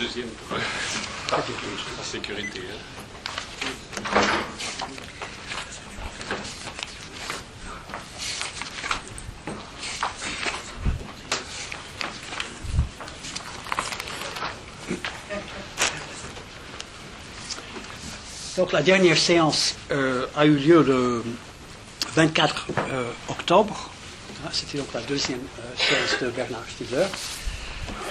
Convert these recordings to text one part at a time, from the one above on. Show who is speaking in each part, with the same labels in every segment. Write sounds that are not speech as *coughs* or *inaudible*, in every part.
Speaker 1: deuxième la sécurité. hein.
Speaker 2: Donc la dernière séance euh, a eu lieu le 24 euh, octobre. Hein, C'était donc la deuxième euh, séance de Bernard Stiegler.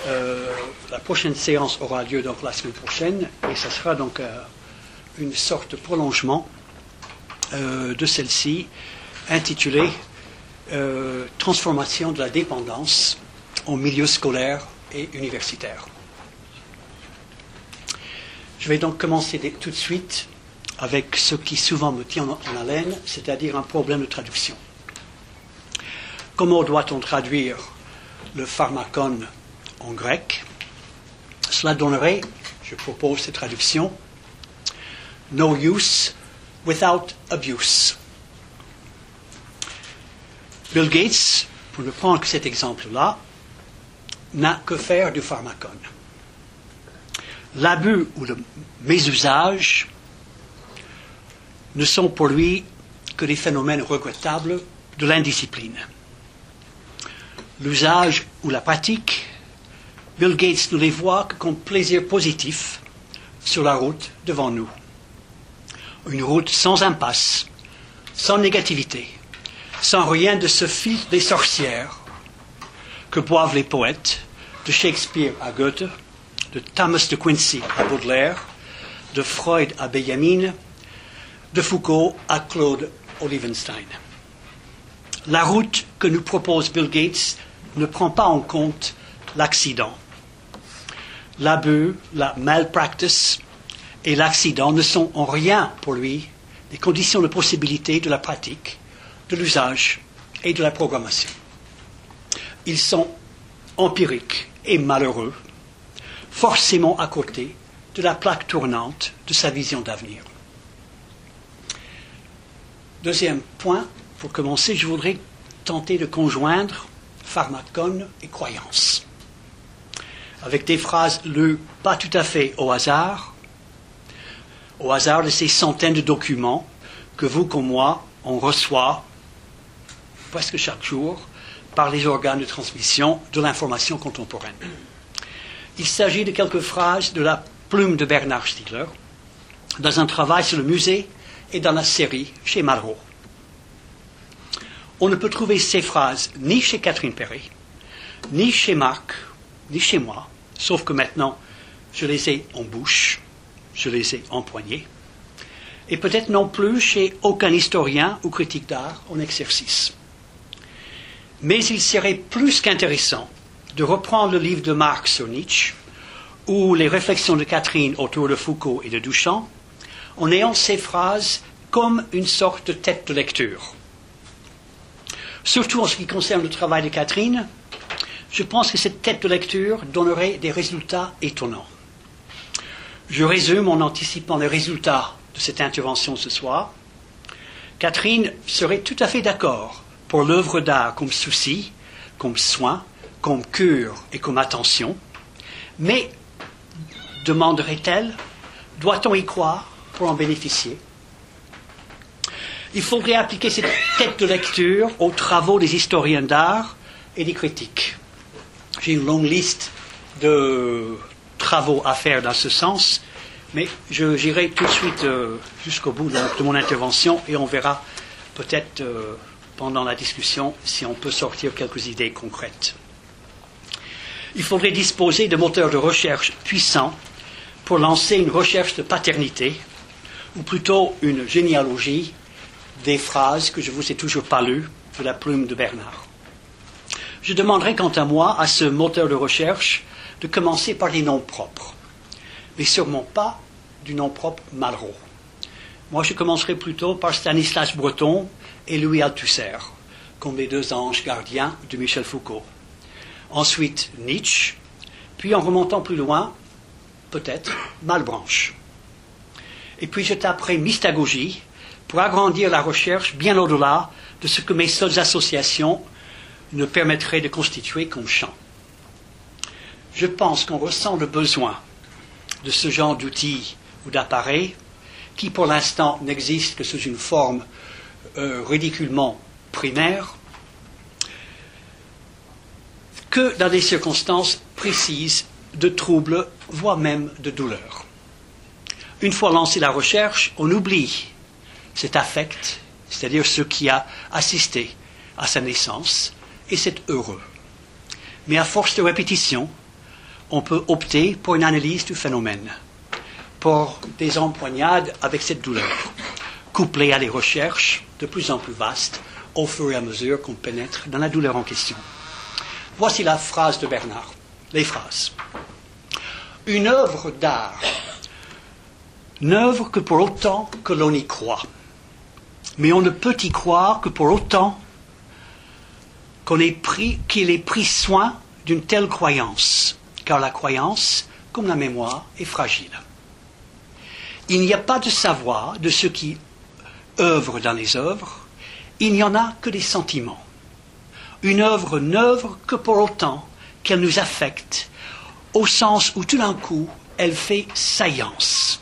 Speaker 2: Euh, la prochaine séance aura lieu donc la semaine prochaine et ce sera donc euh, une sorte de prolongement euh, de celle-ci intitulée Transformation de la dépendance au milieu scolaire et universitaire. Je vais donc commencer tout de suite avec ce qui souvent me tient en, en haleine, c'est-à-dire un problème de traduction. Comment doit-on traduire le pharmacone en grec Cela donnerait, je propose cette traduction, no use without abuse. Bill Gates, pour ne prendre que cet exemple-là, n'a que faire du pharmacone l'abus ou le mésusage ne sont pour lui que des phénomènes regrettables de l'indiscipline. L'usage ou la pratique, Bill Gates ne les voit que comme plaisir positif sur la route devant nous. Une route sans impasse, sans négativité, sans rien de ce fil des sorcières que boivent les poètes, de Shakespeare à Goethe, de Thomas de Quincy à Baudelaire, de Freud à Benjamin, de Foucault à Claude Olivenstein. La route que nous propose Bill Gates ne prend pas en compte l'accident. L'abus, la malpractice et l'accident ne sont en rien pour lui des conditions de possibilité de la pratique, de l'usage et de la programmation. Ils sont empiriques et malheureux forcément à côté de la plaque tournante de sa vision d'avenir. Deuxième point, pour commencer, je voudrais tenter de conjoindre pharmacone et croyance. Avec des phrases lues pas tout à fait au hasard, au hasard de ces centaines de documents que vous comme moi, on reçoit presque chaque jour par les organes de transmission de l'information contemporaine. Il s'agit de quelques phrases de la plume de Bernard Stiegler dans un travail sur le musée et dans la série chez Malraux. On ne peut trouver ces phrases ni chez Catherine Perret, ni chez Marc, ni chez moi, sauf que maintenant je les ai en bouche, je les ai empoignées, et peut-être non plus chez aucun historien ou critique d'art en exercice. Mais il serait plus qu'intéressant de reprendre le livre de Marx sur Nietzsche ou les réflexions de Catherine autour de Foucault et de Duchamp en ayant ces phrases comme une sorte de tête de lecture. Surtout en ce qui concerne le travail de Catherine, je pense que cette tête de lecture donnerait des résultats étonnants. Je résume en anticipant les résultats de cette intervention ce soir. Catherine serait tout à fait d'accord pour l'œuvre d'art comme souci, comme soin, comme cure et comme attention, mais demanderait-elle, doit-on y croire pour en bénéficier? Il faudrait appliquer cette tête de lecture aux travaux des historiens d'art et des critiques. J'ai une longue liste de travaux à faire dans ce sens, mais j'irai tout de suite euh, jusqu'au bout de, de mon intervention et on verra peut-être euh, pendant la discussion si on peut sortir quelques idées concrètes. Il faudrait disposer de moteurs de recherche puissants pour lancer une recherche de paternité, ou plutôt une généalogie des phrases que je vous ai toujours pas lues de la plume de Bernard. Je demanderai quant à moi à ce moteur de recherche de commencer par des noms propres, mais sûrement pas du nom propre Malraux. Moi, je commencerai plutôt par Stanislas Breton et Louis Althusser, comme les deux anges gardiens de Michel Foucault. Ensuite, Nietzsche, puis en remontant plus loin, peut-être Malbranche. Et puis je taperai mystagogie pour agrandir la recherche bien au-delà de ce que mes seules associations ne permettraient de constituer comme champ. Je pense qu'on ressent le besoin de ce genre d'outils ou d'appareils qui pour l'instant n'existent que sous une forme euh, ridiculement primaire, que dans des circonstances précises de troubles, voire même de douleur. Une fois lancée la recherche, on oublie cet affect, c'est-à-dire ce qui a assisté à sa naissance, et c'est heureux. Mais à force de répétition, on peut opter pour une analyse du phénomène, pour des empoignades avec cette douleur, couplée à des recherches de plus en plus vastes au fur et à mesure qu'on pénètre dans la douleur en question. Voici la phrase de Bernard, les phrases. Une œuvre d'art n'œuvre que pour autant que l'on y croit. Mais on ne peut y croire que pour autant qu'il ait pris soin d'une telle croyance, car la croyance, comme la mémoire, est fragile. Il n'y a pas de savoir de ce qui œuvre dans les œuvres, il n'y en a que des sentiments. Une œuvre n'œuvre que pour autant qu'elle nous affecte, au sens où tout d'un coup, elle fait saillance.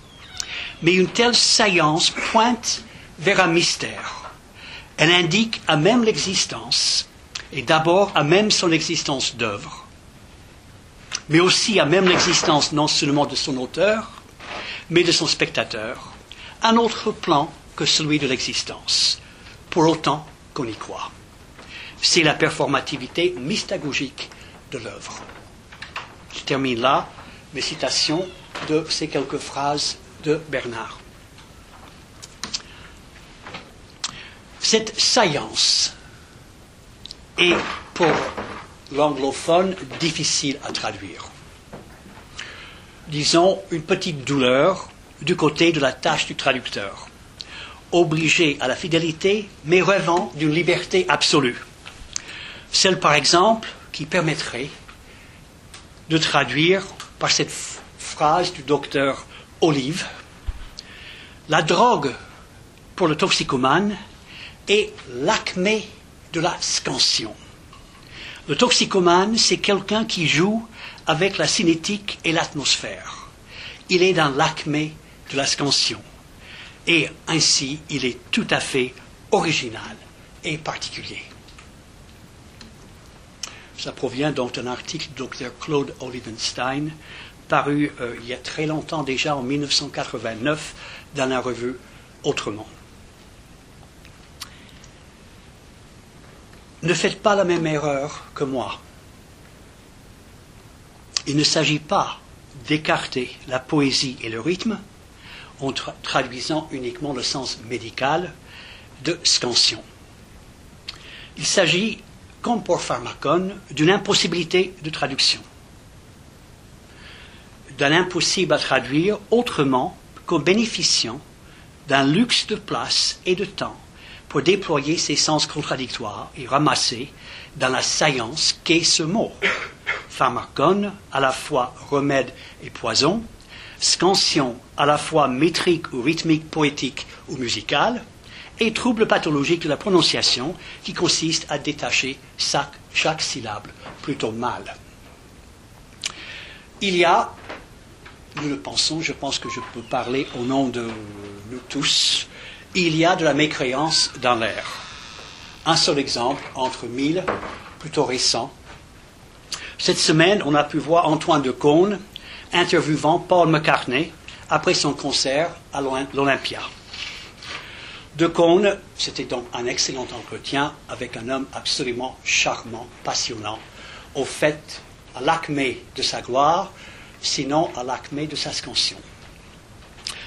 Speaker 2: Mais une telle saillance pointe vers un mystère. Elle indique à même l'existence, et d'abord à même son existence d'œuvre, mais aussi à même l'existence non seulement de son auteur, mais de son spectateur, un autre plan que celui de l'existence, pour autant qu'on y croit. C'est la performativité mystagogique de l'œuvre. Je termine là mes citations de ces quelques phrases de Bernard. Cette saillance est pour l'anglophone difficile à traduire. Disons une petite douleur du côté de la tâche du traducteur, obligé à la fidélité mais rêvant d'une liberté absolue. Celle par exemple qui permettrait de traduire par cette phrase du docteur Olive la drogue pour le toxicomane est l'acmé de la scansion. Le toxicomane, c'est quelqu'un qui joue avec la cinétique et l'atmosphère. Il est dans l'acmé de la scansion. Et ainsi, il est tout à fait original et particulier. Ça provient donc d'un article du docteur Claude Olivenstein, paru euh, il y a très longtemps déjà, en 1989, dans la revue Autrement. Ne faites pas la même erreur que moi. Il ne s'agit pas d'écarter la poésie et le rythme en traduisant uniquement le sens médical de scansion. Il s'agit, comme pour Pharmacon, d'une impossibilité de traduction, d'un impossible à traduire autrement qu'en bénéficiant d'un luxe de place et de temps pour déployer ses sens contradictoires et ramasser dans la science qu'est ce mot. Pharmacone, à la fois remède et poison, scansion, à la fois métrique ou rythmique, poétique ou musicale, et trouble pathologique de la prononciation qui consiste à détacher chaque, chaque syllabe plutôt mal. Il y a, nous le pensons, je pense que je peux parler au nom de nous tous, il y a de la mécréance dans l'air. Un seul exemple entre mille, plutôt récent. Cette semaine, on a pu voir Antoine de Caunes interviewant Paul McCartney après son concert à l'Olympia. De Caunes, c'était donc un excellent entretien avec un homme absolument charmant, passionnant, au fait à l'acmé de sa gloire, sinon à l'acmé de sa scansion.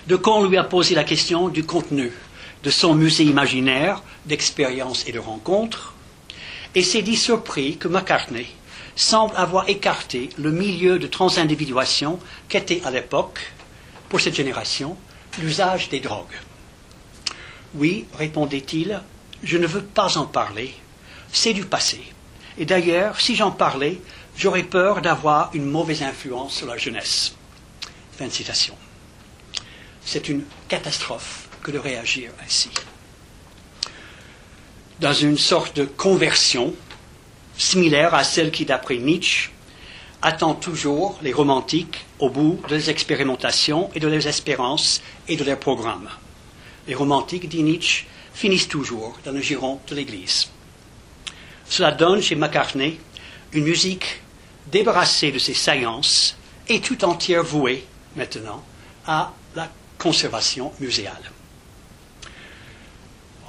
Speaker 2: De Caunes lui a posé la question du contenu de son musée imaginaire d'expériences et de rencontres, et s'est dit surpris que McCartney semble avoir écarté le milieu de transindividuation qu'était à l'époque, pour cette génération, l'usage des drogues. Oui, répondait-il, je ne veux pas en parler, c'est du passé. Et d'ailleurs, si j'en parlais, j'aurais peur d'avoir une mauvaise influence sur la jeunesse. Fin de citation. C'est une catastrophe que de réagir ainsi. Dans une sorte de conversion similaire à celle qui, d'après Nietzsche, attend toujours les romantiques au bout de leurs expérimentations et de leurs espérances et de leurs programmes. Les romantiques, dit Nietzsche, finissent toujours dans le giron de l'Église. Cela donne chez McCartney une musique débarrassée de ses saillances et tout entière vouée, maintenant, à la conservation muséale.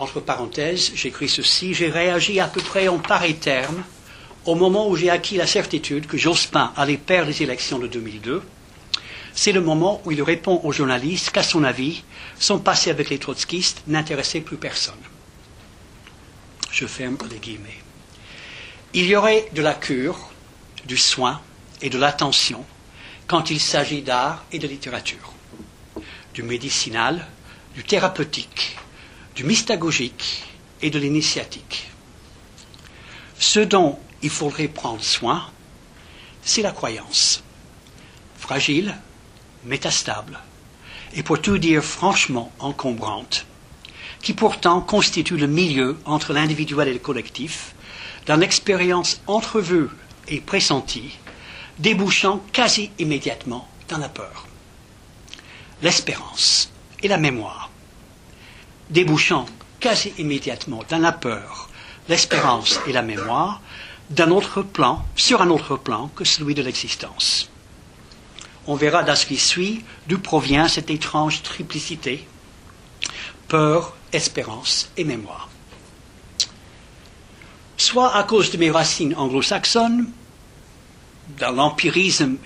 Speaker 2: Entre parenthèses, j'écris ceci, j'ai réagi à peu près en pareil terme au moment où j'ai acquis la certitude que Jospin allait perdre les élections de 2002. C'est le moment où il répond aux journalistes qu'à son avis, son passé avec les trotskistes n'intéressait plus personne. Je ferme les guillemets. Il y aurait de la cure, du soin et de l'attention quand il s'agit d'art et de littérature, du médicinal, du thérapeutique, du mystagogique et de l'initiatique. Ce dont il faudrait prendre soin, c'est la croyance, fragile, métastable, et pour tout dire franchement encombrante, qui pourtant constitue le milieu entre l'individuel et le collectif, dans l'expérience entrevue et pressentie, débouchant quasi immédiatement dans la peur. L'espérance et la mémoire, débouchant quasi immédiatement dans la peur, l'espérance et la mémoire, d'un autre plan, sur un autre plan que celui de l'existence. On verra dans ce qui suit d'où provient cette étrange triplicité, peur, espérance et mémoire soit à cause de mes racines anglo-saxonnes, dans l'empirisme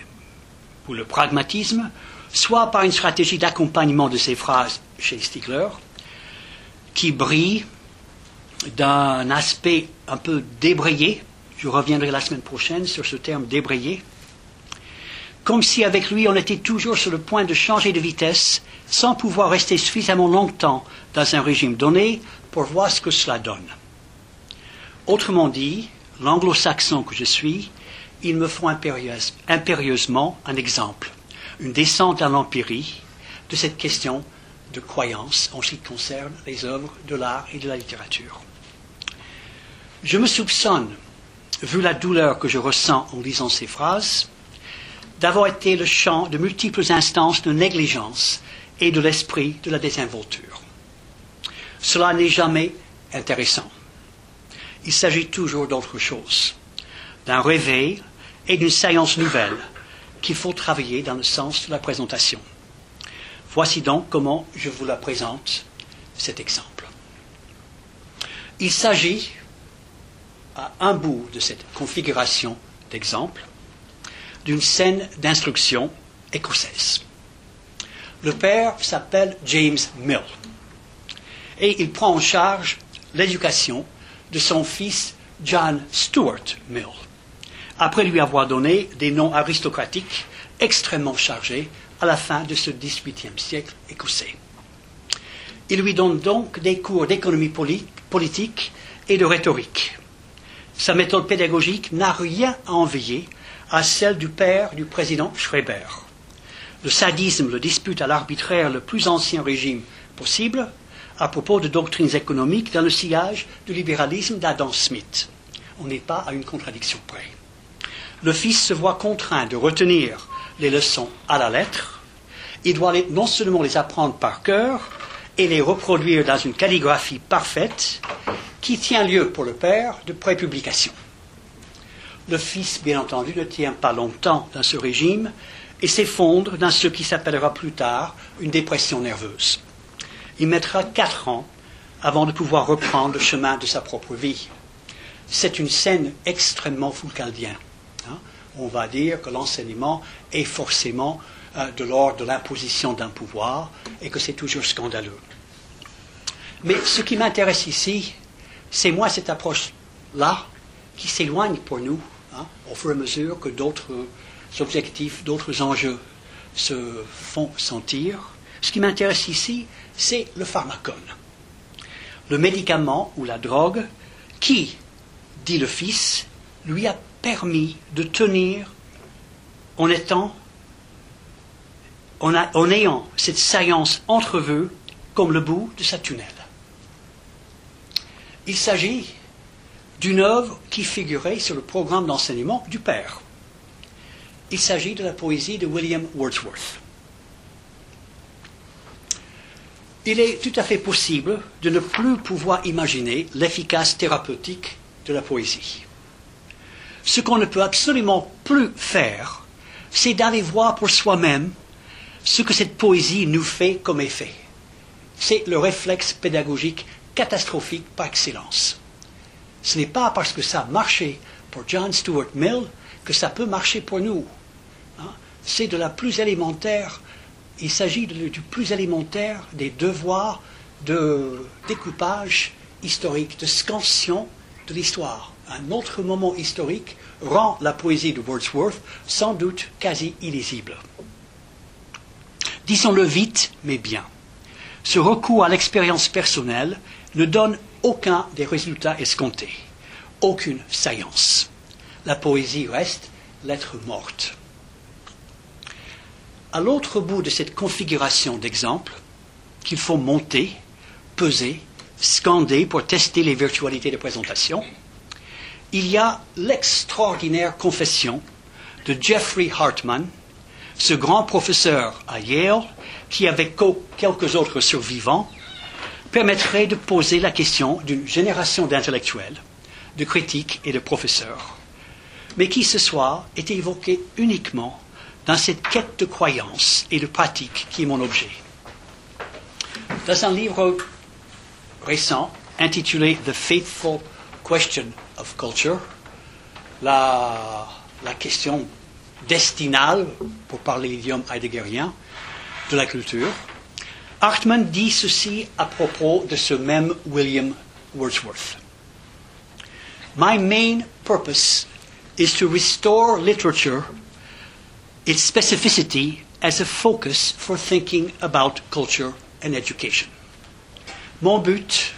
Speaker 2: ou le pragmatisme, soit par une stratégie d'accompagnement de ces phrases chez Stigler, qui brille d'un aspect un peu débrayé, je reviendrai la semaine prochaine sur ce terme débrayé, comme si avec lui on était toujours sur le point de changer de vitesse sans pouvoir rester suffisamment longtemps dans un régime donné pour voir ce que cela donne. Autrement dit, l'anglo-saxon que je suis, il me faut impérieusement un exemple, une descente à l'empirie de cette question de croyance en ce qui concerne les œuvres de l'art et de la littérature. Je me soupçonne, vu la douleur que je ressens en lisant ces phrases, d'avoir été le champ de multiples instances de négligence et de l'esprit de la désinvolture. Cela n'est jamais intéressant il s'agit toujours d'autre chose, d'un réveil et d'une science nouvelle qu'il faut travailler dans le sens de la présentation. Voici donc comment je vous la présente, cet exemple. Il s'agit, à un bout de cette configuration d'exemple, d'une scène d'instruction écossaise. Le père s'appelle James Mill et il prend en charge l'éducation de son fils John Stuart Mill, après lui avoir donné des noms aristocratiques extrêmement chargés à la fin de ce XVIIIe siècle écossais. Il lui donne donc des cours d'économie politique et de rhétorique. Sa méthode pédagogique n'a rien à envier à celle du père du président Schreiber. Le sadisme le dispute à l'arbitraire le plus ancien régime possible, à propos de doctrines économiques dans le sillage du libéralisme d'Adam Smith. On n'est pas à une contradiction près. Le fils se voit contraint de retenir les leçons à la lettre. Il doit non seulement les apprendre par cœur et les reproduire dans une calligraphie parfaite qui tient lieu pour le père de prépublication. Le fils, bien entendu, ne tient pas longtemps dans ce régime et s'effondre dans ce qui s'appellera plus tard une dépression nerveuse il mettra quatre ans avant de pouvoir reprendre le chemin de sa propre vie. C'est une scène extrêmement foucaldienne. On va dire que l'enseignement est forcément euh, de l'ordre de l'imposition d'un pouvoir et que c'est toujours scandaleux. Mais ce qui m'intéresse ici, c'est moi cette approche-là qui s'éloigne pour nous hein, au fur et à mesure que d'autres objectifs, d'autres enjeux se font sentir. Ce qui m'intéresse ici, c'est le pharmacone. Le médicament ou la drogue qui, dit le Fils, lui a permis de tenir en étant, en, ayant cette saillance entrevue comme le bout de sa tunnelle. Il s'agit d'une œuvre qui figurait sur le programme d'enseignement du Père. Il s'agit de la poésie de William Wordsworth. Il est tout à fait possible de ne plus pouvoir imaginer l'efficace thérapeutique de la poésie. Ce qu'on ne peut absolument plus faire, c'est d'aller voir pour soi-même ce que cette poésie nous fait comme effet. C'est le réflexe pédagogique catastrophique par excellence. Ce n'est pas parce que ça a marché pour John Stuart Mill que ça peut marcher pour nous. Hein? C'est de la plus élémentaire, il s'agit du plus élémentaire des devoirs de découpage historique, de scansion de l'histoire. Un autre moment historique rend la poésie de Wordsworth sans doute quasi illisible. Disons-le vite, mais bien. Ce recours à l'expérience personnelle ne donne aucun des résultats escomptés, aucune saillance. La poésie reste lettre morte. À l'autre bout de cette configuration d'exemples, qu'il faut monter, peser, scander pour tester les virtualités de présentation, il y a l'extraordinaire confession de Jeffrey Hartman, ce grand professeur à Yale, qui, avec quelques autres survivants, permettrait de poser la question d'une génération d'intellectuels, de critiques et de professeurs, mais qui ce soir est évoqué uniquement dans cette quête de croyance et de pratique qui est mon objet. Dans un livre récent intitulé The Faithful Question of Culture, la, question destinale, pour parler l'idiome heideggerien, de la culture, Hartman dit ceci à propos de ce même William Wordsworth. My main purpose is to restore literature its specificity as a focus for thinking about culture and education. Mon but,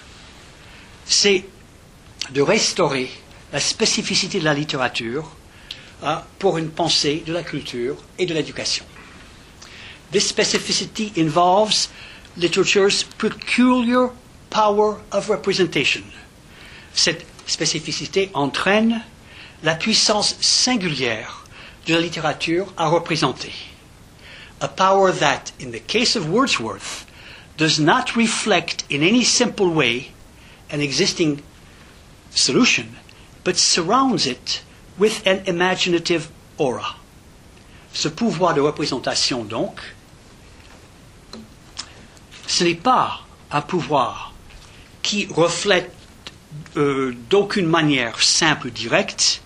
Speaker 2: c'est de restaurer la spécificité de la littérature hein, pour une pensée de la culture et de l'éducation. This specificity involves literature's peculiar power of representation. Cette spécificité entraîne la puissance singulière de la littérature à représenter. A power that, in the case of Wordsworth, does not reflect in any simple way an existing solution, but surrounds it with an imaginative aura. Ce pouvoir de représentation, donc, ce n'est pas un pouvoir qui reflète euh, d'aucune manière simple, directe,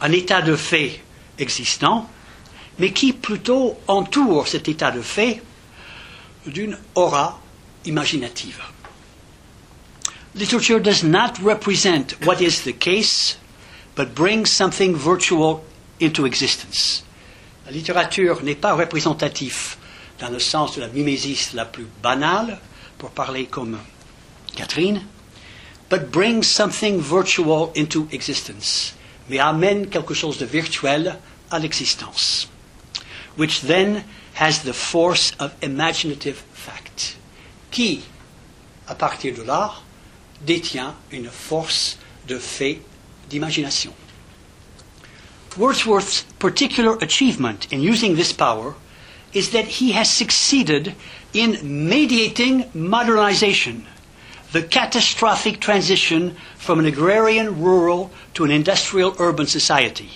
Speaker 2: un état de fait existant, mais qui plutôt entoure cet état de fait d'une aura imaginative. Literature does not represent what is the case, but brings something virtual into existence. La littérature n'est pas représentative dans le sens de la mimésis la plus banale, pour parler comme Catherine, but brings something virtual into existence, mais amène quelque chose de virtuel à l'existence, which then has the force of imaginative fact, qui, à partir de là, détient une force de fait d'imagination. Wordsworth's particular achievement in using this power is that he has succeeded in mediating modernization, the catastrophic transition from an agrarian rural to an industrial urban society.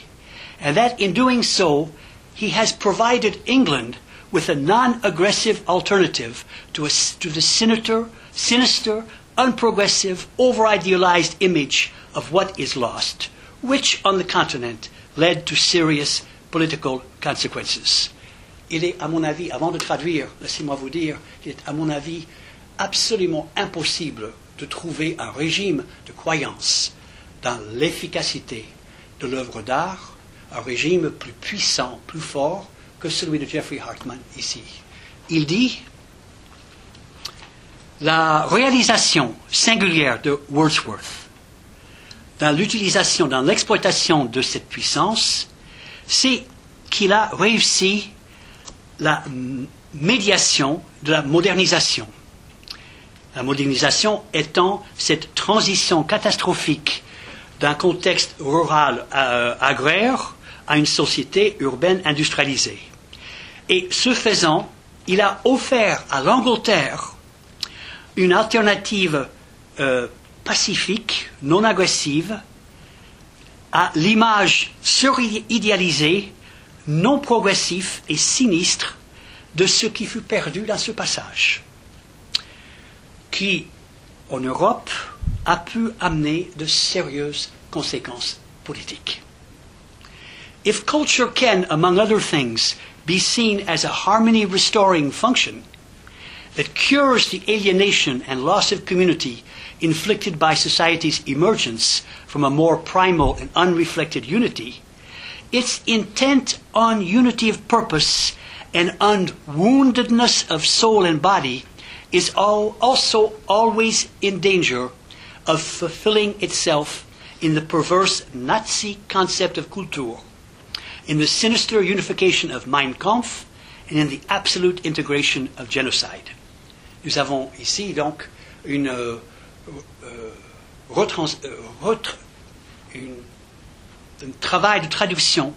Speaker 2: And that in doing so, he has provided England with a non aggressive alternative to, a, to the sinister, sinister, unprogressive, over idealized image of what is lost, which on the continent led to serious political consequences. Il est, à mon avis, avant de traduire, laissez-moi vous dire, il est, à mon avis, absolument impossible de trouver un régime de croyance dans l'efficacité de l'œuvre d'art, un régime plus puissant, plus fort que celui de Jeffrey Hartman ici. Il dit la réalisation singulière de Wordsworth dans l'utilisation, dans l'exploitation de cette puissance, c'est qu'il a réussi la médiation de la modernisation. La modernisation étant cette transition catastrophique d'un contexte rural euh, agraire à une société urbaine industrialisée. Et ce faisant, il a offert à l'Angleterre une alternative euh, pacifique, non agressive, à l'image suridéalisée, non progressif et sinistre de ce qui fut perdu dans ce passage, qui, en Europe, a pu amener de sérieuses conséquences politiques. If culture can, among other things, be seen as a harmony restoring function that cures the alienation and loss of community inflicted by society's emergence from a more primal and unreflected unity, its intent on unity of purpose and unwoundedness of soul and body is all, also always in danger of fulfilling itself in the perverse Nazi concept of Kultur, in the sinister unification of Mein Kampf, and in the absolute integration of genocide. Nous avons ici donc euh, euh, euh, un travail de traduction,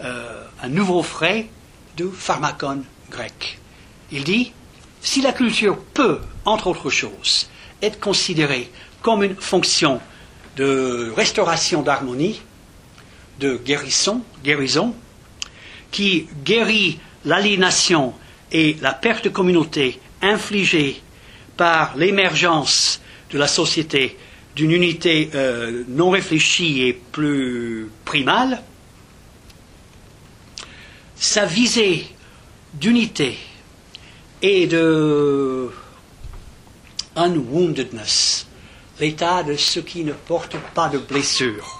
Speaker 2: un nouveau frais du pharmacon grec. Il dit, si la culture peut, entre autres choses, être considérée comme une fonction de restauration d'harmonie, de guérison, guérison, qui guérit l'aliénation et la perte de communauté infligée par l'émergence de la société d'une unité euh, non réfléchie et plus primale, sa visée d'unité et de unwoundedness, l'état de ce qui ne porte pas de blessure.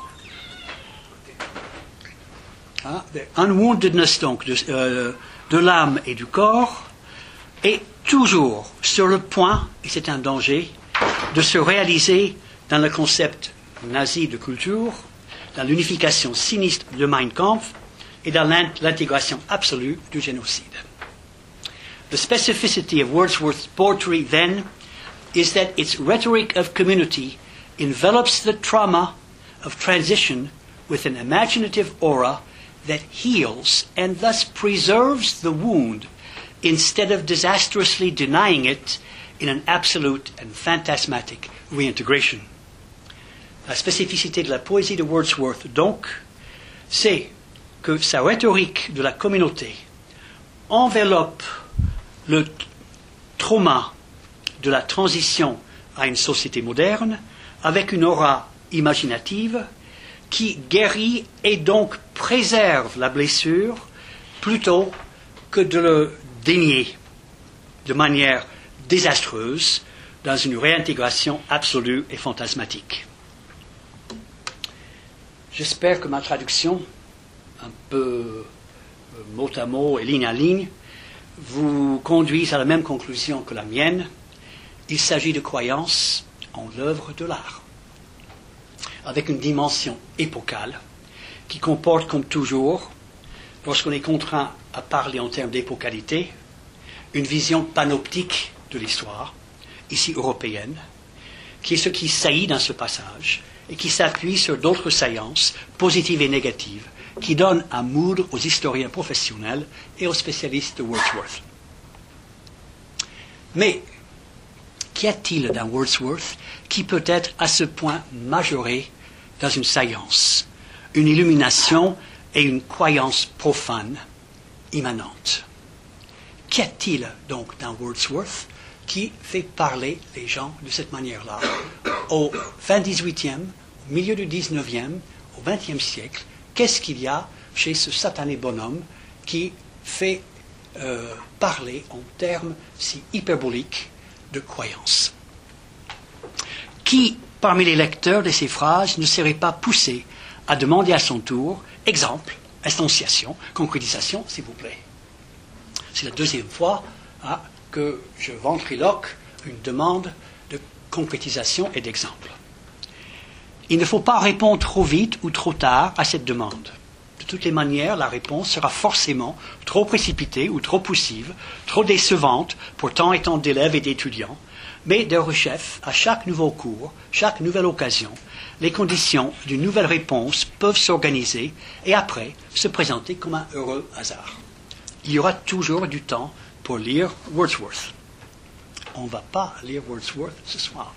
Speaker 2: Hein, unwoundedness donc de, euh, de l'âme et du corps est toujours sur le point, et c'est un danger, de se réaliser dans le concept nazi de culture, dans l'unification sinistre de Mein Kampf et dans l'intégration absolue du génocide. The specificity of Wordsworth's poetry, then, is that its rhetoric of community envelops the trauma of transition with an imaginative aura that heals and thus preserves the wound instead of disastrously denying it in an absolute and phantasmatic reintegration. La spécificité de la poésie de Wordsworth, donc, c'est que sa rhétorique de la communauté enveloppe le trauma de la transition à une société moderne avec une aura imaginative qui guérit et donc préserve la blessure plutôt que de le dénier de manière désastreuse dans une réintégration absolue et fantasmatique. J'espère que ma traduction, un peu euh, mot à mot et ligne à ligne, vous conduise à la même conclusion que la mienne. Il s'agit de croyance en l'œuvre de l'art, avec une dimension épocale qui comporte, comme toujours, lorsqu'on est contraint à parler en termes d'épocalité, une vision panoptique de l'histoire, ici européenne, qui est ce qui saillit dans ce passage et qui s'appuie sur d'autres saillances, positives et négatives, qui donnent à moudre aux historiens professionnels et aux spécialistes de Wordsworth. Mais qu'y a-t-il dans Wordsworth qui peut être à ce point majoré dans une saillance, une illumination et une croyance profane immanente. Qu'y a-t-il donc dans Wordsworth qui fait parler les gens de cette manière-là? Au fin 18e, au milieu du 19e, au 20e siècle, qu'est-ce qu'il y a chez ce satané bonhomme qui fait euh, parler en termes si hyperboliques de croyance? Qui, parmi les lecteurs de ces phrases, ne serait pas poussé à demander à son tour exemple Instanciation, concrétisation, s'il vous plaît. C'est la deuxième fois hein, que je ventriloque une demande de concrétisation et d'exemple. Il ne faut pas répondre trop vite ou trop tard à cette demande. De toutes les manières, la réponse sera forcément trop précipitée ou trop poussive, trop décevante pour tant et tant d'élèves et d'étudiants, mais de rechef, à chaque nouveau cours, chaque nouvelle occasion, les conditions d'une nouvelle réponse peuvent s'organiser et après se présenter comme un heureux hasard. Il y aura toujours du temps pour lire Wordsworth. On ne va pas lire Wordsworth ce soir.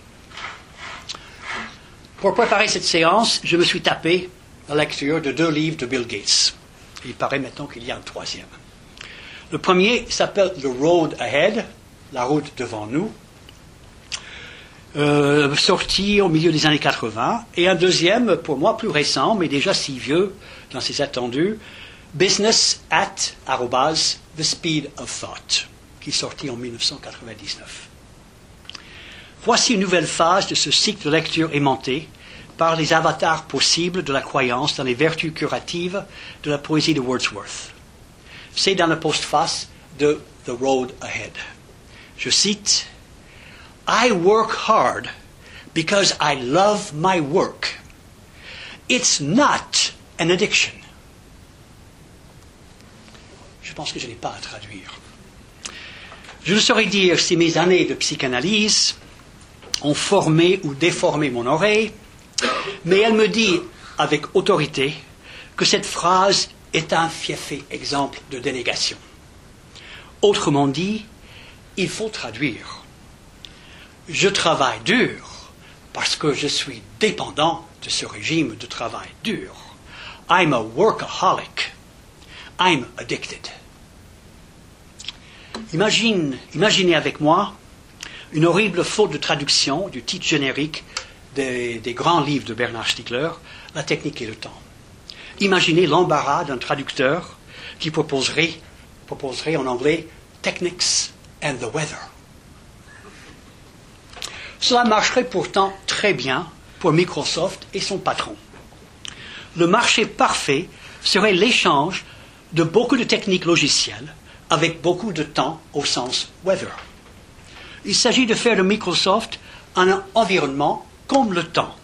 Speaker 2: Pour préparer cette séance, je me suis tapé la lecture de deux livres de Bill Gates. Il paraît maintenant qu'il y a un troisième. Le premier s'appelle The Road Ahead, la route devant nous, euh, sorti au milieu des années 80, et un deuxième, pour moi plus récent, mais déjà si vieux dans ses attendus, Business at the Speed of Thought, qui est sorti en 1999. Voici une nouvelle phase de ce cycle de lecture aimanté par les avatars possibles de la croyance dans les vertus curatives de la poésie de Wordsworth. C'est dans la postface de The Road Ahead. Je cite I work hard because I love my work. It's not an addiction. Je pense que je n'ai pas à traduire. Je ne saurais dire si mes années de psychanalyse ont formé ou déformé mon oreille, mais elle me dit avec autorité que cette phrase est un fiefé exemple de délégation. Autrement dit, il faut traduire. Je travaille dur parce que je suis dépendant de ce régime de travail dur. I'm a workaholic. I'm addicted. Imagine, imaginez avec moi une horrible faute de traduction du titre générique des, grands livres de Bernard Stiegler, La technique et le temps. Imaginez l'embarras d'un traducteur qui proposerait, proposerait en anglais Technics and the Weather. Cela marcherait pourtant très bien pour Microsoft et son patron. Le marché parfait serait l'échange de beaucoup de techniques logicielles avec beaucoup de temps au sens weather. Il s'agit de faire de Microsoft un environnement comme le temps.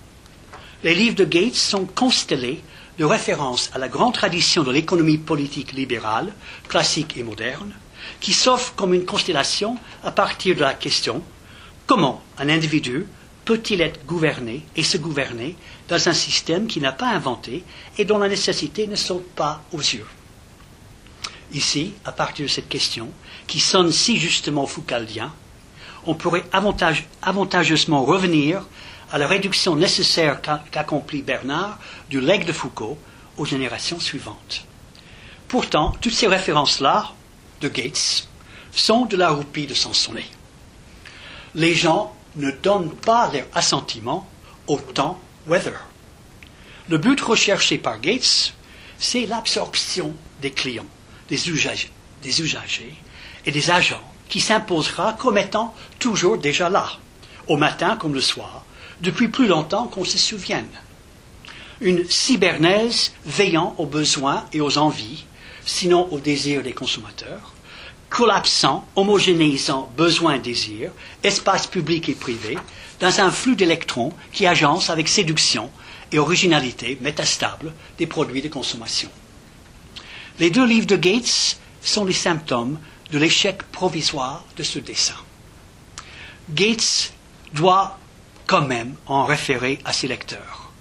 Speaker 2: Les livres de Gates sont constellés de références à la grande tradition de l'économie politique libérale, classique et moderne, qui s'offre comme une constellation à partir de la question comment un individu peut-il être gouverné et se gouverner dans un système qu'il n'a pas inventé et dont la nécessité ne saute pas aux yeux? Ici, à partir de cette question, qui sonne si justement foucaldien, on pourrait avantageusement revenir à la réduction nécessaire qu'accomplit Bernard du legs de Foucault aux générations suivantes. Pourtant, toutes ces références-là, de Gates, sont de la roupie de Sansonnet. Les gens ne donnent pas leur assentiment au temps weather. Le but recherché par Gates, c'est l'absorption des clients, des usagers, des et des agents qui s'imposera comme étant toujours déjà là, au matin comme le soir, depuis plus longtemps qu'on se souvienne. Une cybernaise veillant aux besoins et aux envies, sinon aux désirs des consommateurs, collapsant, homogénéisant désirs, espace public et privé, dans un flux d'électrons qui agence avec séduction et originalité métastable des produits de consommation. Les deux livres de Gates sont les symptômes de l'échec provisoire de ce dessin. Gates doit quand même en référer à ses lecteurs,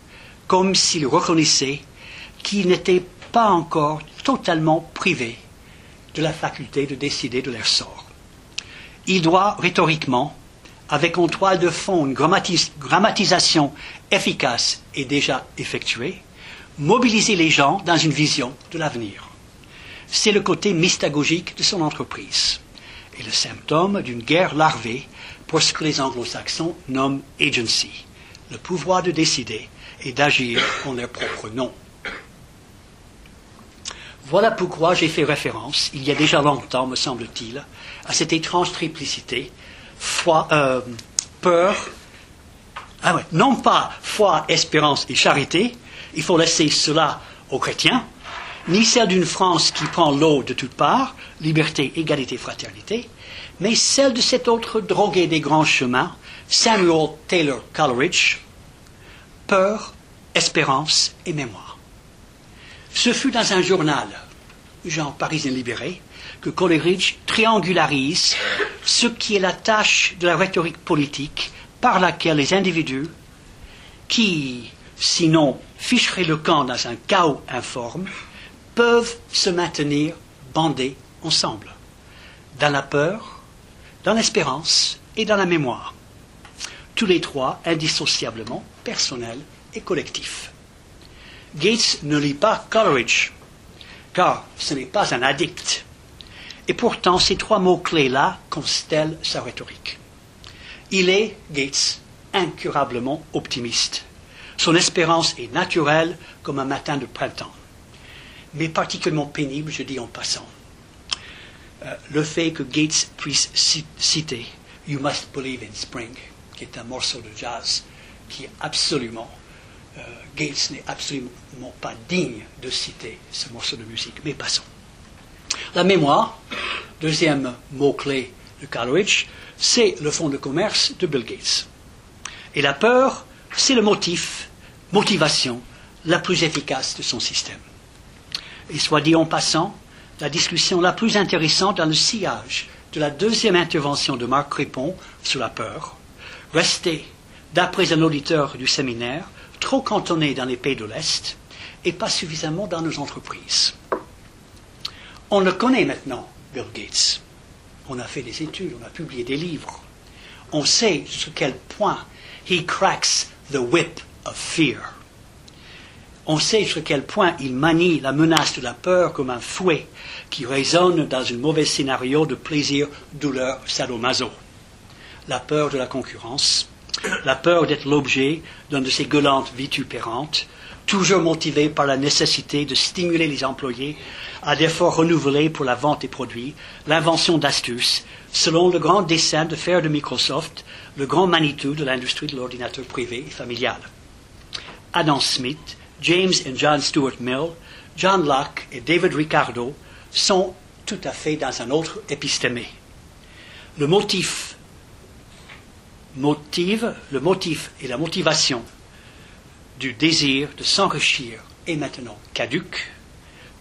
Speaker 2: comme s'il reconnaissait qu'ils n'étaient pas encore totalement privés de la faculté de décider de leur sort. Il doit rhétoriquement, avec en toile de fond une grammatisation efficace et déjà effectuée, mobiliser les gens dans une vision de l'avenir. C'est le côté mystagogique de son entreprise et le symptôme d'une guerre larvée pour ce que les anglo-saxons nomment agency, le pouvoir de décider et d'agir en leur propre nom. Voilà pourquoi j'ai fait référence, il y a déjà longtemps, me semble-t-il, à cette étrange triplicité, foi, euh, peur, ah non pas foi, espérance et charité, il faut laisser cela aux chrétiens, ni celle d'une France qui prend l'eau de toutes parts, liberté, égalité, fraternité, mais celle de cet autre drogué des grands chemins, Samuel Taylor Coleridge, peur, espérance et mémoire. Ce fut dans un journal, genre Parisien libéré, que Coleridge triangularise ce qui est la tâche de la rhétorique politique par laquelle les individus, qui sinon ficheraient le camp dans un chaos informe, peuvent se maintenir bandés ensemble, dans la peur, dans l'espérance et dans la mémoire, tous les trois indissociablement personnels et collectifs. Gates ne lit pas Coleridge, car ce n'est pas un addict. Et pourtant, ces trois mots-clés-là constellent sa rhétorique. Il est, Gates, incurablement optimiste. Son espérance est naturelle comme un matin de printemps, mais particulièrement pénible, je dis en passant. Euh, le fait que Gates puisse citer You Must Believe in Spring, qui est un morceau de jazz qui est absolument Gates n'est absolument pas digne de citer ce morceau de musique, mais passons. La mémoire, deuxième mot-clé de Coleridge, c'est le fonds de commerce de Bill Gates. Et la peur, c'est le motif, motivation la plus efficace de son système. Et soit dit en passant, la discussion la plus intéressante dans le sillage de la deuxième intervention de Marc Crépon sur la peur, restait, d'après un auditeur du séminaire, trop cantonné dans les pays de l'Est et pas suffisamment dans nos entreprises. On le connaît maintenant, Bill Gates. On a fait des études, on a publié des livres. On sait sur quel point he cracks the whip of fear. On sait sur quel point il manie la menace de la peur comme un fouet qui résonne dans un mauvais scénario de plaisir, douleur, sadomaso. La peur de la concurrence, la peur d'être l'objet d'une de ces gueulantes vitupérantes, toujours motivée par la nécessité de stimuler les employés à d'efforts renouvelés pour la vente des produits, l'invention d'astuces, selon le grand dessein de faire de Microsoft le grand Manitou de l'industrie de l'ordinateur privé et familial. Adam Smith, James et John Stuart Mill, John Locke et David Ricardo sont tout à fait dans un autre épistémé. Le motif motive, le motif et la motivation du désir de s'enrichir est maintenant caduque,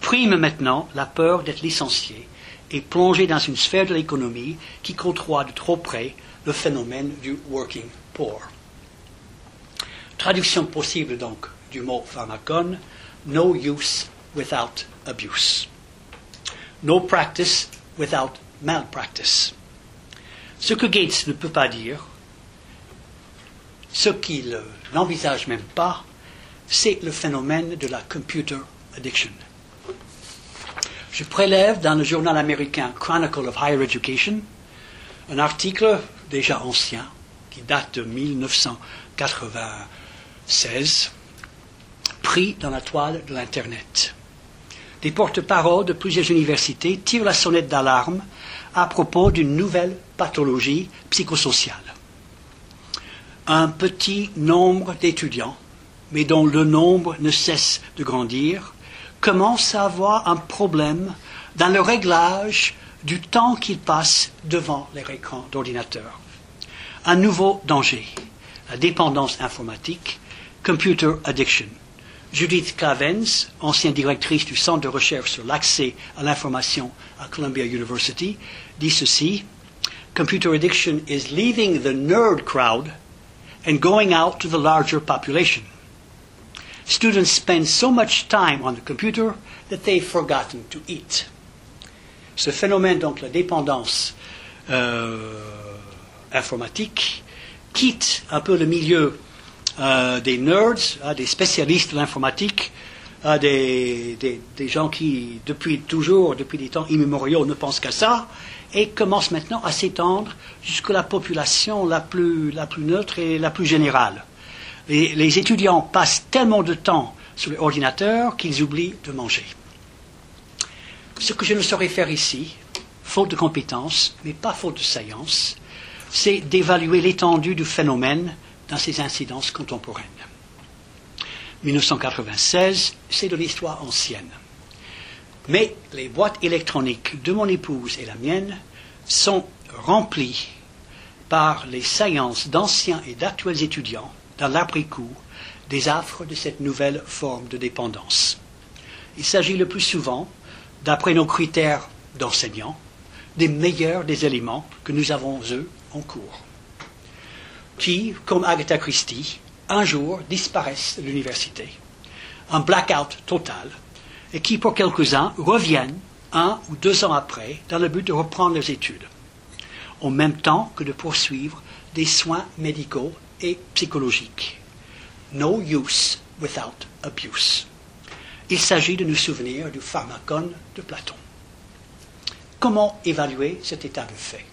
Speaker 2: prime maintenant la peur d'être licencié et plongé dans une sphère de l'économie qui côtoie de trop près le phénomène du working poor. Traduction possible donc du mot pharmacone, no use without abuse. No practice without malpractice. Ce que Gates ne peut pas dire, ce qu'il n'envisage même pas, c'est le phénomène de la computer addiction. Je prélève dans le journal américain Chronicle of Higher Education un article déjà ancien qui date de 1996, pris dans la toile de l'Internet. Des porte-paroles de plusieurs universités tirent la sonnette d'alarme à propos d'une nouvelle pathologie psychosociale un petit nombre d'étudiants, mais dont le nombre ne cesse de grandir, commencent à avoir un problème dans le réglage du temps qu'ils passent devant les écrans d'ordinateur. Un nouveau danger, la dépendance informatique, computer addiction. Judith Clavens, ancienne directrice du Centre de recherche sur l'accès à l'information à Columbia University, dit ceci Computer addiction is leaving the nerd crowd and going out to the larger population. Students spend so much time on the computer that they've forgotten to eat. Ce phénomène, donc la dépendance euh, informatique, quitte un peu le milieu euh, des nerds, hein, des spécialistes de l'informatique, hein, des, des, des, gens qui, depuis toujours, depuis des temps immémoriaux, ne pensent qu'à ça, et commence maintenant à s'étendre jusqu'à la population la plus, neutre et la plus générale. Les, les étudiants passent tellement de temps sur l'ordinateur qu'ils oublient de manger. Ce que je ne saurais faire ici, faute de compétences, mais pas faute de science, c'est d'évaluer l'étendue du phénomène dans ses incidences contemporaines. 1996, c'est de l'histoire ancienne. Mais les boîtes électroniques de mon épouse et la mienne sont remplies par les saillances d'anciens et d'actuels étudiants dans l'après-coup des affres de cette nouvelle forme de dépendance. Il s'agit le plus souvent, d'après nos critères d'enseignants, des meilleurs des éléments que nous avons, eux, en cours, qui, comme Agatha Christie, un jour disparaissent de l'université, un blackout total, et qui, pour quelques-uns, reviennent un ou deux ans après dans le but de reprendre leurs études, en même temps que de poursuivre des soins médicaux et psychologiques. No use without abuse. Il s'agit de nous souvenir du pharmacone de Platon. Comment évaluer cet état de fait?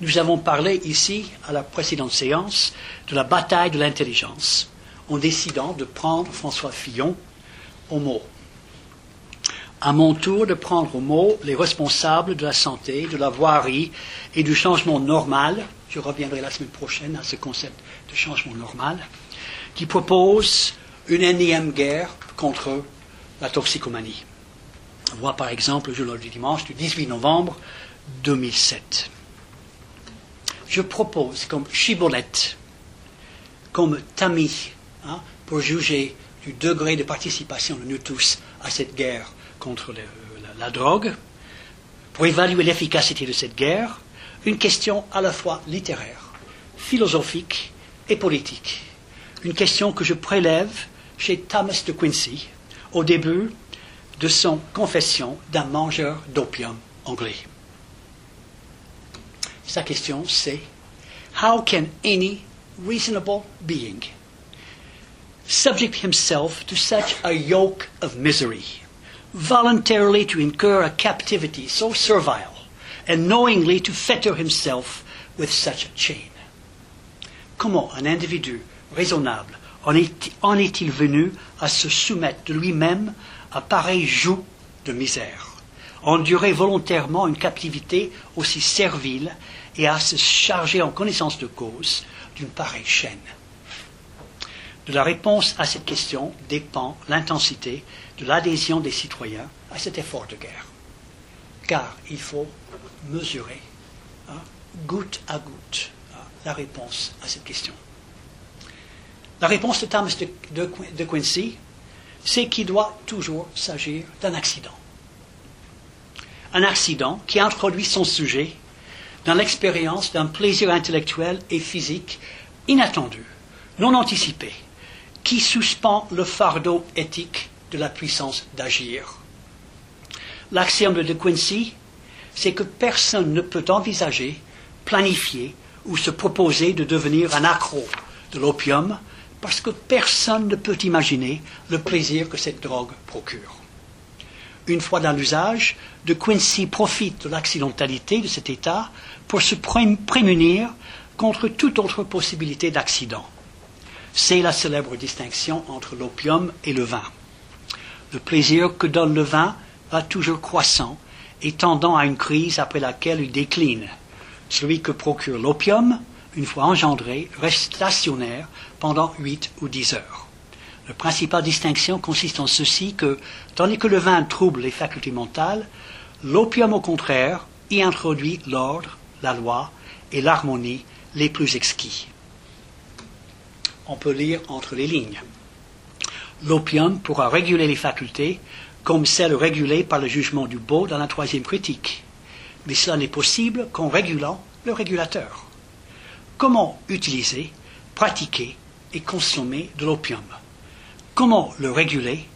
Speaker 2: Nous avons parlé ici, à la précédente séance, de la bataille de l'intelligence, en décidant de prendre François Fillon au mot. À mon tour de prendre au mot les responsables de la santé, de la voirie et du changement normal, je reviendrai la semaine prochaine à ce concept de changement normal, qui propose une énième guerre contre la toxicomanie. Voit par exemple le journal du dimanche du 18 novembre 2007. Je propose comme chibolette, comme tamis, hein, pour juger du degré de participation de nous tous à cette guerre contre la, la drogue, pour évaluer l'efficacité de cette guerre, une question à la fois littéraire, philosophique et politique. Une question que je prélève chez Thomas de Quincy au début de son confession d'un mangeur d'opium anglais. Sa question c'est How can any reasonable being subject himself to such a yoke of misery, voluntarily to incur a captivity so servile, and knowingly to fetter himself with such a chain? Comment un individu raisonnable en est-il venu à se soumettre de lui-même à pareil joug de misère, endurer volontairement une captivité aussi servile et à se charger en connaissance de cause d'une pareille chaîne? De la réponse à cette question dépend l'intensité de l'adhésion des citoyens à cet effort de guerre. Car il faut mesurer, hein, goutte à goutte, hein, la réponse à cette question. La réponse de Thomas de, Quincy, c'est qu'il doit toujours s'agir d'un accident. Un accident qui introduit son sujet dans l'expérience d'un plaisir intellectuel et physique inattendu, non anticipé, qui suspend le fardeau éthique de la puissance d'agir. L'axiome de Quincy, c'est que personne ne peut envisager, planifier ou se proposer de devenir un accro de l'opium parce que personne ne peut imaginer le plaisir que cette drogue procure. Une fois dans l'usage, De Quincy profite de l'accidentalité de cet état pour se prémunir contre toute autre possibilité d'accident. C'est la célèbre distinction entre l'opium et le vin. Le plaisir que donne le vin va toujours croissant et tendant à une crise après laquelle il décline. Celui que procure l'opium, une fois engendré, reste stationnaire pendant 8 ou 10 heures. La principale distinction consiste en ceci que, tandis que le vin trouble les facultés mentales, l'opium au contraire y introduit l'ordre, la loi et l'harmonie les plus exquis. On peut lire entre les lignes. L'opium pourra réguler les facultés comme celles régulées par le jugement du beau dans la troisième critique. Mais cela n'est possible qu'en régulant le régulateur. Comment utiliser, pratiquer et consommer de l'opium? Comment le réguler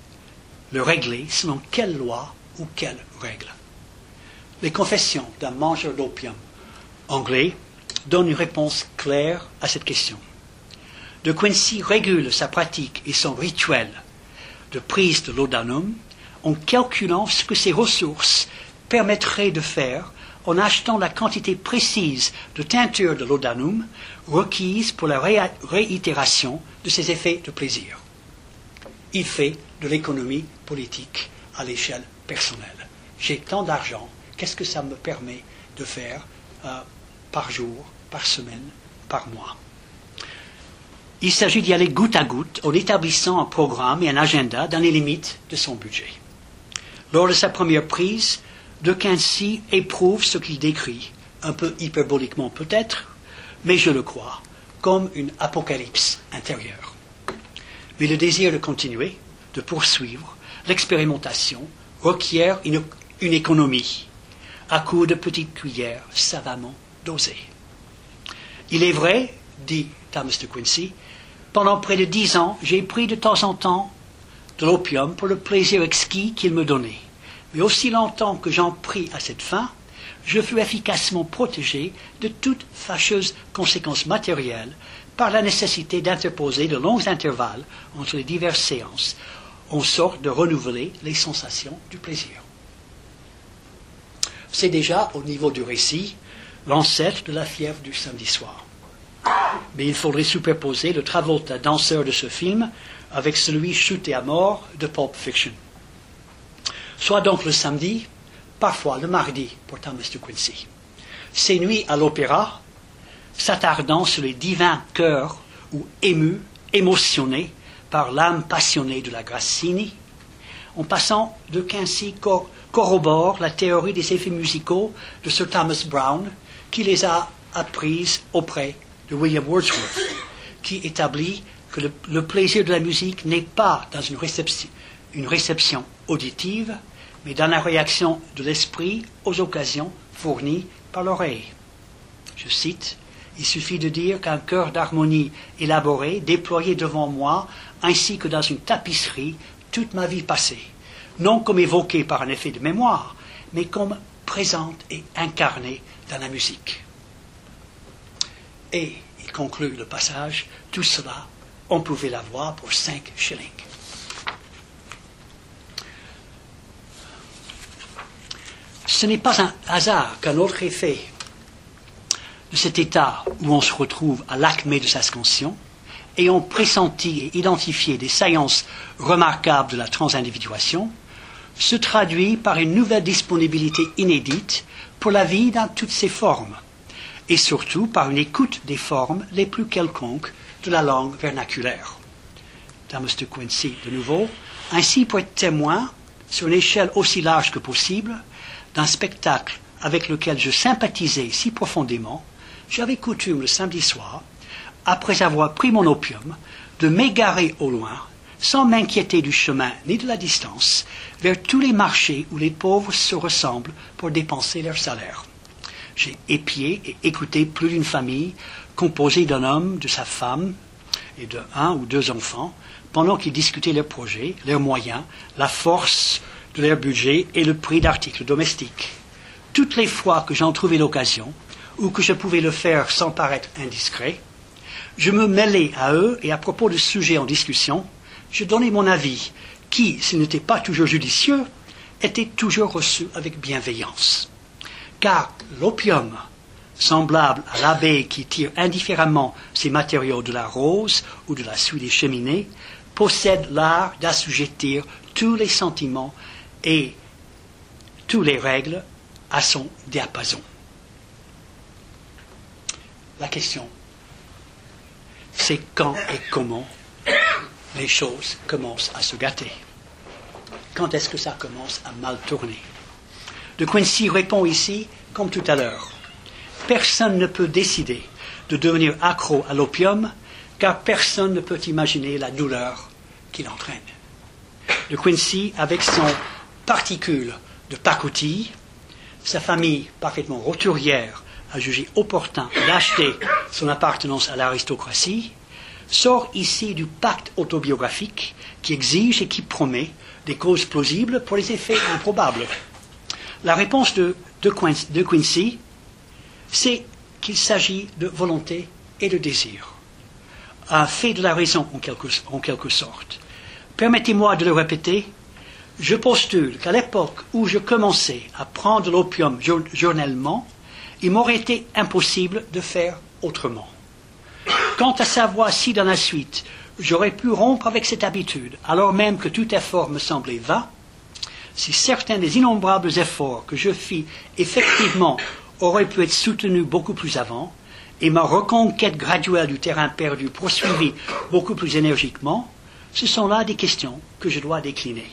Speaker 2: Le régler selon quelle loi ou quelle règle? Les confessions d'un mangeur d'opium anglais donnent une réponse claire à cette question. De Quincy régule sa pratique et son rituel de prise de laudanum en calculant ce que ses ressources permettraient de faire en achetant la quantité précise de teinture de laudanum requise pour la réitération de ses effets de plaisir. Il fait de l'économie politique à l'échelle personnelle. J'ai tant d'argent, qu'est-ce que ça me permet de faire euh, par jour, par semaine, par mois? Il s'agit d'y aller goutte à goutte en établissant un programme et un agenda dans les limites de son budget. Lors de sa première prise, de Quincy éprouve ce qu'il décrit, un peu hyperboliquement peut-être, mais je le crois, comme une apocalypse intérieure. Mais le désir de continuer, de poursuivre, l'expérimentation requiert une, économie, à coups de petites cuillères savamment dosées. Il est vrai, dit Thomas de Quincy, pendant près de dix ans, j'ai pris de temps en temps de l'opium pour le plaisir exquis qu'il me donnait. Mais aussi longtemps que j'en pris à cette fin, je fus efficacement protégé de toute fâcheuse conséquence matérielle par la nécessité d'interposer de longs intervalles entre les diverses séances, en sorte de renouveler les sensations du plaisir. C'est déjà, au niveau du récit, l'ancêtre de la fièvre du samedi soir. Mais il faudrait superposer le Travolta danseur de ce film avec celui chuté à mort de Pulp Fiction. Soit donc le samedi, parfois le mardi pour Thomas de Quincy. Ces nuits à l'opéra, s'attardant sur les divins cœurs ou émus, émotionnés par l'âme passionnée de la Grassini, en passant de Quincy corrobore la théorie des effets musicaux de Sir Thomas Browne, qui les a apprises auprès de William Wordsworth, qui établit que le, plaisir de la musique n'est pas dans une réception auditive, mais dans la réaction de l'esprit aux occasions fournies par l'oreille. Je cite, Il suffit de dire qu'un cœur d'harmonie élaboré, déployé devant moi, ainsi que dans une tapisserie, toute ma vie passée, non comme évoqué par un effet de mémoire, mais comme présente et incarnée dans la musique. Et il conclut le passage, tout cela, on pouvait l'avoir pour cinq shillings. Ce n'est pas un hasard qu'un autre effet de cet état où on se retrouve à l'acmé de sa scansion, ayant pressenti et identifié des saillances remarquables de la transindividuation, se traduit par une nouvelle disponibilité inédite pour la vie dans toutes ses formes, et surtout par une écoute des formes les plus quelconques de la langue vernaculaire. Thomas de Quincy, de nouveau, ainsi pour être témoin, sur une échelle aussi large que possible, d'un spectacle avec lequel je sympathisais si profondément, j'avais coutume le samedi soir, après avoir pris mon opium, de m'égarer au loin, sans m'inquiéter du chemin ni de la distance, vers tous les marchés où les pauvres se ressemblent pour dépenser leur salaire. J'ai épié et écouté plus d'une famille composée d'un homme, de sa femme et de un ou deux enfants, pendant qu'ils discutaient leurs projets, leurs moyens, la force de leur budget et le prix d'articles domestiques. Toutes les fois que j'en trouvais l'occasion, ou que je pouvais le faire sans paraître indiscret, je me mêlais à eux et à propos de sujets en discussion, je donnais mon avis, qui, s'il n'était pas toujours judicieux, était toujours reçu avec bienveillance. Car l'opium, semblable à l'abeille qui tire indifféremment ses matériaux de la rose ou de la suie des cheminées, possède l'art d'assujettir tous les sentiments et toutes les règles à son diapason. La question, c'est quand et comment les choses commencent à se gâter. Quand est-ce que ça commence à mal tourner? De Quincy répond ici, comme tout à l'heure, personne ne peut décider de devenir accro à l'opium car personne ne peut imaginer la douleur qu'il entraîne. De Quincy, avec son particule de pacotille, sa famille parfaitement roturière a jugé opportun d'acheter son appartenance à l'aristocratie, sort ici du pacte autobiographique qui exige et qui promet des causes plausibles pour les effets improbables. La réponse de, de Quincy, c'est qu'il s'agit de volonté et de désir. Un fait de la raison en quelque, en quelque sorte. Permettez-moi de le répéter, je postule qu'à l'époque où je commençais à prendre l'opium journellement, il m'aurait été impossible de faire autrement. Quant à savoir si dans la suite j'aurais pu rompre avec cette habitude, alors même que tout effort me semblait vain, si certains des innombrables efforts que je fis effectivement auraient pu être soutenus beaucoup plus avant, et ma reconquête graduelle du terrain perdu poursuivie beaucoup plus énergiquement, ce sont là des questions que je dois décliner.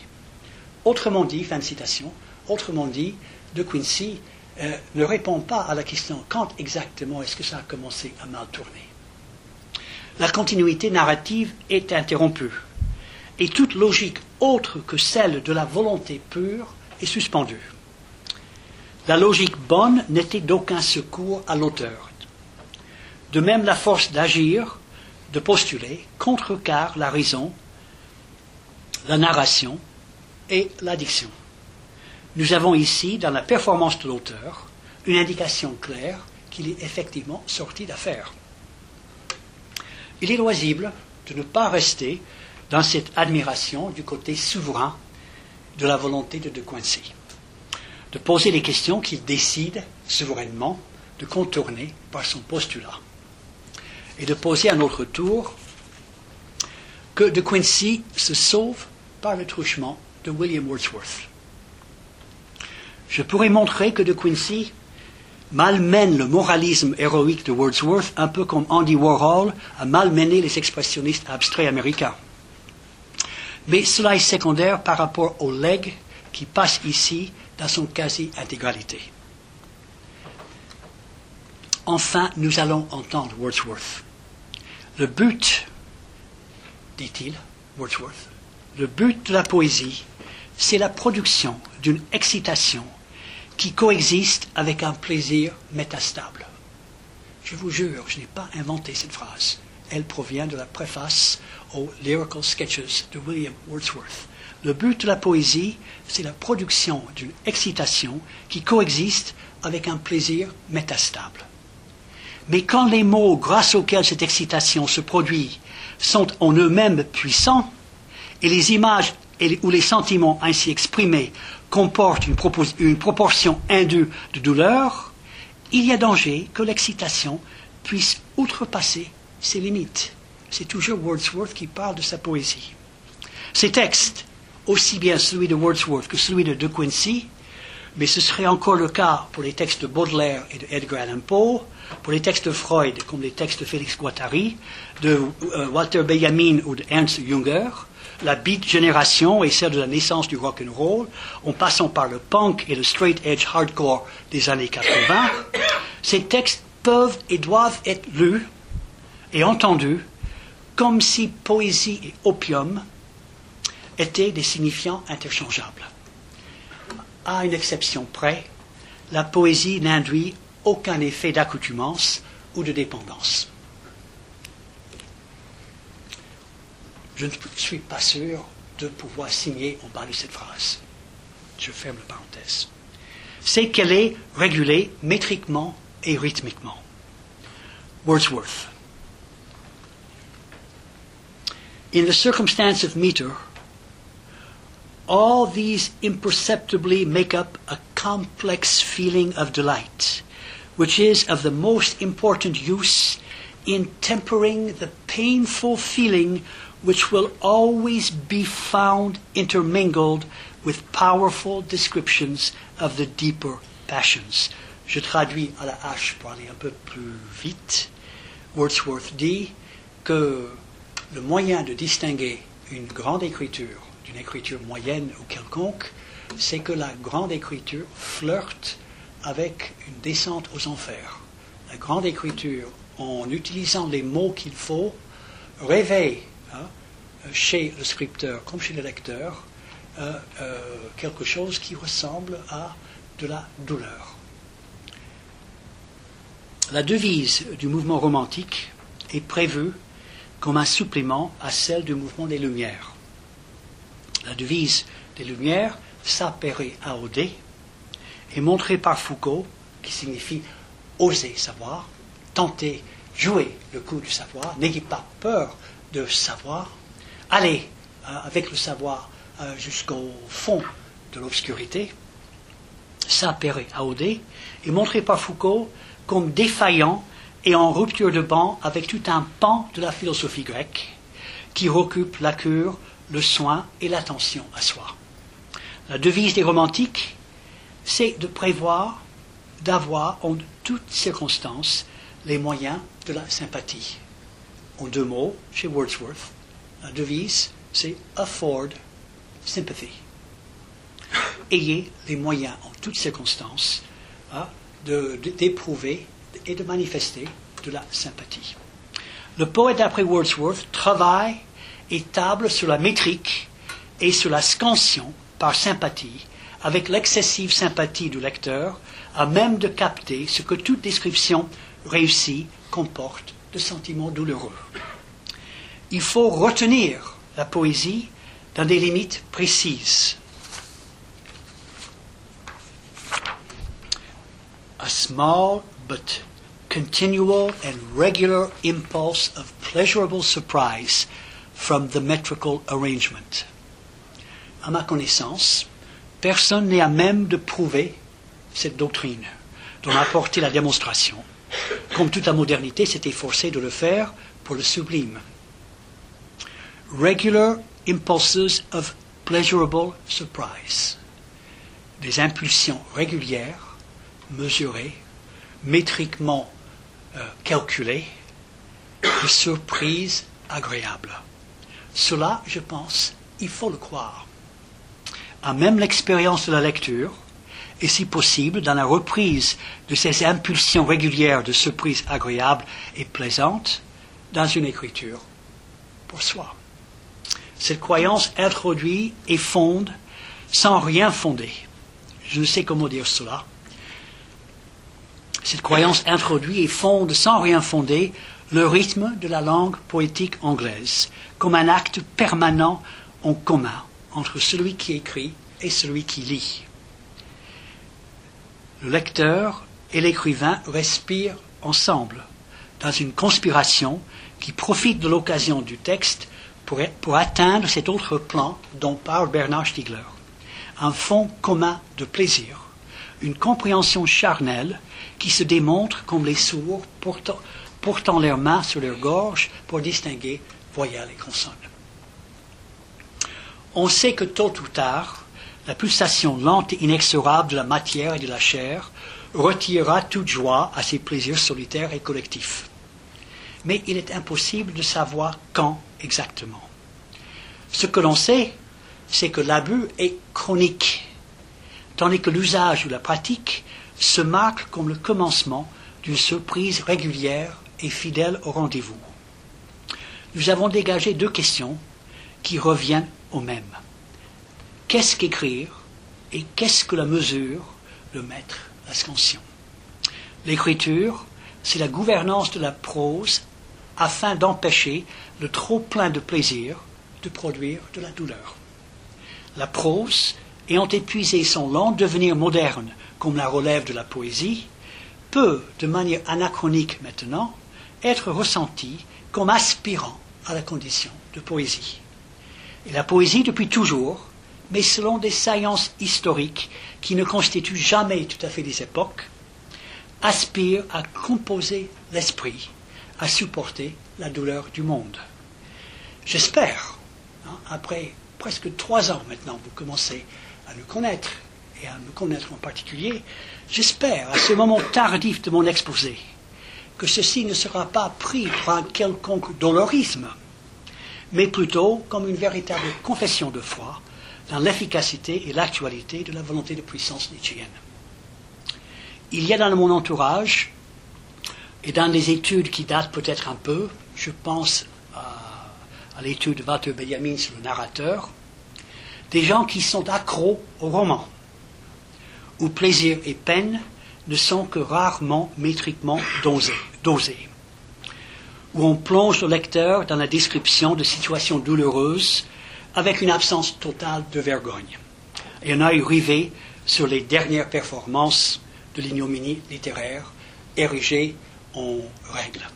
Speaker 2: Autrement dit, fin de citation, autrement dit, De Quincy euh, ne répond pas à la question quand exactement est-ce que ça a commencé à mal tourner? La continuité narrative est interrompue et toute logique autre que celle de la volonté pure est suspendue. la logique bonne n'était d'aucun secours à l'auteur. De même, la force d'agir, de postuler, contrecarre la raison, la narration et l'addiction. Nous avons ici, dans la performance de l'auteur, une indication claire qu'il est effectivement sorti d'affaire. Il est loisible de ne pas rester dans cette admiration du côté souverain de la volonté de De Quincy, de poser les questions qu'il décide souverainement de contourner par son postulat, et de poser à notre tour que De Quincy se sauve par le truchement de William Wordsworth. Je pourrais montrer que De Quincy malmène le moralisme héroïque de Wordsworth, un peu comme Andy Warhol a malmené les expressionnistes abstraits américains. Mais cela est secondaire par rapport au leg qui passe ici dans son quasi-intégralité. Enfin, nous allons entendre Wordsworth. Le but, dit-il, Wordsworth, le but de la poésie, c'est la production d'une excitation qui coexiste avec un plaisir métastable. Je vous jure, je n'ai pas inventé cette phrase. Elle provient de la préface aux Lyrical Sketches de William Wordsworth. Le but de la poésie, c'est la production d'une excitation qui coexiste avec un plaisir métastable. Mais quand les mots grâce auxquels cette excitation se produit sont en eux-mêmes puissants, et les images ou les sentiments ainsi exprimés comportent une, une proportion indue de douleur, il y a danger que l'excitation puisse outrepasser ses limites. C'est toujours Wordsworth qui parle de sa poésie. Ces textes, aussi bien celui de Wordsworth que celui de De Quincy, mais ce serait encore le cas pour les textes de Baudelaire et de Edgar Allan Poe, pour les textes de Freud, comme les textes de Félix Guattari, de euh, Walter Benjamin ou de Ernst Junger, la beat génération et celle de la naissance du rock and roll, en passant par le punk et le straight edge hardcore des années 80, ces textes peuvent et doivent être lus et entendus comme si poésie et opium étaient des signifiants interchangeables. À une exception près, la poésie n'induit aucun effet d'accoutumance ou de dépendance. je ne suis pas sûr de pouvoir signer en bas de cette phrase. Je ferme la parenthèse. C'est qu'elle est régulée métriquement et rythmiquement. Wordsworth. In the circumstance of meter, all these imperceptibly make up a complex feeling of delight, which is of the most important use in tempering the painful feeling which will always be found intermingled with powerful descriptions of the deeper passions. Je traduis à la hache pour aller un peu plus vite. Wordsworth dit que le moyen de distinguer une grande écriture d'une écriture moyenne ou quelconque, c'est que la grande écriture flirte avec une descente aux enfers. La grande écriture, en utilisant les mots qu'il faut, réveille Hein, chez le scripteur comme chez le lecteur euh, euh, quelque chose qui ressemble à de la douleur. La devise du mouvement romantique est prévue comme un supplément à celle du mouvement des Lumières. La devise des Lumières, sapere aude, est montrée par Foucault, qui signifie oser savoir, tenter, jouer le coup du savoir, n'ayez pas peur de savoir, aller euh, avec le savoir euh, jusqu'au fond de l'obscurité, s'appairer à Odé, est montré par Foucault comme défaillant et en rupture de banc avec tout un pan de la philosophie grecque qui recoupe la cure, le soin et l'attention à soi. La devise des romantiques, c'est de prévoir, d'avoir en toutes circonstances les moyens de la sympathie en deux mots, chez Wordsworth, la devise, c'est afford sympathy. Ayez les moyens en toutes circonstances hein, d'éprouver et de manifester de la sympathie. Le poète d'après Wordsworth travaille et table sur la métrique et sur la scansion par sympathie avec l'excessive sympathie du lecteur, à même de capter ce que toute description réussie comporte de sentiments douloureux. Il faut retenir la poésie dans des limites précises. A small but continual and regular impulse of pleasurable surprise from the metrical arrangement. À ma connaissance, personne n'est à même de prouver cette doctrine, d'en apporter la démonstration, comme toute la modernité s'est efforcée de le faire pour le sublime. Regular impulses of pleasurable surprise. Des impulsions régulières, mesurées, métriquement euh, calculées, de surprises agréables. Cela, je pense, il faut le croire. À même l'expérience de la lecture, et si possible dans la reprise de ces impulsions régulières de surprises agréables et plaisantes dans une écriture pour soi. Cette croyance introduit et fonde sans rien fonder. Je ne sais comment dire cela. Cette croyance introduit et fonde sans rien fonder le rythme de la langue poétique anglaise comme un acte permanent en commun entre celui qui écrit et celui qui lit. Le lecteur et l'écrivain respirent ensemble dans une conspiration qui profite de l'occasion du texte pour, atteindre cet autre plan dont parle Bernard Stiegler. Un fond commun de plaisir, une compréhension charnelle qui se démontre comme les sourds portant, portant leurs mains sur leur gorge pour distinguer voyelles et consonnes. On sait que tôt ou tard, la pulsation lente et inexorable de la matière et de la chair retirera toute joie à ces plaisirs solitaires et collectifs mais il est impossible de savoir quand exactement. Ce que l'on sait, c'est que l'abus est chronique, tandis que l'usage ou la pratique se marque comme le commencement d'une surprise régulière et fidèle au rendez-vous. Nous avons dégagé deux questions qui reviennent au même. Qu'est-ce qu'écrire et qu'est-ce que la mesure, le maître, la scansion L'écriture, c'est la gouvernance de la prose afin d'empêcher le trop plein de plaisir de produire de la douleur. La prose, ayant épuisé son lent devenir moderne comme la relève de la poésie, peut, de manière anachronique maintenant, être ressentie comme aspirant à la condition de poésie. Et la poésie, depuis toujours, mais selon des saillances historiques qui ne constituent jamais tout à fait des époques, aspire à composer l'esprit à supporter la douleur du monde. J'espère, hein, après presque trois ans maintenant, vous commencez à nous connaître, et à nous connaître en particulier, j'espère, à ce moment tardif de mon exposé, que ceci ne sera pas pris pour un quelconque dolorisme, mais plutôt comme une véritable confession de foi dans l'efficacité et l'actualité de la volonté de puissance nietzschéenne. Il y a dans mon entourage et dans les études qui datent peut-être un peu, je pense à, l'étude de Walter Benjamin sur le narrateur, des gens qui sont accros au roman, où plaisir et peine ne sont que rarement métriquement dosés, où on plonge le lecteur dans la description de situations douloureuses avec une absence totale de vergogne, et un œil rivé sur les dernières performances de l'ignominie littéraire érigée en règle.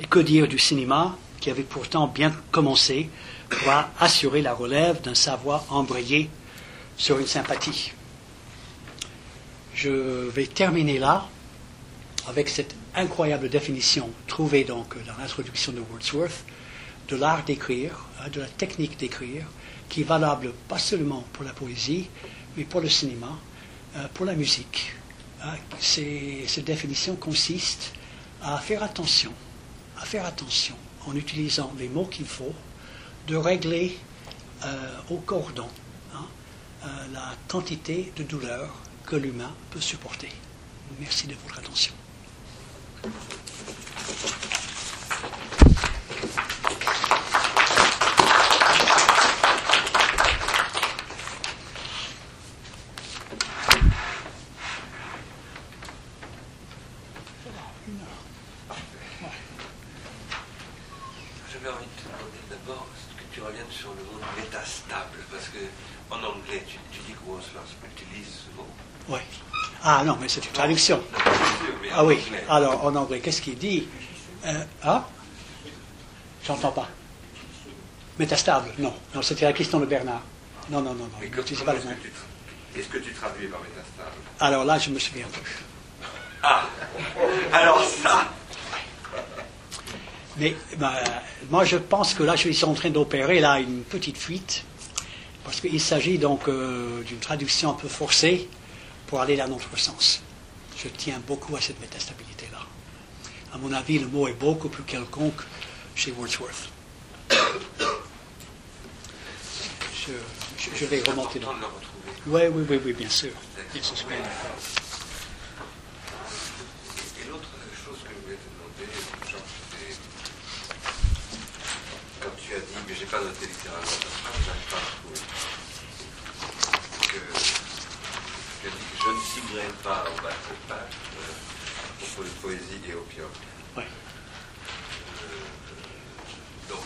Speaker 2: Et que dire du cinéma, qui avait pourtant bien commencé pour assurer la relève d'un savoir embrayé sur une sympathie. Je vais terminer là avec cette incroyable définition trouvée donc dans l'introduction de Wordsworth de l'art d'écrire, hein, de la technique d'écrire, qui est valable pas seulement pour la poésie, mais pour le cinéma, euh, pour la musique, Hein, cette définition consiste à faire attention, à faire attention en utilisant les mots qu'il faut, de régler euh, au cordon hein, euh, la quantité de douleur que l'humain peut supporter. Merci de votre attention.
Speaker 3: sur le mot métastable, parce que en anglais, tu, tu dis qu'on
Speaker 2: se ah non, mais c'est une traduction. Ah oui. Alors, en anglais, qu'est-ce qu'il dit? Euh, Ah? J'entends pas. Métastable Non. Non, c'était la question de Bernard. Non, non, non, non.
Speaker 3: Mais
Speaker 2: il
Speaker 3: que-
Speaker 2: pas le
Speaker 3: tra- Qu'est-ce que tu traduis par métastable
Speaker 2: Alors là, je me souviens plus.
Speaker 3: Ah Alors ça
Speaker 2: Mais bah, moi, je pense que là, je suis en train d'opérer là une petite fuite, parce qu'il s'agit donc euh, d'une traduction un peu forcée pour aller dans notre sens. Je tiens beaucoup à cette métastabilité-là. À mon avis, le mot est beaucoup plus quelconque chez Wordsworth. Je, je- je vais remonter dans. Oui, oui, oui, oui, bien sûr. Bien sûr, bien.
Speaker 3: Et l'autre chose que je voulais te demander, Jean, quand tu as dit, mais j'ai pas noté littéralement ta phrase, j'arrive pas à trouver. Que tu as dit que signerai pas au cette page euh, propos de poésie et opium.
Speaker 2: Ouais.
Speaker 3: Euh, donc,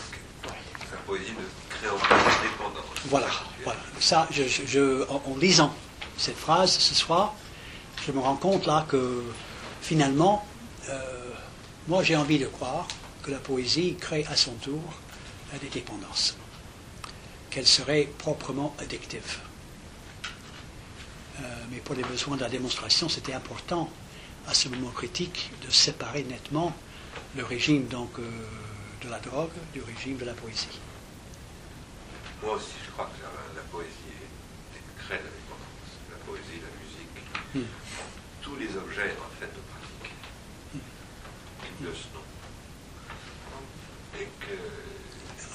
Speaker 2: Ouais.
Speaker 3: la poésie ne créant pas de dépendance.
Speaker 2: Voilà, voilà. Ça, je, je- en, en lisant cette phrase ce soir, je me rends compte là que finalement, euh, moi j'ai envie de croire que la poésie crée à son tour des dépendances, qu'elle serait proprement addictive. Euh, mais pour les besoins de la démonstration, c'était important à ce moment critique de séparer nettement le régime donc euh, de la drogue du régime de la poésie.
Speaker 3: Moi aussi, je crois que la, la poésie est- crée la dépendance. La poésie, la musique,
Speaker 2: Hmm.
Speaker 3: tous les objets en fait de pratique, dignes de ce nom. Et que,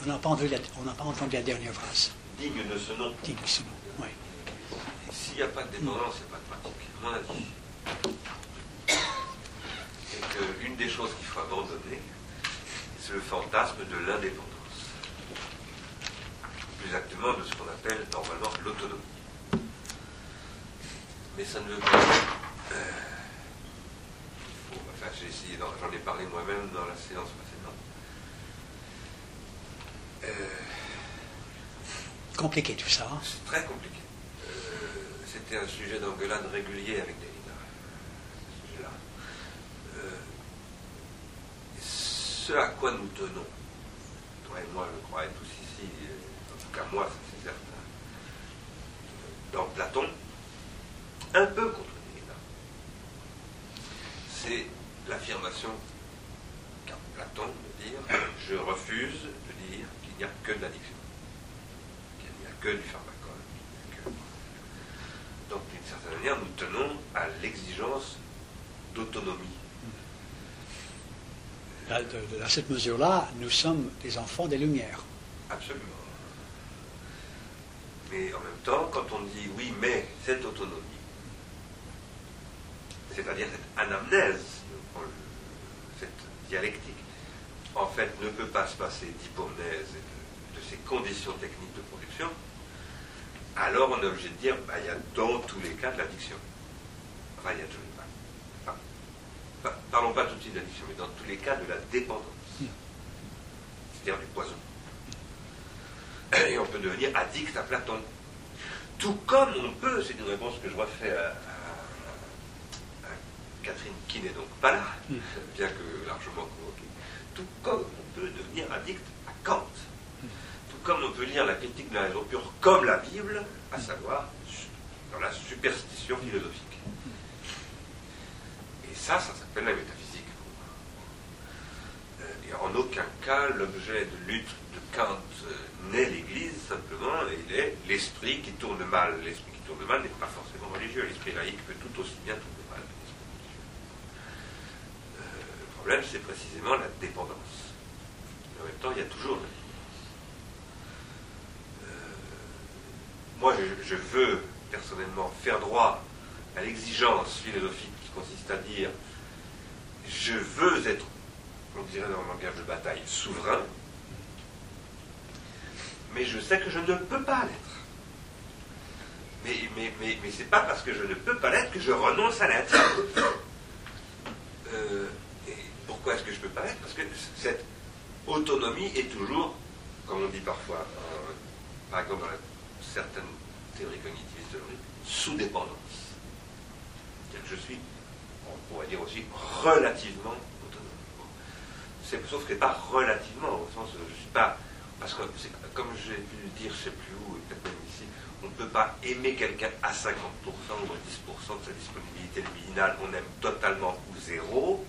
Speaker 2: On n'a pas, entendu la- on n'a pas entendu la dernière phrase.
Speaker 3: digne de ce nom,
Speaker 2: Digne de ce nom. Oui.
Speaker 3: S'il n'y a pas de dépendance, il n'y a pas de pratique, à mon avis. Et qu'une des choses qu'il faut abandonner, c'est le fantasme de l'indépendance. Plus exactement de ce qu'on appelle normalement l'autonomie. Mais ça ne veut pas dire. euh, enfin, j'ai essayé, j'en ai parlé moi-même dans la séance précédente. Euh,
Speaker 2: Compliqué tout ça. hein.
Speaker 3: c'est très compliqué. Un sujet d'engueulade régulier avec Derrida. Euh, ce à quoi nous tenons, toi et moi, je crois, et tous ici, en tout cas moi, ça, c'est certain, dans Platon, un peu contre Derrida, c'est l'affirmation qu'a Platon de dire je refuse de dire qu'il n'y a que de l'addiction qu'il n'y a que du pharmacone. Donc, d'une certaine manière, nous tenons à l'exigence d'autonomie.
Speaker 2: De- de- à cette mesure-là, nous sommes des enfants des Lumières.
Speaker 3: Absolument. Mais en même temps, quand on dit oui, mais cette autonomie, c'est-à-dire cette anamnèse, cette dialectique, en fait, ne peut pas se passer d'hypomnèse et de, de ces conditions techniques de production, alors on est obligé de dire, bah, il y a dans tous les cas de l'addiction. Enfin, il y a. Enfin, enfin, parlons pas tout de suite d'addiction, mais dans tous les cas de la dépendance. C'est-à-dire du poison. Et on peut devenir addict à Platon. Tout comme on peut, c'est une réponse que je refais à, à- à Catherine qui n'est donc pas là,
Speaker 2: Mm.
Speaker 3: bien que largement convoquée, tout comme on peut devenir addict à Kant. Comme on peut lire la critique de la raison pure comme la Bible, à savoir dans la superstition philosophique. Et ça, ça s'appelle la métaphysique. Euh, Et en aucun cas, l'objet de lutte de Kant euh, n'est l'Église, simplement, il est l'esprit qui tourne mal. L'esprit qui tourne mal n'est pas forcément religieux. L'esprit laïque peut tout aussi bien tourner mal que l'esprit religieux. Euh, le problème, c'est précisément la dépendance. En même temps, il y a toujours la dépendance. Euh, moi, je, veux personnellement faire droit à l'exigence philosophique qui consiste à dire je veux être, on dirait dans le langage de bataille, souverain, mais je sais que je ne peux pas l'être. Mais, mais, mais, mais c'est pas parce que je ne peux pas l'être que je renonce à l'être. Euh, et pourquoi est-ce que je ne peux pas l'être? Parce que cette autonomie est toujours, comme on dit parfois par exemple dans certaines théories cognitivistes de sous-dépendance. C'est-à-dire que je suis, on pourrait dire aussi, relativement autonome. C'est, sauf que pas relativement, au sens où je ne suis pas. Parce que, comme j'ai pu le dire, je ne sais plus où, peut-être même ici, on ne peut pas aimer quelqu'un à 50% ou à 10% de sa disponibilité libidinale, on aime totalement ou zéro.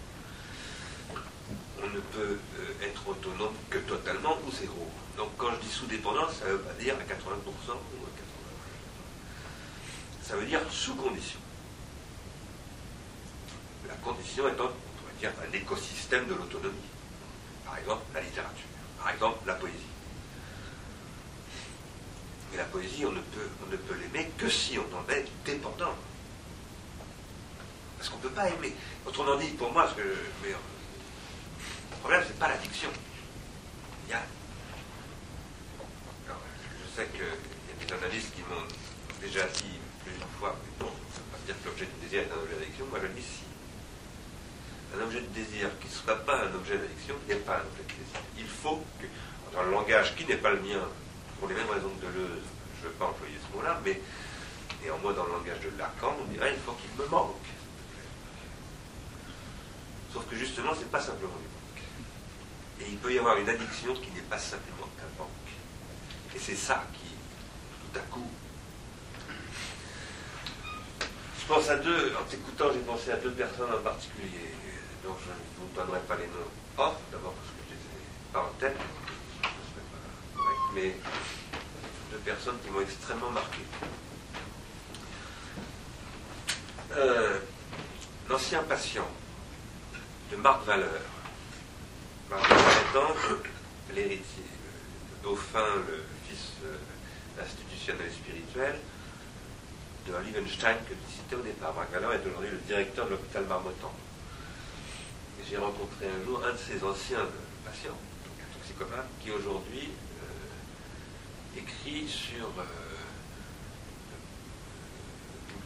Speaker 3: On ne peut euh, être autonome que totalement ou zéro. Donc quand je dis sous-dépendance, ça ne veut pas dire à 80% ou à 80%. Ça veut dire sous condition. La condition étant, on pourrait dire, un écosystème de l'autonomie. Par exemple, la littérature. Par exemple, la poésie. Mais la poésie, on ne peut, peut l'aimer que si on en est dépendant. Parce qu'on ne peut pas aimer. Autrement dit, pour moi, que le problème, ce n'est pas l'addiction. Il y a. je sais qu'il y a des analystes qui m'ont déjà dit plusieurs fois, mais non, ça ne veut pas dire que l'objet du désir est un objet d'addiction. Moi, je dis si. Un objet de désir qui ne soit pas un objet d'addiction n'est pas un objet de désir. Il faut que, dans le langage qui n'est pas le mien, pour les mêmes raisons que Deleuze, je ne veux pas employer ce mot-là, mais néanmoins dans le langage de Lacan, on dirait il faut qu'il me manque. Sauf que justement, ce n'est pas simplement du manque. Et il peut y avoir une addiction qui n'est pas simplement qu'un manque. Et c'est ça qui, tout à coup, je pense à deux, en t'écoutant, j'ai pensé à deux personnes en particulier, dont je ne vous donnerai pas les noms off, d'abord parce que je les ai pas en tête, mais de personnes qui m'ont extrêmement marqué. Euh, l'ancien patient de Marc Valeur, Marc l'héritier, le dauphin, le fils euh, institutionnel et spirituel de Liebenstein que tu citais au départ. Marc est aujourd'hui le directeur de l'hôpital Marmottan. J'ai rencontré un jour un de ses anciens patients, un toxicomane, qui aujourd'hui écrit sur euh,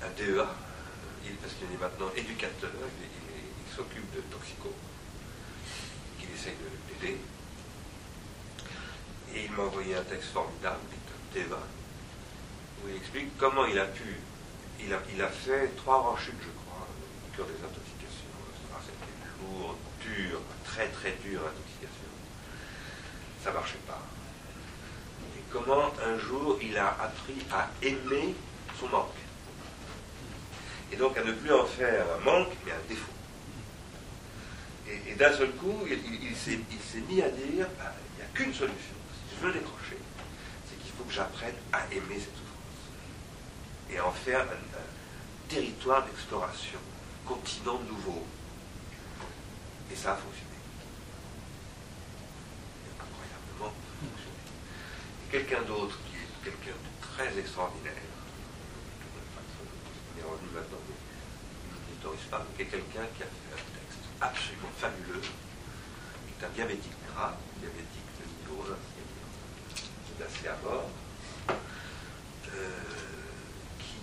Speaker 3: un DEA, parce qu'il est maintenant éducateur, il, s'occupe de toxico, qu'il essaye de l'aider. Et il m'a envoyé un texte formidable, DEA, où il explique comment il a pu, il a, fait trois rechutes, je crois, au cœur des intoxications. C'était lourd, dur, très très dur intoxication. Ça ne marchait pas comment un jour il a appris à aimer son manque? Et donc à ne plus en faire un manque, mais un défaut. Et, d'un seul coup, il, s'est mis à dire, bah, il n'y a qu'une solution. Si je veux décrocher, c'est qu'il faut que j'apprenne à aimer cette souffrance. Et en faire un, territoire d'exploration, continent nouveau. Et ça a fonctionné. Incroyablement quelqu'un d'autre qui est quelqu'un de très extraordinaire, on est revenu maintenant, mais je pas, qui quelqu'un qui a fait un texte absolument fabuleux, qui est un diabétique grave, diabétique de niveau 1, qui est assez à mort, euh, qui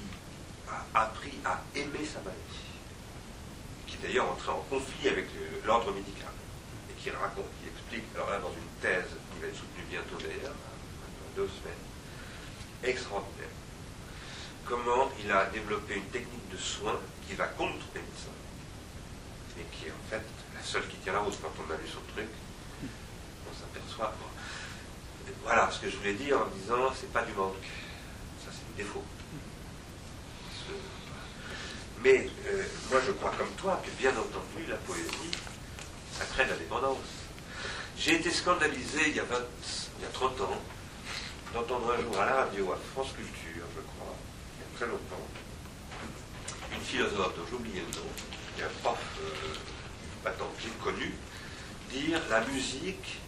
Speaker 3: a appris à aimer sa maladie, qui d'ailleurs entré en conflit avec l'ordre médical, et qui raconte, qui explique, dans une thèse qui va être soutenue bientôt d'ailleurs, deux semaines. Extraordinaire. Comment il a développé une technique de soins qui va contre les médecins. Et qui est en fait la seule qui tient la route quand on a lu son truc. On s'aperçoit. Voilà ce que je voulais dire en disant c'est pas du manque. Ça c'est du défaut. Mais euh, moi je crois comme toi que bien entendu la poésie, ça crée de la dépendance. J'ai été scandalisé il y a, 20, il y a 30 ans d'entendre un jour à la radio, à France Culture, je crois, il y a très longtemps, une philosophe dont oublié le nom, est un prof euh, patenté, connu, dire la musique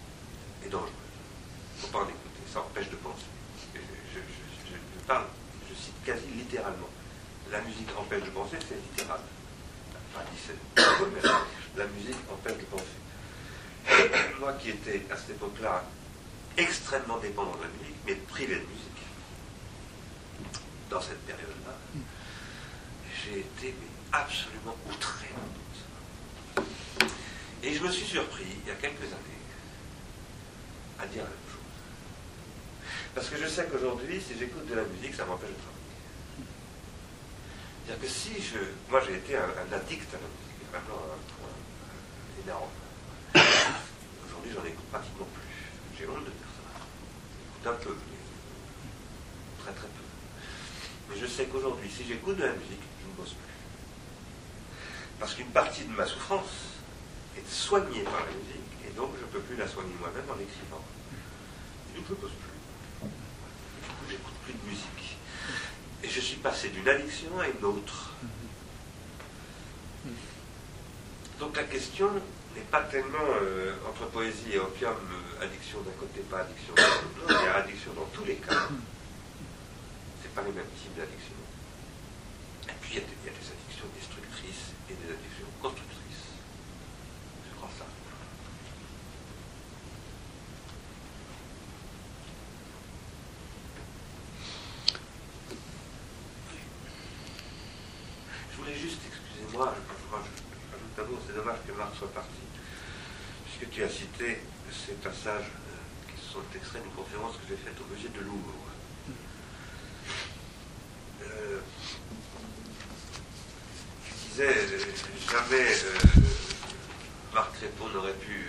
Speaker 3: est dangereuse. Il ne faut pas en écouter, ça empêche de penser. Je, parle, je cite quasi littéralement. La musique empêche de penser, c'est littéral. La musique empêche de penser. *coughs* Moi qui étais à cette époque-là extrêmement dépendant de la musique, mais privé de musique. Dans cette période-là, j'ai été absolument outré Et je me suis surpris, il y a quelques années, à dire la même chose. Parce que je sais qu'aujourd'hui, si j'écoute de la musique, ça m'empêche de travailler. C'est-à-dire que si je. Moi, j'ai été un, addict à la musique, un point énorme. Aujourd'hui, j'en écoute pratiquement plus. J'ai honte de dire ça. J'écoute un peu, mais très très peu. Mais je sais qu'aujourd'hui, si j'écoute de la musique, je ne bosse plus. Parce qu'une partie de ma souffrance est soignée par la musique, et donc je ne peux plus la soigner moi-même en écrivant. Et donc je ne bosse plus. Du coup, j'écoute plus de musique. Et je suis passé d'une addiction à une autre. Donc la question n'est pas tellement euh, entre poésie et opium, euh, addiction d'un côté, pas addiction de l'autre. Il y a addiction dans tous les cas. Ce pas les mêmes types d'addiction. Et puis il y, a des, addictions destructrices et des addictions constructrices. Je crois ça. Je voulais juste, excusez-moi, d'abord c'est parti, puisque tu as cité ces passages euh, qui sont extraits d'une conférence que j'ai faite au musée de Louvre. Euh, je disais, euh, jamais Marc Crépon n'aurait pu,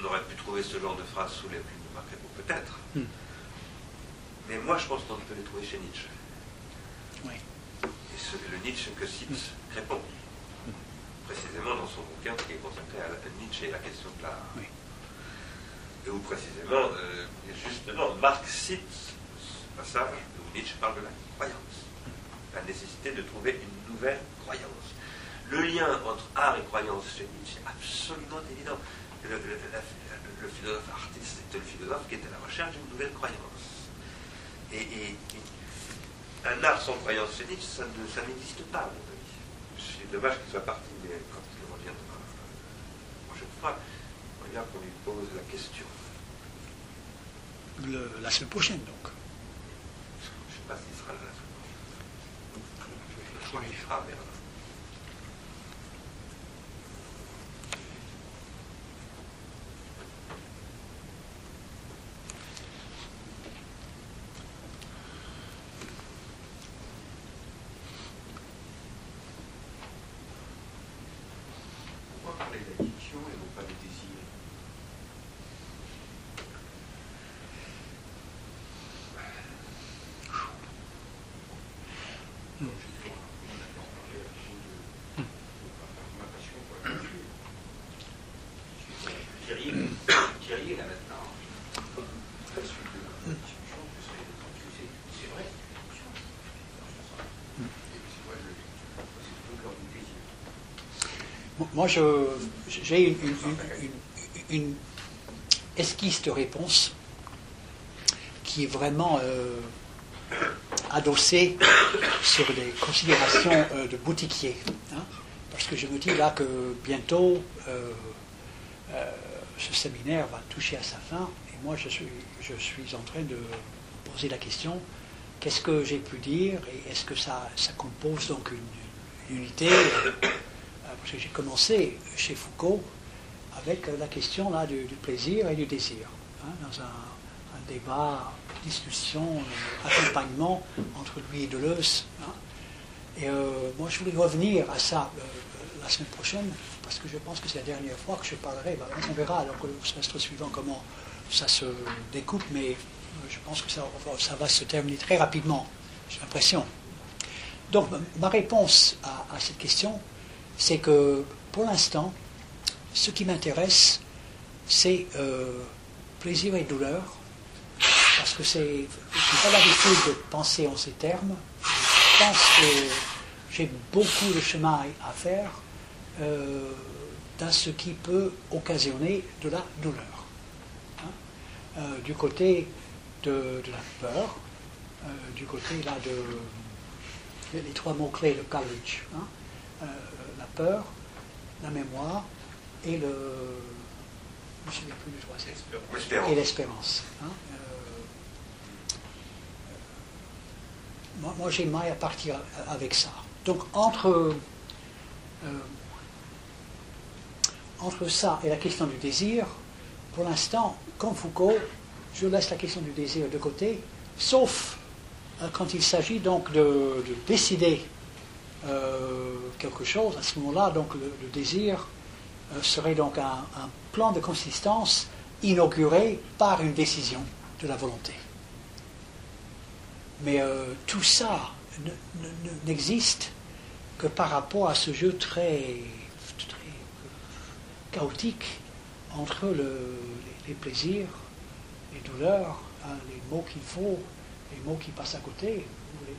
Speaker 3: on aurait pu trouver ce genre de phrase sous les plumes de Marc Crépon, peut-être. Hmm. Mais moi, je pense qu'on peut les trouver chez Nietzsche. Oui. Et ce, le Nietzsche que cite. Crépon précisément dans son bouquin qui est consacré à Nietzsche et la question de l'art. Et où précisément, euh, justement, Marx cite ce passage où Nietzsche parle de la croyance, la nécessité de trouver une nouvelle croyance. Le lien entre art et croyance chez Nietzsche est absolument évident. Le, philosophe artiste est le philosophe qui est à la recherche d'une nouvelle croyance. Et, un art sans croyance chez Nietzsche, ça, n'existe pas, dommage qu'il soit parti quand il reviendra la prochaine fois, on regarde qu'on lui pose la question.
Speaker 2: la semaine prochaine, donc.
Speaker 3: Je ne sais pas s'il sera là la semaine prochaine. Je crois qu'il sera vers
Speaker 2: Moi, j'ai une, esquisse de réponse qui est vraiment euh, adossée sur des considérations euh, de boutiquier. Hein. parce que je me dis là que bientôt, euh, ce séminaire va toucher à sa fin, et moi, je suis, en train de poser la question qu'est-ce que j'ai pu dire, et est-ce que ça compose donc une unité? J'ai commencé chez Foucault avec la question là, du, plaisir et du désir, hein, dans un, débat, discussion, euh, accompagnement entre lui et Deleuze. Hein. Et euh, moi, je voulais revenir à ça euh, la semaine prochaine, parce que je pense que c'est la dernière fois que je parlerai. Bah, on verra alors le semestre suivant comment ça se découpe, mais je pense que ça va se terminer très rapidement, j'ai l'impression. Donc, ma réponse à cette question, c'est que pour l'instant, ce qui m'intéresse, c'est euh, plaisir et douleur, parce que c'est, n'ai pas l'habitude de penser en ces termes. Je pense que j'ai beaucoup de chemin à faire euh, dans ce qui peut occasionner de la douleur. Hein. Euh, du côté de, la peur, du côté là de les trois mots-clés de courage. Hein peur, la mémoire et le. Je sais plus du troisième. Et l'espérance. Hein. Euh, moi, j'ai mal à partir avec ça. Donc, entre, euh, entre ça et la question du désir, pour l'instant, comme Foucault, je laisse la question du désir de côté, sauf euh, quand il s'agit donc de, de décider euh, quelque chose. À ce moment-là, donc le, désir euh, serait donc un, plan de consistance inauguré par une décision de la volonté. Mais euh, tout ça ne- ne- ne- n'existe que par rapport à ce jeu très, très chaotique entre le- les, plaisirs, les douleurs, hein, les mots qu'il faut, les mots qui passent à côté,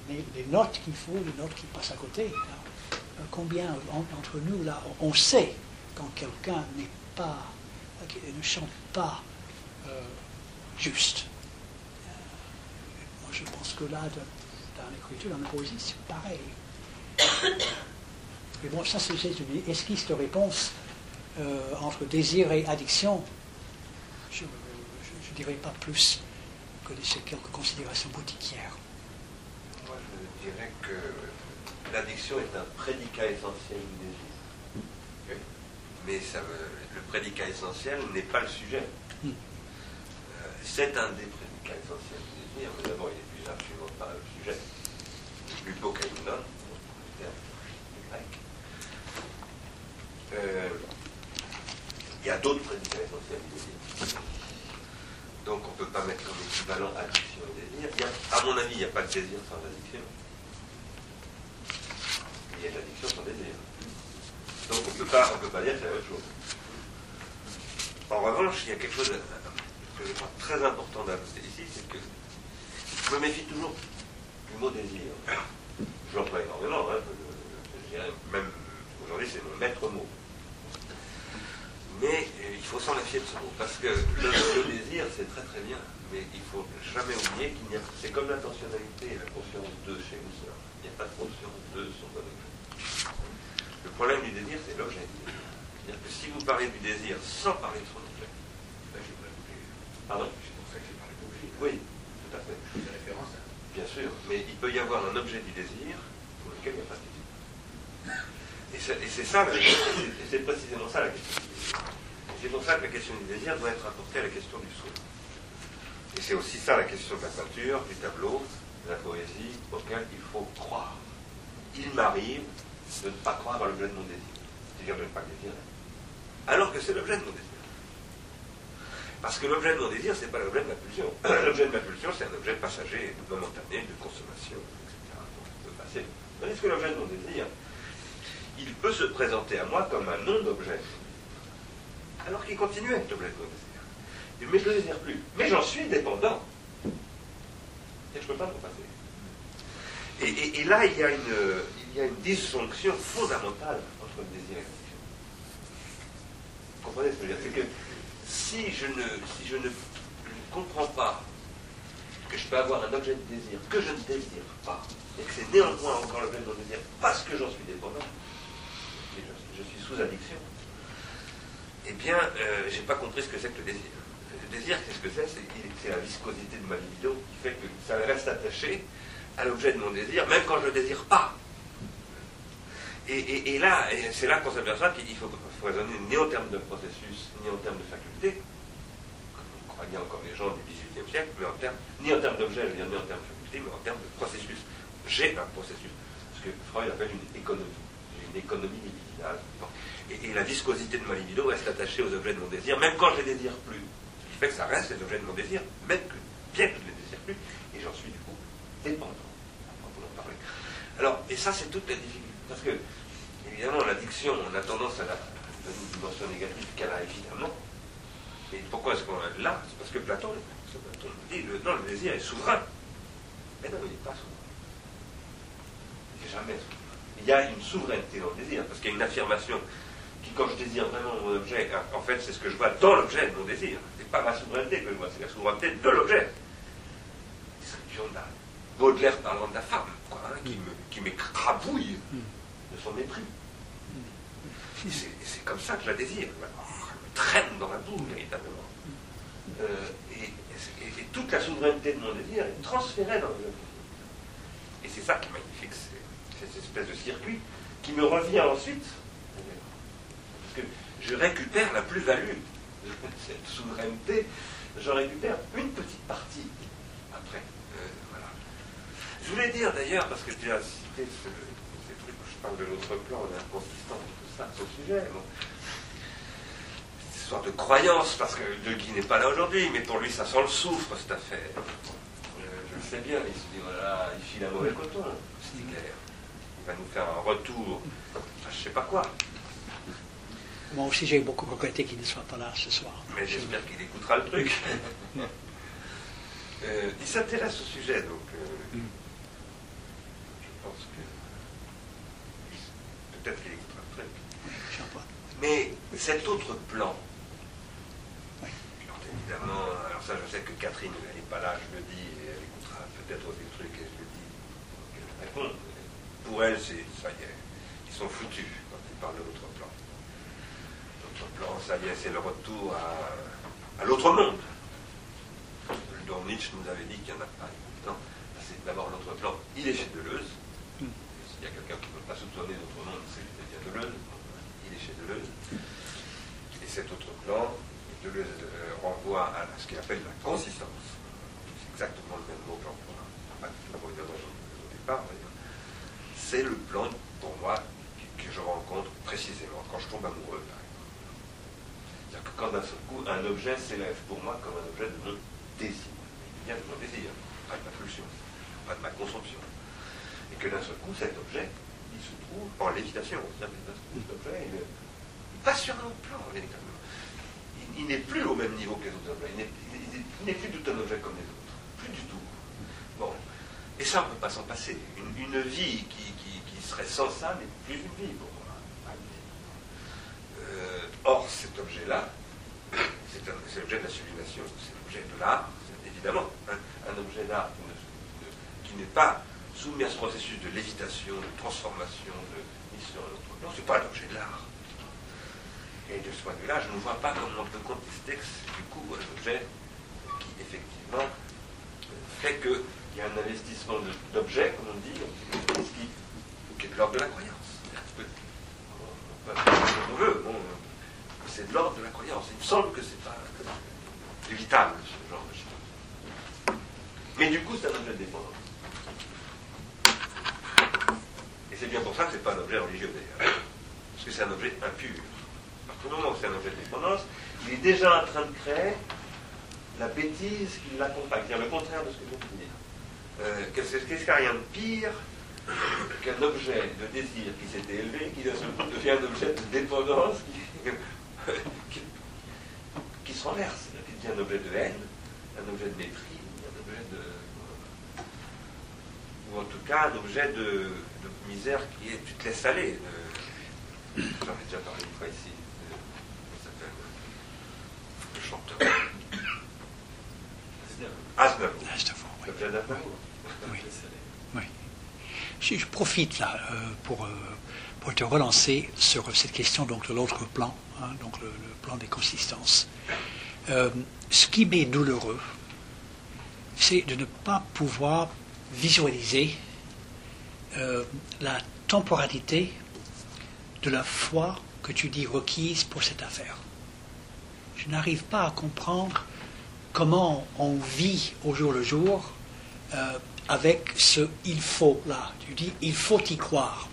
Speaker 2: les, notes qu'il faut, les notes qui passent à côté. Combien en- entre nous, là, on sait quand quelqu'un n'est pas, euh, ne chante pas euh, juste. Euh, moi, je pense que là, de- dans l'écriture, dans la poésie, c'est pareil. Mais bon, ça, c'est une esquisse de réponse entre désir et addiction. Je ne dirais pas plus que ces quelques considérations boutiquières.
Speaker 3: Je dirais que l'addiction est un prédicat essentiel du désir. Mais ça le prédicat essentiel n'est pas le sujet.
Speaker 2: Hmm.
Speaker 3: Euh, c'est un des prédicats essentiels du désir, mais d'abord, il est plus absolument pas le sujet. L'hypokainon, le terme grec. Euh, il y a d'autres prédicats essentiels du désir. Donc on ne peut pas mettre comme équivalent addiction et désir. Il y a- à mon avis, il n'y a pas de désir sans addiction. De l'addiction sans désir. Donc on ne peut pas dire que c'est la même chose. En revanche, il y a quelque chose que je crois très important d'ajouter ici, c'est que je me méfie toujours du mot désir. Je l'emploie énormément, hein, même aujourd'hui c'est mon maître mot. Mais euh, il faut s'en méfier de ce mot, parce que le, désir, c'est très très bien, mais il faut jamais oublier qu'il n'y a c'est comme l'intentionnalité et la conscience de chez Husserl. Il n'y a pas de conscience de son bon objet. Le problème du désir, c'est l'objet. C'est-à-dire que si vous parlez du désir sans parler de son objet,
Speaker 1: Là, j'ai pas
Speaker 3: pardon?
Speaker 1: C'est pour ça que j'ai parlé d'objet.
Speaker 3: Oui, tout à fait.
Speaker 1: Je faisais référence à.
Speaker 3: Bien sûr, mais il peut y avoir un objet du désir pour lequel il n'y a pas de désir. Et c'est, ça, et c'est- et c'est précisément ça la question du désir. Et c'est pour ça que la question du désir doit être rapportée à la question du souhait. Et c'est aussi ça la question de la peinture, du tableau, de la poésie, auquel il faut croire. Il m'arrive de ne pas croire à l'objet de mon désir, c'est-à-dire de ne pas le désirer. Alors que c'est l'objet de mon désir. Parce que l'objet de mon désir, c'est pas l'objet de ma pulsion. *clears throat* l'objet de ma pulsion, c'est un objet passager, momentané, de consommation, etc. Donc, passer. Tandis que l'objet de mon désir, il peut se présenter à moi comme un nom d'objet. Alors qu'il continue à être l'objet de mon désir. Mais je ne le désire plus. Mais j'en suis dépendant. Et je ne peux pas m'en passer. Et là, il y, a une, il y a une disjonction fondamentale entre le désir et l'addiction. Vous comprenez ce que je veux dire? C'est que si je ne, si je ne, comprends pas que je peux avoir un objet de désir que je ne désire pas, et que c'est néanmoins encore l'objet de mon désir parce que j'en suis dépendant, je, suis sous addiction, eh bien, euh, j'ai pas compris ce que c'est que le désir. Le désir, qu'est-ce que c'est C'est c'est la viscosité de ma libido qui fait que ça reste attaché à l'objet de mon désir, même quand je ne le désire pas. Et, là, c'est là qu'on s'aperçoit qu'il faut, faut raisonner ni en termes de processus, ni en termes de faculté, comme bien encore les gens du XVIIIe siècle, mais en termes, ni en termes d'objet, ni en termes de faculté, mais en termes de processus. J'ai un processus, ce que Freud appelle une économie. Une économie libidinale. Et, et la viscosité de ma libido reste attachée aux objets de mon désir, même quand je les désire plus. Ce qui fait que ça reste les objets de mon désir, même bien que je ne les désire plus, et j'en suis du coup dépendant. Alors, et ça, c'est toute la difficulté. Parce que, évidemment, l'addiction, on a tendance à la une dimension négative qu'elle a évidemment. Et pourquoi est-ce qu'on a là? C'est parce que Platon, Platon nous dit le, non, le désir est souverain. Mais non, il n'est pas souverain. Il n'est jamais souverain. Il y a une souveraineté dans le désir, parce qu'il y a une affirmation qui, quand je désire vraiment mon objet, en fait, c'est ce que je vois dans l'objet de mon désir. C'est pas ma souveraineté que je vois, c'est la souveraineté de l'objet. Description de la Baudelaire parlant de la femme, quoi, hein, qui me- qui m'écrabouille de son mépris. C'est comme ça que je la désire. Elle me traîne dans la boue, véritablement. Euh, et, toute la souveraineté de mon désir est transférée dans le. Et c'est ça qui est magnifique, cette espèce de circuit qui me revient ensuite. Parce que je récupère la plus-value de cette souveraineté j'en récupère une petite partie après. Euh, voilà. Je voulais dire d'ailleurs, parce que tu as cité ce, parle de l'autre plan, l'inconsistance, tout ça, c'est au sujet. Bon. Cette histoire de croyance, parce que De Guy n'est pas là aujourd'hui, mais pour lui, ça sent le soufre, cette affaire. Euh, je le sais bien, il se dit, voilà, il file un mauvais coton, Stigler. Il va nous faire un retour, à je sais pas quoi.
Speaker 2: Moi aussi, j'ai beaucoup regretté qu'il ne soit pas là ce soir.
Speaker 3: Mais j'espère qu'il écoutera le truc. *laughs* Euh, il s'intéresse au sujet, donc euh,
Speaker 2: Mm.
Speaker 3: je pense que
Speaker 2: Paul.
Speaker 3: Mais cet autre plan, alors évidemment, alors ça je sais que Catherine, elle n'est pas là, je le dis, et elle écoutera peut-être des trucs et je le dis, elle répond. Pour elle, c'est ça y est, ils sont foutus quand ils parlent de l'autre plan. L'autre plan, ça y est, c'est le retour à, à l'autre monde. dont Nietzsche nous avait dit qu'il n'y en a pas. Non, c'est d'abord l'autre plan, il est chez Deleuze.
Speaker 2: Mm.
Speaker 3: S'il y a quelqu'un qui ne peut pas soupçonner l'autre monde, bien Deleuze. Il est chez Deleuze. Et cet autre plan, Deleuze renvoie à ce qu'il appelle la consistance. C'est exactement le même mot que l'emploi. Au départ, d'ailleurs. C'est le plan, pour moi, que, que je rencontre précisément quand je tombe amoureux, par exemple. C'est-à-dire que quand d'un seul coup, un objet s'élève pour moi comme un objet de mon désir. Il vient de mon désir, pas de ma pulsion, pas de ma consomption. Et que d'un seul coup, cet objet, en lévitation. Seul coup, cet objet, il, il passe sur un autre plan, véritablement. Il, n'est plus au même niveau que les autres objets. Il n'est- plus tout un objet comme les autres. Plus du tout. Bon. Et ça, on ne peut pas s'en passer. Une, vie qui, qui- serait sans ça n'est plus une vie pour moi. Euh, or, cet objet-là, c'est un- c'est l'objet de la sublimation, c'est l'objet de l'art, c'est évidemment. un objet d'art qui n'est pas soumis à ce processus de lévitation, de transformation, de mise sur un autre plan, c'est pas l'objet de l'art. Et de ce point de vue-là, je ne vois pas comment on peut contester du coup un objet qui, effectivement, fait qu'il y a un investissement d'objets, comme on dit, qui, est de l'ordre de la croyance. On peut faire ce qu'on veut, bon, c'est de l'ordre de la croyance. Il me semble que c'est pas évitable, ce genre de choses. Mais du coup, c'est un objet de dépendance. Et c'est bien pour ça que c'est pas un objet religieux, d'ailleurs. Parce que c'est un objet impur. À partir du moment où c'est un objet de dépendance, il est déjà en train de créer la bêtise qui l'accompagne, c'est-à-dire le contraire de ce que je viens dire. Qu'est-ce qu'il y a rien de pire qu'un objet de désir qui s'était élevé, qui coup devient un objet de dépendance qui, *laughs* qui, qui se renverse, qui devient un objet de haine, un objet de mépris, un objet de. ou en tout cas un objet de misère qui est. tu te laisses aller. de- J'en ai déjà parlé une fois ici. de- comment s'appelle Le chanteur. Aznavour.
Speaker 2: Ah, oui. Oui. Oui. Je, je profite là euh, pour, euh, pour te relancer sur cette question donc, de l'autre plan, hein, donc le, le plan des consistances. Euh, ce qui m'est douloureux, c'est de ne pas pouvoir visualiser euh, la temporalité de la foi que tu dis requise pour cette affaire. Je n'arrive pas à comprendre comment on vit au jour le jour euh, avec ce il faut là. Tu dis il faut y croire.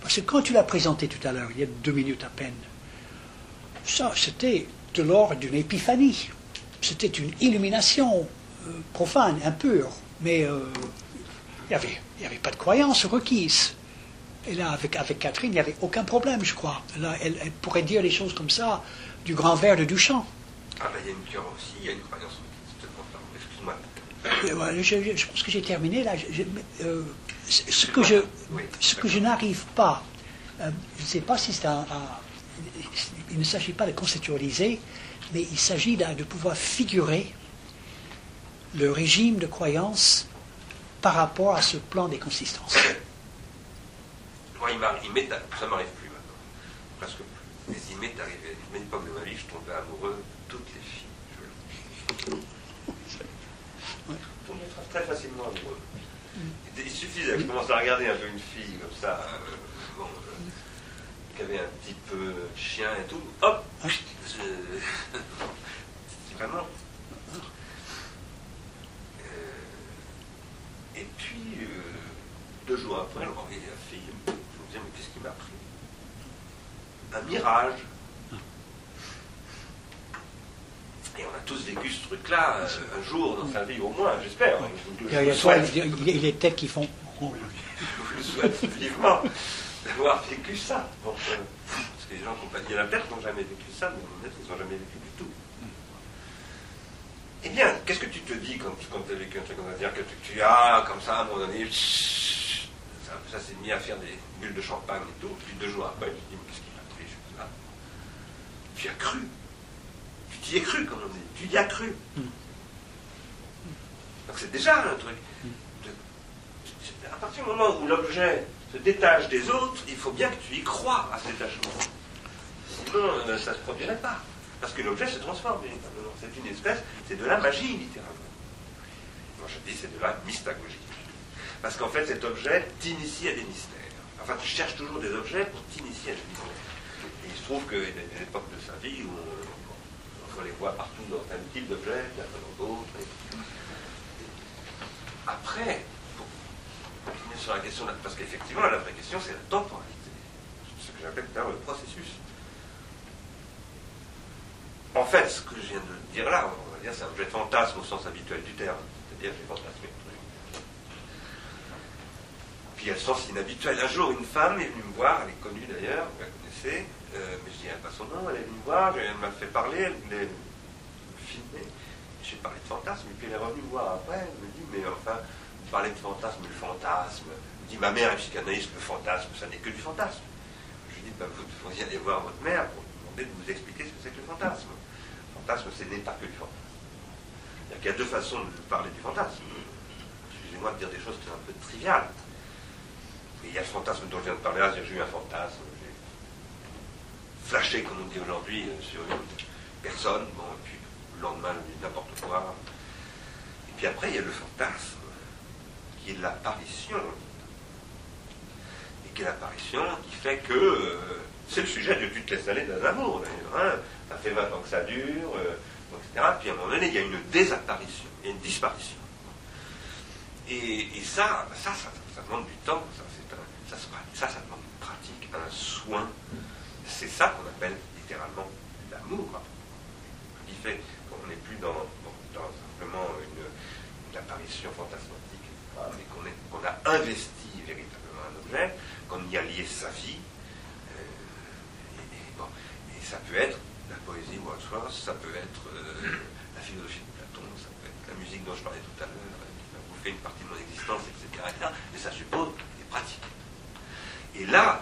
Speaker 2: Parce que quand tu l'as présenté tout à l'heure, il y a deux minutes à peine, ça c'était de l'ordre d'une épiphanie. C'était une illumination euh, profane, impure, mais il n'y avait, il y avait pas de croyance requise. Et là, avec, avec Catherine, il n'y avait aucun problème, je crois. Là, elle, elle pourrait dire les choses comme ça du grand verre de Duchamp.
Speaker 3: Ah ben il y a une cœur aussi, il y a une croyance. Excuse-moi.
Speaker 2: Euh, Je, je- je pense que j'ai terminé là. Je- euh, ce ce que je,
Speaker 3: Oui,
Speaker 2: ce que je n'arrive pas, euh, je ne sais pas si c'est un, un- il ne s'agit pas de conceptualiser, mais il s'agit de pouvoir figurer le régime de croyance par rapport à ce plan des consistances.
Speaker 3: Moi, il m'arrive, ça m'arrive plus maintenant, presque plus. Mais il m'est arrivé, à une époque de ma vie, je tombais amoureux de toutes les filles. Je... Est très facilement amoureux. Il suffisait que je commence à regarder un peu une fille comme ça, euh, bon, euh, qui avait un petit peu de chien et tout, hop, je- *laughs* c'est vraiment Et puis, euh, deux jours après, elle renvoyait la fille. Je me disais, mais qu'est-ce qui m'a pris? Un mirage. Et on a tous vécu ce truc-là euh, un jour dans sa vie au moins, j'espère.
Speaker 2: Il, y a soit,
Speaker 3: je,
Speaker 2: il est têtes qui font.
Speaker 3: Je vous le souhaite vivement d'avoir vécu ça. Euh, parce que les gens qui ont pas dit la perte n'ont jamais vécu ça, mais en fait, ils n'ont jamais vécu eh bien, qu'est-ce que tu te dis quand, quand tu as vécu un truc comme ça? C'est-à-dire que tu, tu as, comme ça, à un moment donné, ça, ça s'est mis à faire des bulles de champagne et tout, puis deux jours après, tu te dis, mais qu'est-ce qui m'a pris je. Tu y as cru. Tu t'y es cru, comme on dit. Tu y as cru. Donc c'est déjà un truc. de- à partir du moment où l'objet se détache des autres, il faut bien que tu y crois à ce détachement. Sinon, euh, ça ne se produirait pas. Parce que l'objet se transforme véritablement. C'est une espèce, c'est de la magie, littéralement. Moi, je dis c'est de la mystagogie. Parce qu'en fait, cet objet t'initie à des mystères. Enfin, tu cherches toujours des objets pour t'initier à des mystères. Et il se trouve qu'il y a des époques de sa vie où on, on les voit partout dans tel type d'objet, puis après dans d'autres. et- Après, pour continuer sur la question, de- parce qu'effectivement, la vraie question, c'est la temporalité. Ce que j'appelle le processus. En fait, ce que je viens de dire là, on va dire, c'est un objet de fantasme au sens habituel du terme. C'est-à-dire, j'ai fantasmé le truc. Puis il y a le sens inhabituel. Un jour, une femme est venue me voir, elle est connue d'ailleurs, vous la connaissez, euh, mais je dis pas son nom, elle est venue me voir, elle m'a fait parler, elle voulait me filmer. J'ai parlé de fantasme, et puis elle est revenue me voir après, elle me dit, mais enfin, vous parlez de fantasme, le fantasme. Elle me dit, ma mère est psychanalyste, le fantasme, ça n'est que du fantasme. Je lui dis, bah, vous devriez aller voir votre mère pour lui demander de vous expliquer ce que c'est que le fantasme. Fantasme, ce n'est pas que du fantasme. Il y a deux façons de parler du fantasme. Excusez-moi de dire des choses qui sont un peu triviales. Il y a le fantasme dont je viens de parler là, j'ai eu un fantasme, j'ai flashé, comme on dit aujourd'hui, euh, sur une personne, bon, et puis le lendemain, n'importe quoi. Et puis après, il y a le fantasme, qui est l'apparition. Et qui est l'apparition qui fait que euh, c'est le sujet de te laisses aller d'un amour, d'ailleurs. hein. Ça fait 20 ans que ça dure, euh, etc. Puis à un moment donné, il y a une désapparition, il y a une disparition. Et, et ça, ça, ça, ça demande du temps, ça, un- ça, demande une pratique, un soin. C'est ça qu'on appelle littéralement l'amour. Qui fait qu'on n'est plus dans, dans- dans simplement une, une apparition fantasmatique, mais qu'on est- qu'on a investi véritablement un objet, qu'on y a lié sa vie. euh, et, et bon, et ça peut être la poésie Wordsworth, ça peut être euh, la philosophie de Platon, ça peut être la musique dont je parlais tout à l'heure, euh, qui va bouffer une partie de mon existence, etc. mais ça suppose des pratiques. Et là,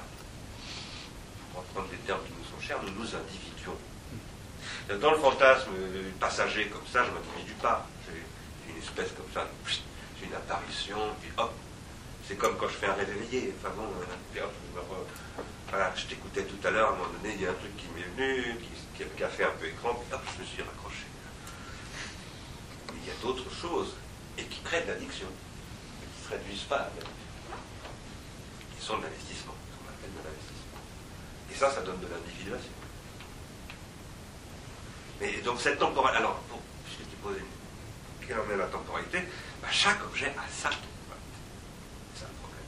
Speaker 3: pour reprendre des termes qui nous sont chers, nous nous individuons. Dans le fantasme euh, passager comme ça, je m'individue pas. J'ai une espèce comme ça, j'ai une apparition, puis hop, c'est comme quand je fais un rêve éveillé. Enfin bon, puis hop, je me voilà, je t'écoutais tout à l'heure, à un moment donné, il y a un truc qui m'est venu, qui, a- fait un peu écran, puis hop, je me suis raccroché. Mais il y a d'autres choses, et qui créent de l'addiction, qui ne se réduisent pas à l'addiction. Qui sont de l'investissement, ce qu'on appelle de l'investissement. Et ça, ça donne de l'individuation. Mais donc cette temporalité, alors, pour, puisque tu posais quelle en est la temporalité, bah, chaque objet a sa temporalité. C'est ça le problème.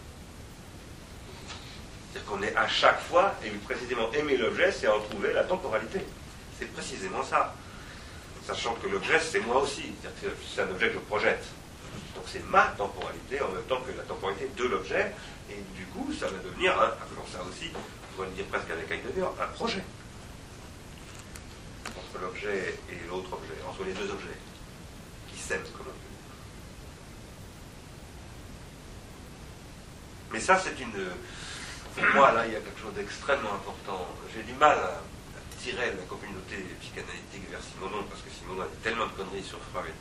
Speaker 3: C'est-à-dire qu'on est à chaque fois, et précisément aimer l'objet, c'est en trouver la temporalité. C'est précisément ça. Sachant que l'objet, c'est moi aussi. C'est un objet que je projette. Donc c'est ma temporalité en même temps que la temporalité de l'objet. Et du coup, ça va devenir, un, appelons ça aussi, on pourrait le dire presque avec Heidegger, un projet. Entre l'objet et l'autre objet, entre les deux objets, qui s'aiment comme un Mais ça, c'est une. Pour moi, là, il y a quelque chose d'extrêmement important. J'ai du mal à, tirer la communauté psychanalytique vers Simonon, parce que Simonon a dit tellement de conneries sur Freud.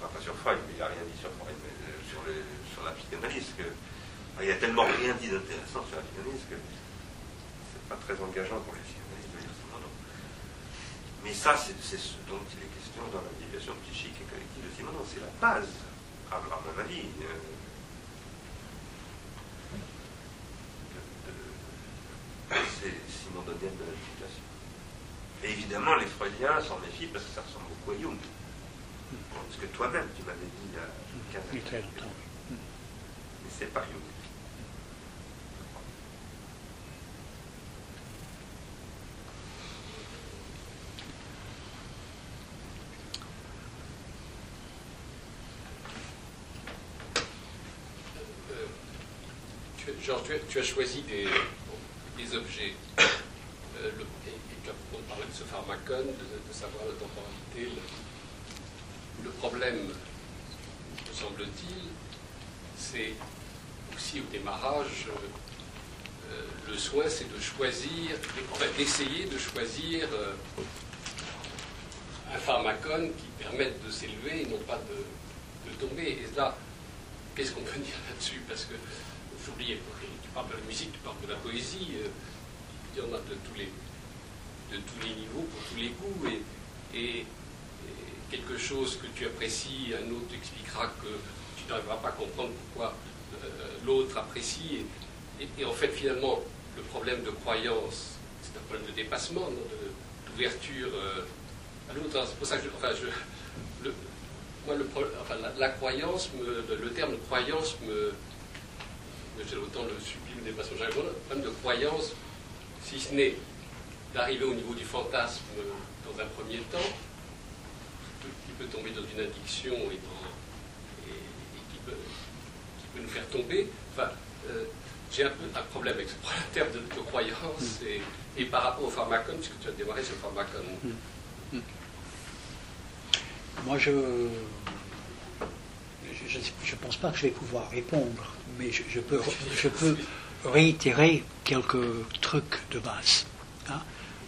Speaker 3: Enfin, pas sur Freud, mais il n'a rien dit sur Freud, mais euh, sur, la psychanalyse, que. enfin, il a tellement rien dit d'intéressant sur la psychanalyse que c'est pas très engageant pour les psychanalystes de lire Simonon. Mais ça, c'est ce dont il est question dans l'individuation psychique et collective de Simonon. C'est la base, à, à mon avis. euh, C'est Simon Dodienne de la situation. Et évidemment, les Freudiens s'en méfient parce que ça ressemble beaucoup à Jung. Parce que toi-même, tu m'avais dit il y a 15
Speaker 2: ans. Très longtemps.
Speaker 3: Mais c'est pas Jung.
Speaker 4: Euh, Genre, tu as, tu as choisi des, objets. Euh, et, tu as parlé de ce pharmacone, de, savoir la temporalité. Le, problème, me semble-t-il, c'est aussi au démarrage, euh, le soin, c'est de choisir, d'essayer de choisir un pharmacone qui permette de s'élever et non pas de, tomber. Et là, qu'est-ce qu'on peut dire là-dessus? Parce que, j'oubliais, parles de la musique, tu parles de la poésie, euh, il y en a de tous les, niveaux, pour tous les goûts, et, quelque chose que tu apprécies, un autre expliquera que tu n'arriveras pas à comprendre pourquoi euh, l'autre apprécie. Et, en fait, finalement, le problème de croyance, c'est un problème de dépassement, d'ouverture. Euh, c'est pour ça que moi, la, croyance, le, terme croyance me. J'ai autant le sublime des façons le problème de croyance, si ce n'est d'arriver au niveau du fantasme dans un premier temps, qui peut tomber dans une addiction et, qui, peut, qui, peut, nous faire tomber. Enfin, euh, j'ai un peu un problème avec ce terme de, croyance et, et, par rapport au pharmacone, puisque tu as démarré sur le pharmacone. Mm.
Speaker 2: Moi, je ne pense pas que je vais pouvoir répondre, mais je, peux, réitérer quelques trucs de base. Hein.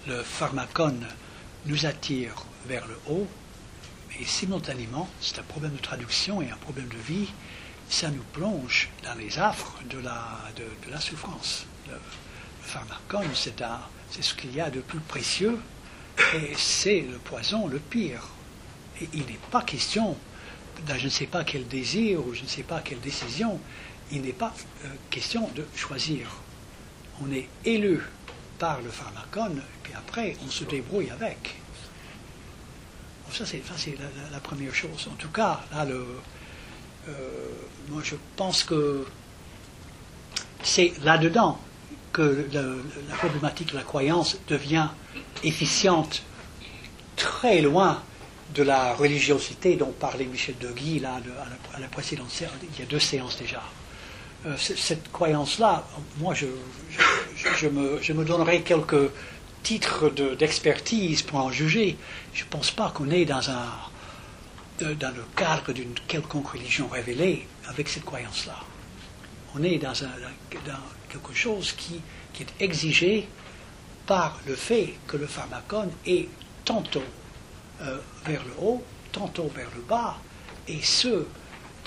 Speaker 2: Le pharmacone nous attire vers le haut, et simultanément, c'est un problème de traduction et un problème de vie, ça nous plonge dans les affres de la, souffrance. Le, pharmacone, c'est ce qu'il y a de plus précieux, et c'est le poison le pire il n'est pas question, je ne sais pas quel désir ou je ne sais pas quelle décision, il n'est pas euh, question de choisir. On est élu par le pharmacone, et puis après, on se débrouille avec. ça, c'est la, première chose. En tout cas, là, le, euh, moi, je pense que c'est là-dedans que la problématique de la croyance devient efficiente très loin de la religiosité dont parlait Michel Deguy à, la, précédente séance, il y a deux séances déjà. Euh, cette croyance-là, moi je, me, je, donnerai quelques titres d'expertise pour en juger. Je ne pense pas qu'on est dans, un, dans le cadre d'une quelconque religion révélée avec cette croyance-là. On est dans, quelque chose qui, qui est exigé par le fait que le pharmacone est tantôt euh, vers le haut, tantôt vers le bas, et ce,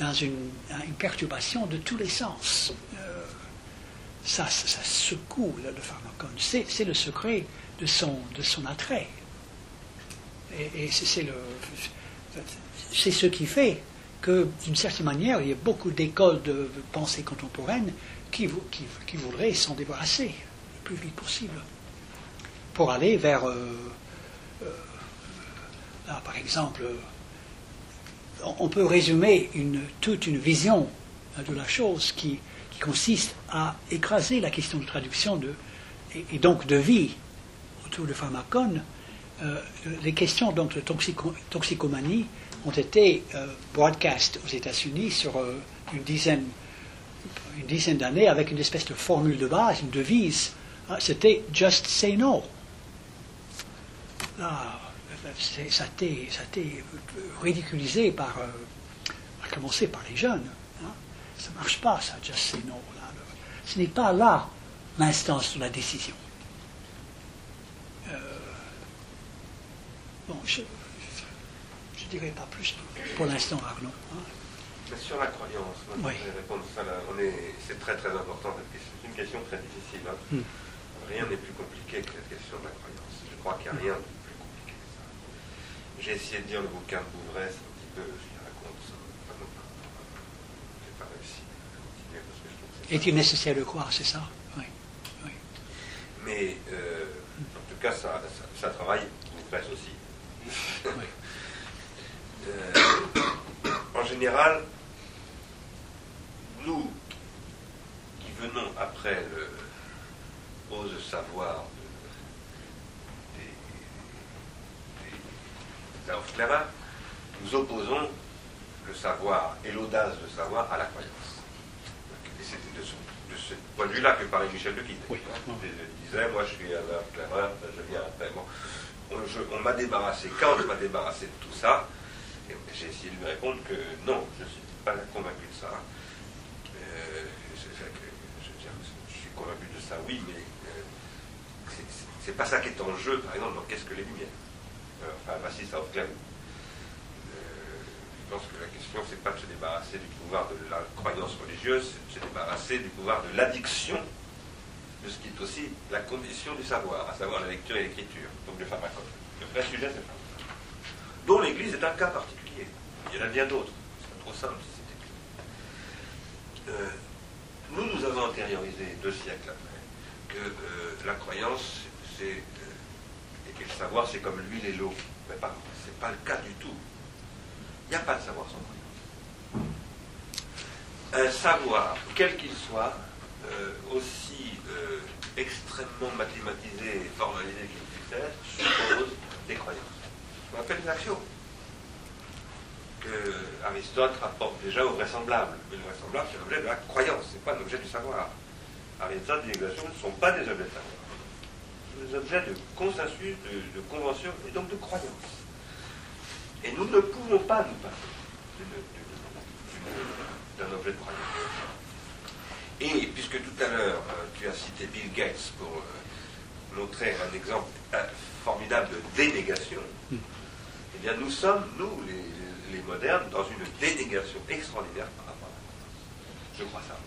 Speaker 2: dans une, perturbation de tous les sens. Euh, ça, secoue le, pharmacone. C'est le secret de son, attrait. Et, c'est ce qui fait que, d'une certaine manière, il y a beaucoup d'écoles de pensée contemporaine qui, voudraient s'en débarrasser le plus vite possible pour aller vers euh, par exemple, on peut résumer toute une vision de la chose qui, consiste à écraser la question de traduction et, donc de vie autour de pharmacone. Euh, les questions donc, de toxicomanie ont été euh, broadcast aux États-Unis sur euh, une dizaine, d'années avec une espèce de formule de base, une devise. Ah, c'était Just say no. Là, ça a été, ridiculisé par, euh, à commencer par les jeunes. Hein. Ça ne marche pas, ça, just say no. Ce n'est pas là l'instance de la décision. Euh, bon, je ne dirais pas plus pour l'instant, Arnaud.
Speaker 3: Hein. Sur la croyance, répondre ça, c'est très très important C'est une question très difficile. Hein. Hmm. Rien n'est plus compliqué que la question de la croyance. Je crois qu'il n'y a rien j'ai essayé de dire le bouquin de Bouvray, c'est un petit peu, je raconte ça. J'ai pas réussi à continuer parce que je trouve que
Speaker 2: Est-il nécessaire de croire, c'est ça? Oui. oui.
Speaker 3: Mais euh, en tout cas, ça, ça, ça travaille Bouvray aussi. Oui. *laughs* Euh, en général, nous qui venons après le ose savoir là nous opposons le savoir et l'audace de savoir à la croyance. Et c'est de ce, ce point de vue-là que parlait Michel de Guide.
Speaker 2: Oui.
Speaker 3: Il disait, moi je suis un éclaireur, je viens après. Bon, on, je- on m'a débarrassé, quand on m'a débarrassé de tout ça, et j'ai essayé de lui répondre que non, je ne suis pas convaincu de ça. Euh, je, je- je je suis convaincu de ça, oui, mais euh, c'est- pas ça qui est en jeu, par exemple, dans Qu'est-ce que les Lumières? Enfin, Massis à Clairvaux. Euh, je pense que la question, c'est pas de se débarrasser du pouvoir de la croyance religieuse, c'est de se débarrasser du pouvoir de l'addiction de ce qui est aussi la condition du savoir, à savoir la lecture et l'écriture, donc le pharmacone. Le vrai sujet, c'est le. Dont l'Église est un cas particulier. Il y en a bien d'autres. C'est trop simple. Euh, nous, nous avons intériorisé deux siècles après que euh, la croyance, c'est euh, et le savoir, c'est comme l'huile et l'eau. Mais pas, c'est pas le cas du tout. Il n'y a pas de savoir sans croyance. Un savoir, quel qu'il soit, euh, aussi euh, extrêmement mathématisé et formalisé qu'il puisse être, suppose des croyances. On appelle des axiomes. Que Aristote rapporte déjà au vraisemblable. Mais le vraisemblable, c'est l'objet de la croyance, c'est pas l'objet du savoir. Aristote dit les axiomes ne sont pas des objets de savoir. Objets de consensus, de, convention et donc de croyance. Et nous ne pouvons pas nous passer d'un objet de croyance. Et puisque tout à l'heure euh, tu as cité Bill Gates pour euh, montrer un exemple euh, formidable de dénégation, eh bien nous sommes, nous les, modernes, dans une dénégation extraordinaire par rapport à la croyance. Je crois ça.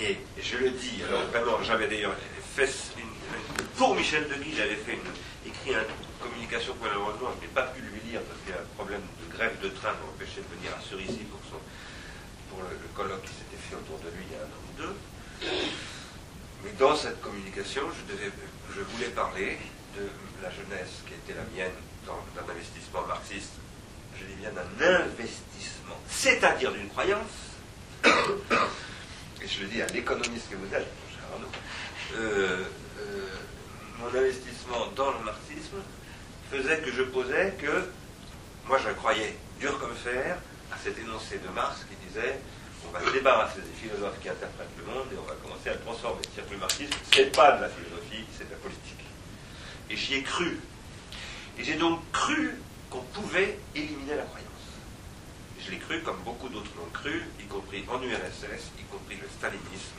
Speaker 3: Et je le dis, alors vraiment, j'avais d'ailleurs fait une- pour Michel Deguy, j'avais fait une, écrit une communication que malheureusement je n'ai pas pu lui lire parce qu'il y a un problème de grève de train m'a empêché de venir à Cerisy pour, pour le, colloque qui s'était fait autour de lui il y a un an ou deux. Mais dans cette communication, je, voulais parler de la jeunesse qui était la mienne dans d'un investissement marxiste. Je dis bien d'un investissement, c'est-à-dire d'une croyance. *coughs* Et je le dis à l'économiste que vous êtes, cher Arnaud. euh, mon investissement dans le marxisme faisait que je posais que moi je croyais dur comme fer à cet énoncé de Marx qui disait on va se débarrasser des philosophes qui interprètent le monde et on va commencer à transformer. C'est-à-dire que le marxisme, c'est pas de la philosophie, c'est de la politique. Et j'y ai cru. Et j'ai donc cru qu'on pouvait éliminer la croyance. Je l'ai cru comme beaucoup d'autres l'ont cru, y compris en URSS, y compris le stalinisme,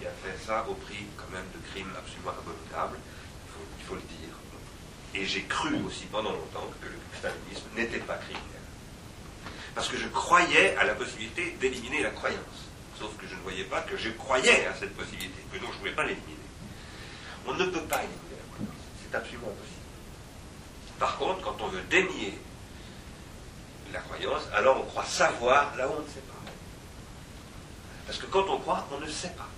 Speaker 3: qui a fait ça au prix quand même de crimes absolument abominables, il faut, le dire. Et j'ai cru aussi pendant longtemps que le stalinisme n'était pas criminel. Parce que je croyais à la possibilité d'éliminer la croyance. Sauf que je ne voyais pas que je croyais à cette possibilité, que donc je ne pouvais pas l'éliminer. On ne peut pas éliminer la croyance. C'est absolument impossible. Par contre, quand on veut dénier la croyance, alors on croit savoir là où on ne sait pas. Parce que quand on croit, on ne sait pas.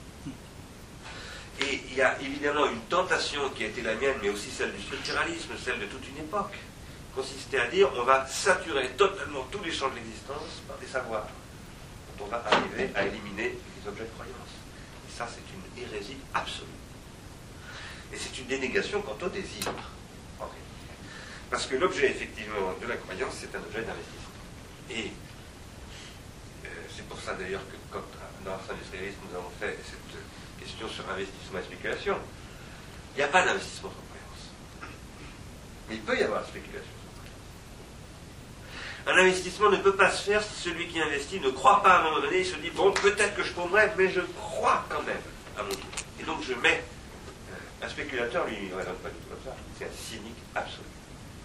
Speaker 3: Et il y a évidemment une tentation qui a été la mienne, mais aussi celle du structuralisme, celle de toute une époque, consistait à dire on va saturer totalement tous les champs de l'existence par des savoirs. dont on va arriver à éliminer les objets de croyance. Et ça, c'est une hérésie absolue. Et c'est une dénégation quant au désir. Parce que l'objet, effectivement, de la croyance, c'est un objet d'investissement. Et euh, c'est pour ça, d'ailleurs, que quand, dans l'art industrialiste, nous avons fait sur investissement et spéculation, il n'y a pas d'investissement sans croyance. Mais il peut y avoir spéculation sans croyance. Un investissement ne peut pas se faire si celui qui investit ne croit pas à un moment donné, il se dit, bon, peut-être que je tomberai, mais je crois quand même à mon tour. Et donc je mets... euh, un spéculateur, lui, il ne raisonne pas du tout comme ça. C'est un cynique absolu.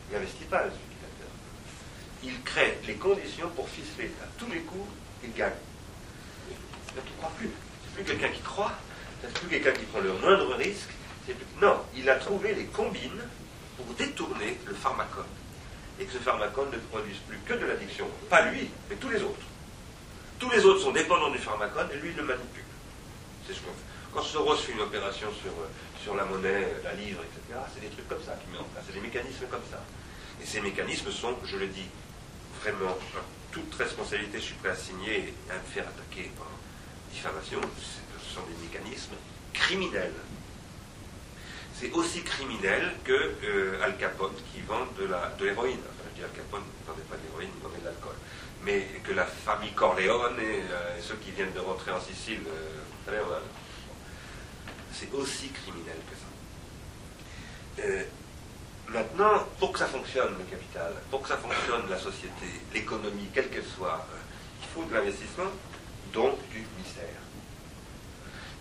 Speaker 3: Il n'investit pas, le spéculateur. Il crée les conditions pour ficeler. À tous les coups, il gagne. Il ne croit plus. C'est plus quelqu'un qui croit, c'est plus quelqu'un qui prend le moindre risque. Non, il a trouvé les combines pour détourner le pharmacone. Et que ce pharmacone ne produise plus que de l'addiction, pas lui, mais tous les autres. Tous les autres sont dépendants du pharmacone et lui, il le manipule. C'est ce qu'on fait. Quand Soros fait une opération sur, euh, sur la monnaie, euh, la livre, etc., c'est des trucs comme ça qu'il met en place. C'est des mécanismes comme ça. Et ces mécanismes sont, je le dis, vraiment, en toute responsabilité, je suis prêt à signer et à me faire attaquer en diffamation. Des mécanismes criminels. C'est aussi criminel que euh, Al Capone qui vend de de l'héroïne. Enfin, dis Al Capone ne vendait pas d'héroïne, il vendait de l'alcool. Mais que la famille Corleone et, euh, ceux qui viennent de rentrer en Sicile, euh, c'est aussi criminel que ça. Maintenant, pour que ça fonctionne, le capital, pour que ça fonctionne, la société, l'économie, quelle qu'elle soit, il faut de l'investissement, donc du mystère.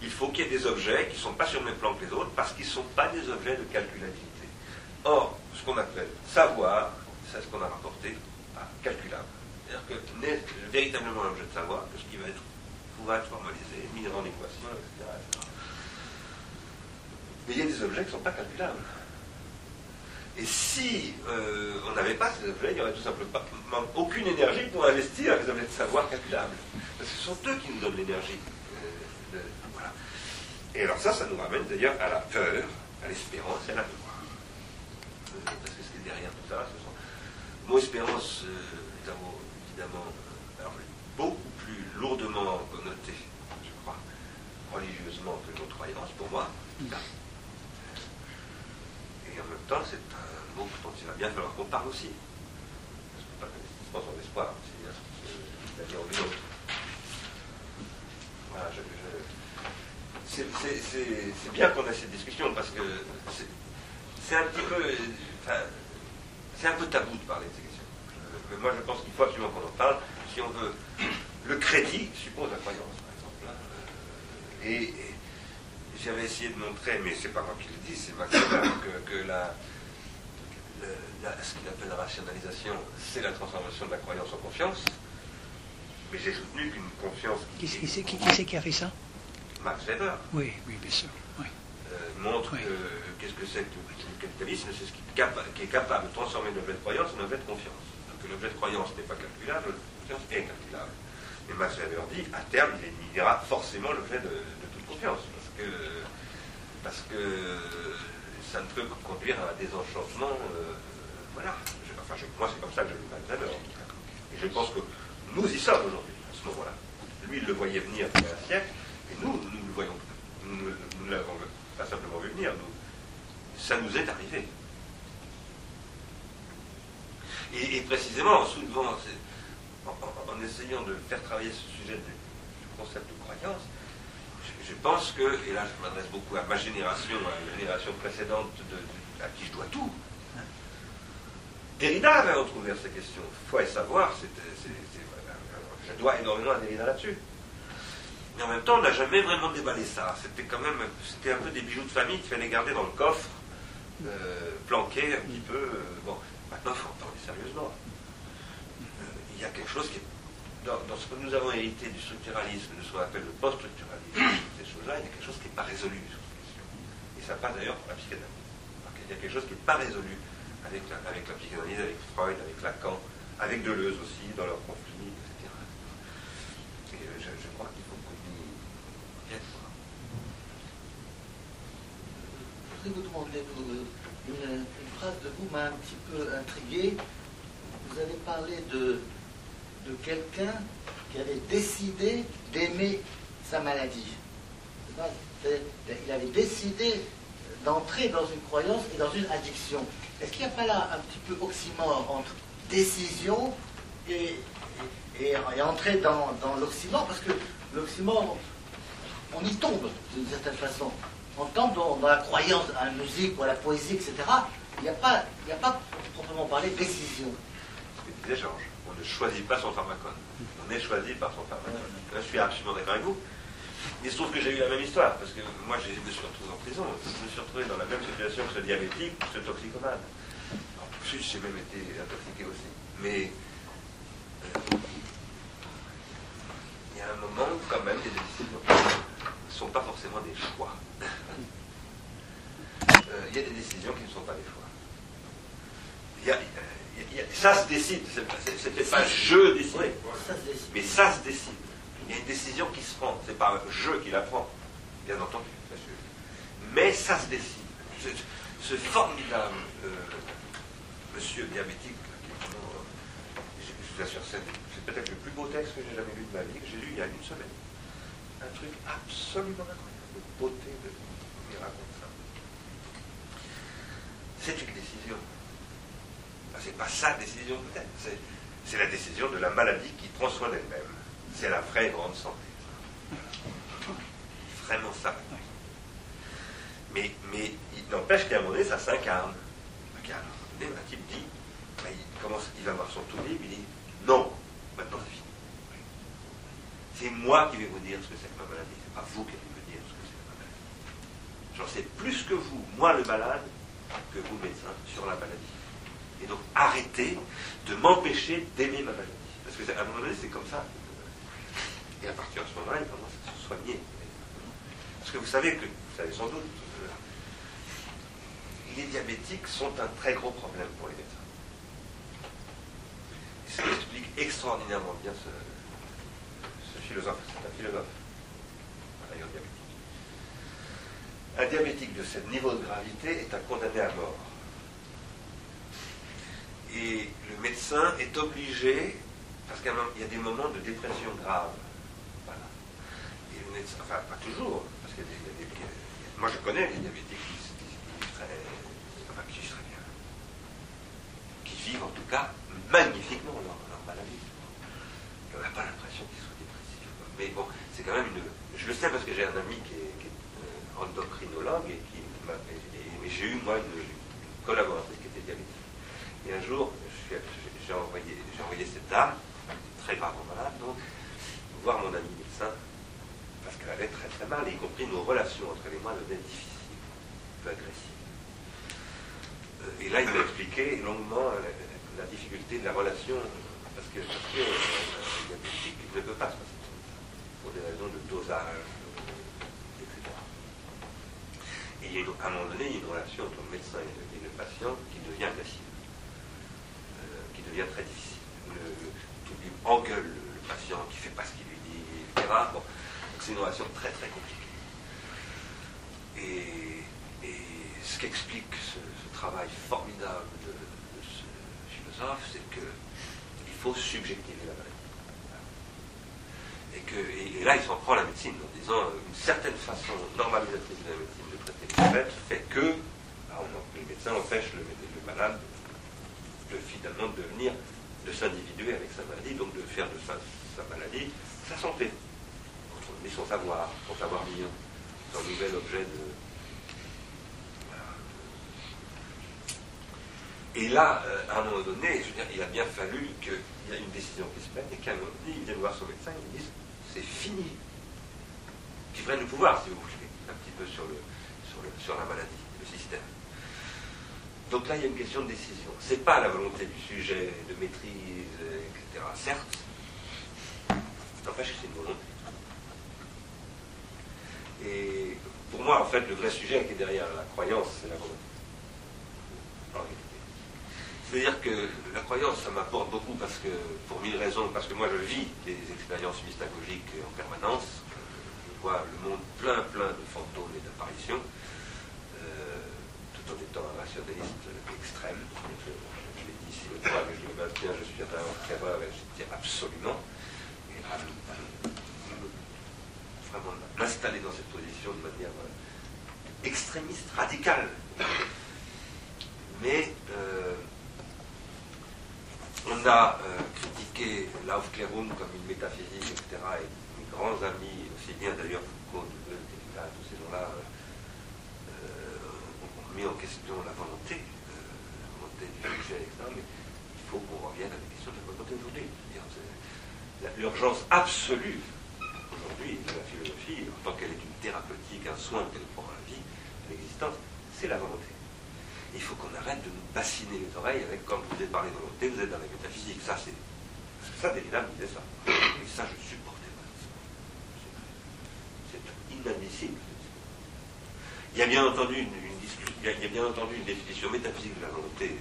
Speaker 3: Il faut qu'il y ait des objets qui ne sont pas sur le même plan que les autres parce qu'ils ne sont pas des objets de calculabilité. Or, ce qu'on appelle savoir, c'est ce qu'on a rapporté à calculable. C'est-à-dire que n'est véritablement un objet de savoir que ce qui va être, pouvoir être formalisé, mis en équation, etc. Mais il y a des objets qui ne sont pas calculables. Et si euh, on n'avait pas ces objets, il n'y aurait tout simplement aucune énergie pour investir dans les objets de savoir calculables. Parce que ce sont eux qui nous donnent l'énergie. Euh. Et alors ça, ça nous ramène d'ailleurs à la peur, à l'espérance et à la. Euh, parce que ce qui est derrière tout ça, ce sont... Le mot espérance euh, est un mot évidemment euh, beaucoup plus lourdement connoté, je crois, religieusement que le mot croyance pour moi. Et en même temps, c'est un mot dont il va bien falloir qu'on parle aussi. Parce que pas l'investissement sans espoir, c'est bien vie en autre. Voilà, je- c'est- bien qu'on ait cette discussion parce que c'est- un petit peu. enfin, c'est un peu tabou de parler de ces questions. Je- mais moi, je pense qu'il faut absolument qu'on en parle si on veut. Le crédit suppose la croyance, par exemple. hein. Euh, Et, et j'avais essayé de montrer, mais c'est pas moi qui le dis, c'est Max que, que la, le- la- ce qu'il appelle la rationalisation, c'est la transformation de la croyance en confiance. Mais j'ai soutenu qu'une confiance
Speaker 2: Qui, qui qui, qui c'est qui a fait ça?
Speaker 3: Max Weber
Speaker 2: Oui, oui, bien sûr. Oui.
Speaker 3: euh, montre
Speaker 2: Oui.
Speaker 3: que qu'est-ce que c'est que le capitalisme, c'est ce qui est, capa- qui est capable de transformer l'objet de croyance en objet de confiance. Donc que l'objet de croyance n'est pas calculable, l'objet de confiance est calculable. Et Max Weber dit, à terme, il éliminera forcément l'objet de, de toute confiance, parce que, parce que ça ne peut que conduire à un désenchantement. euh, voilà. Je- enfin, je- moi, c'est comme ça que je le Max Weber. en tout cas. Et je pense que nous y sommes aujourd'hui, à ce moment-là. Lui, il le voyait venir il y a un siècle, et nous, nous le voyons. Ne nous ne l'avons pas simplement vu venir, nous, ça nous est arrivé. Et, précisément, en soulevant, en, essayant de faire travailler ce sujet du, concept de croyance, je, pense que, et là je m'adresse beaucoup à ma génération, à la génération précédente de- de- à qui je dois tout, Derrida avait retrouvé ces questions. Foi et savoir, c'est- je dois énormément à Derrida là-dessus. Mais en même temps, on n'a jamais vraiment déballé ça. C'était quand même, c'était un peu des bijoux de famille qu'il fallait garder dans le coffre, euh, planqués un petit peu. euh, bon, maintenant, il faut en parler sérieusement. Euh, il y a quelque chose qui est, dans, dans ce que nous avons hérité du structuralisme, de ce qu'on appelle le post-structuralisme, *coughs* ces choses-là, il y a quelque chose qui n'est pas résolu sur ces questions. Et ça passe d'ailleurs par la psychanalyse. Il y a quelque chose qui n'est pas résolu avec la, avec la psychanalyse, avec Freud, avec Lacan, avec Deleuze aussi, dans leurs conflits, etc. Et euh, je, je crois qu'il faut qu'on y vienne.
Speaker 5: Vous une, phrase de vous m'a un petit peu intrigué. Vous avez parlé de, de quelqu'un qui avait décidé d'aimer sa maladie. Il avait décidé d'entrer dans une croyance et dans une addiction. Est-ce qu'il n'y a pas là un petit peu oxymore entre décision et, et, et entrer dans, dans l'oxymore? Parce que l'oxymore, on y tombe d'une certaine façon. On tombe dans, dans la croyance à la musique ou à la poésie, etc. Il n'y a, pas- il a pas proprement parlé de décision.
Speaker 3: Ce que disait Georges, on ne choisit pas son pharmacone. On est choisi par son pharmacone. Là, je suis absolument d'accord avec vous. Il se trouve que j'ai eu la même histoire, parce que moi, je me suis retrouvé en prison. Je me suis retrouvé dans la même situation que ce diabétique, ce toxicomane. En plus, j'ai même été intoxiqué aussi. Mais euh, il y a un moment où, quand même, des décisions ne sont pas forcément des choix. Euh, il y a des décisions qui ne sont pas des choix. Il y a- euh, il y a- ça se décide, c'est pas- c'est- c'était pas je décide. Mais ça se décide. Il y a une décision qui se prend. C'est pas je qui la prend, bien entendu. bien sûr. Mais ça se décide. Ce, ce formidable euh, monsieur diabétique, qui euh, je, je vous assure, c'est peut-être le plus beau texte que j'ai jamais lu de ma vie, que j'ai lu il y a une semaine. Un truc absolument incroyable, beauté, de raconte ça. C'est une décision. Enfin, c'est pas sa décision peut-être, c'est, la décision de la maladie qui prend soin d'elle-même. C'est la vraie grande santé. Vraiment ça. Mais, il n'empêche qu'à un moment donné, ça s'incarne. Un type dit, ben, il va voir son tout libre, il dit, non, maintenant c'est fini. C'est moi qui vais vous dire ce que c'est que ma maladie, c'est pas vous qui allez me dire ce que c'est que ma maladie. J'en sais plus que vous, moi le malade, que vous médecin, sur la maladie. Et donc arrêtez de m'empêcher d'aimer ma maladie. Parce qu'à un moment donné, c'est comme ça. Et à partir de ce moment-là, il commence à se soigner. Parce que vous savez que, vous savez sans doute, euh, les diabétiques sont un très gros problème pour les médecins. Et ça explique extraordinairement bien ce, ce philosophe. C'est un philosophe, d'ailleurs diabétique. Un diabétique de ce niveau de gravité est un condamné à mort. Et le médecin est obligé, parce qu'il y a des moments de dépression grave. Voilà. Le médecin, enfin pas toujours, parce qu'il y a des, moi je connais des diabétiques qui, qui- seraient, enfin, qui bien, qui vivent en tout cas magnifiquement leur, maladie. On n'a pas l'impression qu'ils soient dépressifs. Mais bon, c'est quand même une. Je le sais parce que j'ai un ami qui est, endocrinologue et qui m'a. j'ai eu moi une, collaboratrice qui était diabétique. Et un jour, j'ai envoyé, envoyé cette dame, très gravement malade, donc, voir mon ami médecin, parce qu'elle allait très très mal, y compris nos relations entre elle et moi devenaient difficiles, un peu agressives. Euh, Et là, il m'a expliqué longuement la, la difficulté de la relation, parce que, parce que euh, le diabétique ne peut pas se passer pour des raisons de dosage, euh, etc. Et il y a à un moment donné, une relation entre le médecin et le, patient qui devient agressive, euh, qui devient très difficile. Le, tout engueule le, patient qui ne fait pas ce qu'il lui dit, etc. Bon, c'est une relation très très compliquée. Et, ce qu'explique ce, travail formidable de, ce philosophe, c'est qu'il faut subjectiver la maladie. Et là, il s'en prend à la médecine en disant euh, une certaine façon normalisatrice de la médecine de le fait que on, les médecins empêchent le, le malade de finalement devenir, de s'individuer avec sa maladie, donc de faire de sa, sa maladie sa santé, mais son savoir, son savoir vivre, son nouvel objet de. Et là, euh, à un moment donné, je veux dire, il a bien fallu qu'il y ait une décision qui se prenne et qu'à un moment donné, il vienne voir son médecin et il dise c'est fini. Qui prenne le pouvoir, si vous voulez, un petit peu sur, le, sur, la maladie, le système. Donc là, il y a une question de décision. Ce n'est pas la volonté du sujet de maîtrise, etc. Certes, n'empêche que c'est une volonté. Et pour moi, en fait, le vrai sujet qui est derrière la croyance, c'est la volonté. C'est-à-dire que la croyance, ça m'apporte beaucoup parce que, pour mille raisons, parce que moi je vis des expériences mystagogiques en permanence. Je vois le monde plein, plein de fantômes et d'apparitions, en étant un rationaliste extrême. Je, je l'ai dit ici l'autre fois, mais je le maintiens, je suis un terreur et je dis absolument. Et à, vraiment m'installer dans cette position de manière euh, extrémiste, radicale. Mais euh, on a euh, critiqué l'Aufklärung comme une métaphysique, etc. Et mes grands amis, aussi bien d'ailleurs Foucault, De tous ces gens-là, euh, euh, mis en question la volonté, euh, la volonté du sujet, etc. Mais il faut qu'on revienne à la question de la volonté aujourd'hui. L'urgence absolue aujourd'hui de la philosophie, en tant qu'elle est une thérapeutique, un soin qu'elle prend à la vie, à l'existence, c'est la volonté. Il faut qu'on arrête de nous bassiner les oreilles avec quand vous êtes parlé de volonté, vous êtes dans la métaphysique. Ça, c'est. Ça, Derrida me disait ça. Et ça, je supportais pas. C'est inadmissible. Il y a bien entendu une, il y a bien entendu une définition métaphysique de la volonté.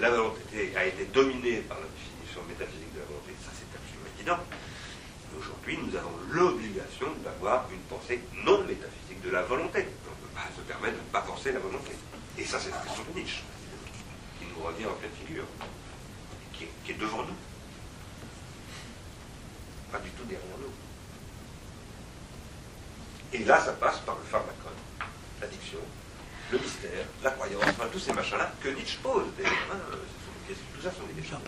Speaker 3: La volonté a été dominée par la définition métaphysique de la volonté. Ça, c'est absolument évident. Aujourd'hui, nous avons l'obligation d'avoir une pensée non métaphysique de la volonté. On ne peut pas se permettre de ne pas penser la volonté. Et ça, c'est la question de Nietzsche, qui nous revient en pleine figure, qui est, qui est devant nous. Pas du tout derrière nous. Et là, ça passe par le pharmacone, l'addiction, le mystère, la croyance, enfin tous ces machins-là que Nietzsche pose d'ailleurs. hein, ce sont des questions- tout ça sont des questions.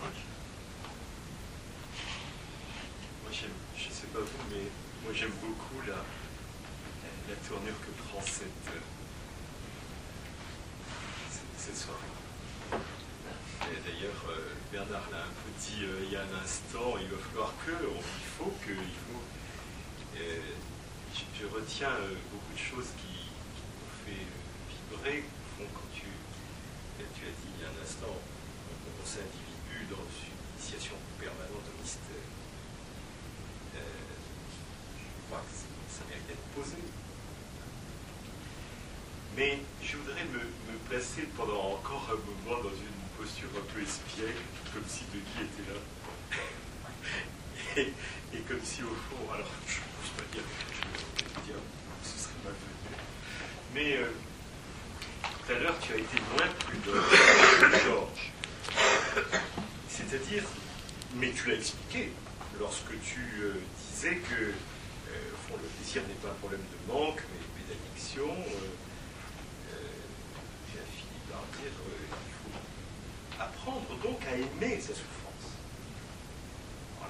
Speaker 6: Moi, j'aime, je sais pas vous, mais moi j'aime beaucoup la, la tournure que prend cette, euh, cette, cette soirée. D'ailleurs, euh, Bernard l'a un peu dit euh, il y a un instant, il va falloir que, on- il faut que, il faut. euh, je, je retiens euh, beaucoup de choses qui, qui m'ont fait au fond, quand tu, tu as dit il y a un instant, on, s'individue dans une initiation permanente au mystère. Euh, je crois que ça- mérite d'être posé. Mais je voudrais me, me placer pendant encore un moment dans une posture un peu espiègle, comme si Denis était là. *laughs* Et, et comme si au fond, alors je ne pense pas dire que je vais dire, ce serait malvenu. Mais euh, tout à l'heure, tu as été moins prudent que Georges. C'est-à-dire, mais tu l'as expliqué lorsque tu euh, disais que euh, au fond, le plaisir n'est pas un problème de manque, mais, mais d'addiction. euh, euh, tu as fini par dire euh, il faut apprendre donc à aimer sa souffrance.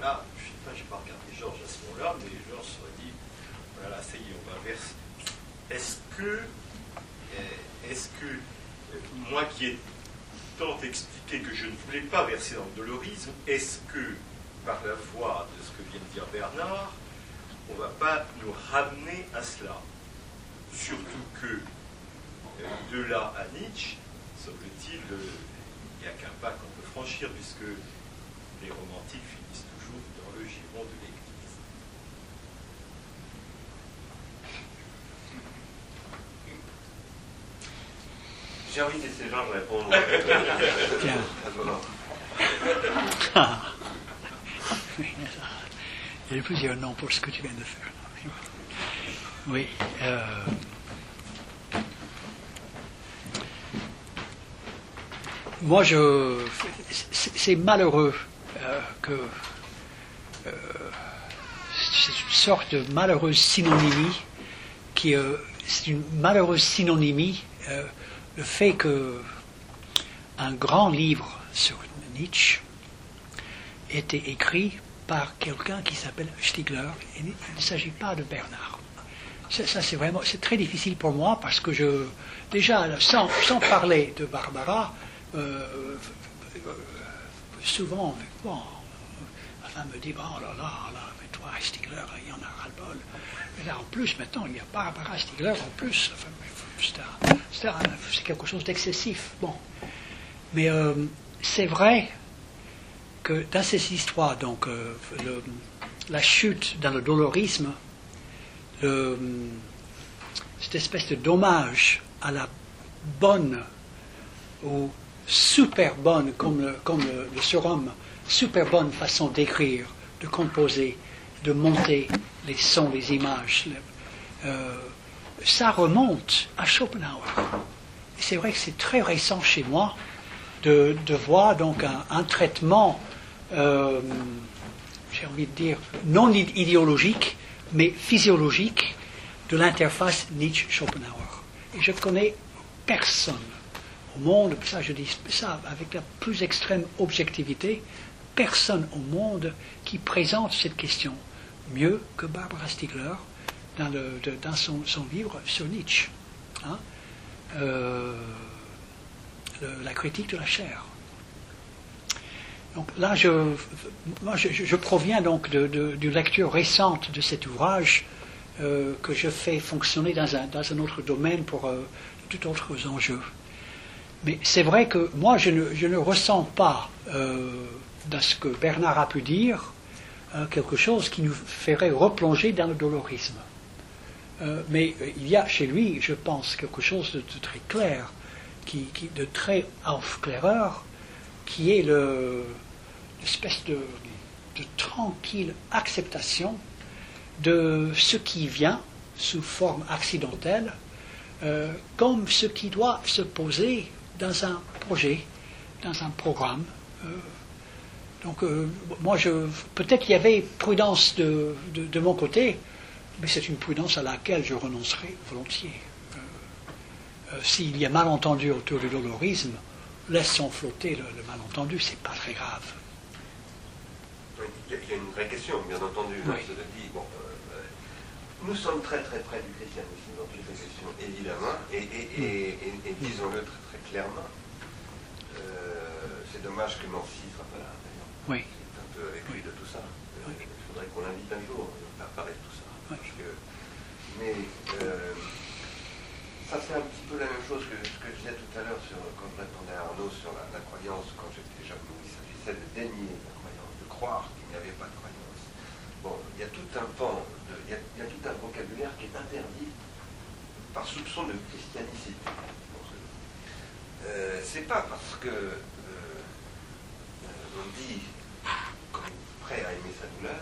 Speaker 6: Alors là, je ne sais pas, je n'ai pas regardé Georges à ce moment-là, mais Georges aurait dit voilà, ça y est, on va verser. Est-ce que, euh, est-ce que euh, moi qui ai tant expliqué que je ne voulais pas verser dans le dolorisme, est-ce que, par la voix de ce que vient de dire Bernard, on ne va pas nous ramener à cela Surtout que, euh, de là à Nietzsche, semble-t-il, euh, il n'y a qu'un pas qu'on peut franchir, puisque les romantiques finissent toujours dans le giron de l'Église.
Speaker 3: J'ai envie de laisser Georges répondre.
Speaker 2: Tiens.
Speaker 3: À ce moment.
Speaker 2: Ah. Oui, ça. Il y a plusieurs noms pour ce que tu viens de faire. Oui. euh, Moi, je. c'est- malheureux euh, que. euh, c'est une sorte de malheureuse synonymie qui. euh, c'est une malheureuse synonymie le fait que un grand livre sur Nietzsche était écrit par quelqu'un qui s'appelle Stigler. Et il ne s'agit pas de Bernard. Ça, c'est vraiment, c'est très difficile pour moi parce que je, déjà, sans, sans parler de Barbara, euh, euh, souvent, bon, femme me dit, bon, oh là là, là, mais toi, Stigler, il y en a ras-le-bol. Mais là, en plus, maintenant, il y a Barbara Stigler en plus. C'est quelque chose d'excessif. Bon. Mais euh, c'est vrai que dans ces histoires, donc, la chute dans le dolorisme, cette espèce de dommage à la bonne ou super bonne, comme le, comme le, super bonne façon d'écrire, de composer, de monter les sons, les images. euh, ça remonte à Schopenhauer. C'est vrai que c'est très récent chez moi de, de voir donc un, traitement, euh, j'ai envie de dire, non id- idéologique, mais physiologique de l'interface Nietzsche-Schopenhauer. Et je connais personne monde, ça je dis ça avec la plus extrême objectivité, personne au monde qui présente cette question mieux que Barbara Stiegler dans, de- son, livre sur Nietzsche. Hein. Euh, la critique de la chair. Donc là, je, moi, je, proviens donc de- de- d'une lecture récente de cet ouvrage euh, que je fais fonctionner dans un, dans un autre domaine pour euh, tout autres enjeux. Mais c'est vrai que moi, je ne, je ne ressens pas euh, dans ce que Bernard a pu dire euh, quelque chose qui nous ferait replonger dans le dolorisme. Euh, mais il y a chez lui, je pense, quelque chose de, très clair, qui, qui- de très aufkläreur, qui est le- l'espèce de, de tranquille acceptation de ce qui vient sous forme accidentelle, comme ce qui doit se poser dans un projet, dans un programme. Euh, donc, euh, moi, je, peut-être qu'il y avait prudence de, de- de mon côté, mais c'est une prudence à laquelle je renoncerai volontiers. Euh, s'il y a malentendu autour du dolorisme, laissons flotter le, le malentendu, c'est pas très grave.
Speaker 3: Oui, Il y, a, une vraie question, bien entendu.
Speaker 2: Oui.
Speaker 3: Cela dit, bon, nous sommes très très près du christianisme dans toutes les questions, évidemment, et, et- et- et- et disons-le très clairement. Euh, c'est dommage que Nancy ne soit pas là, d'ailleurs.
Speaker 2: Oui.
Speaker 3: C'est un peu avec lui de tout ça. Euh,
Speaker 2: Oui.
Speaker 3: Il faudrait qu'on l'invite un jour à parler de tout ça.
Speaker 2: Oui.
Speaker 3: Parce que, mais euh, ça c'est un petit peu la même chose que ce que je disais tout à l'heure sur, quand je répondais à Arnaud sur la, la croyance quand j'étais jeune. Il s'agissait de dénier la croyance, de croire qu'il n'y avait pas de croyance. Bon, il y a tout un pan, de- il, y a, il y a tout un vocabulaire qui est interdit par soupçon de christianicité. Euh, c'est pas parce que euh, euh, on dit qu'on est prêt à aimer sa douleur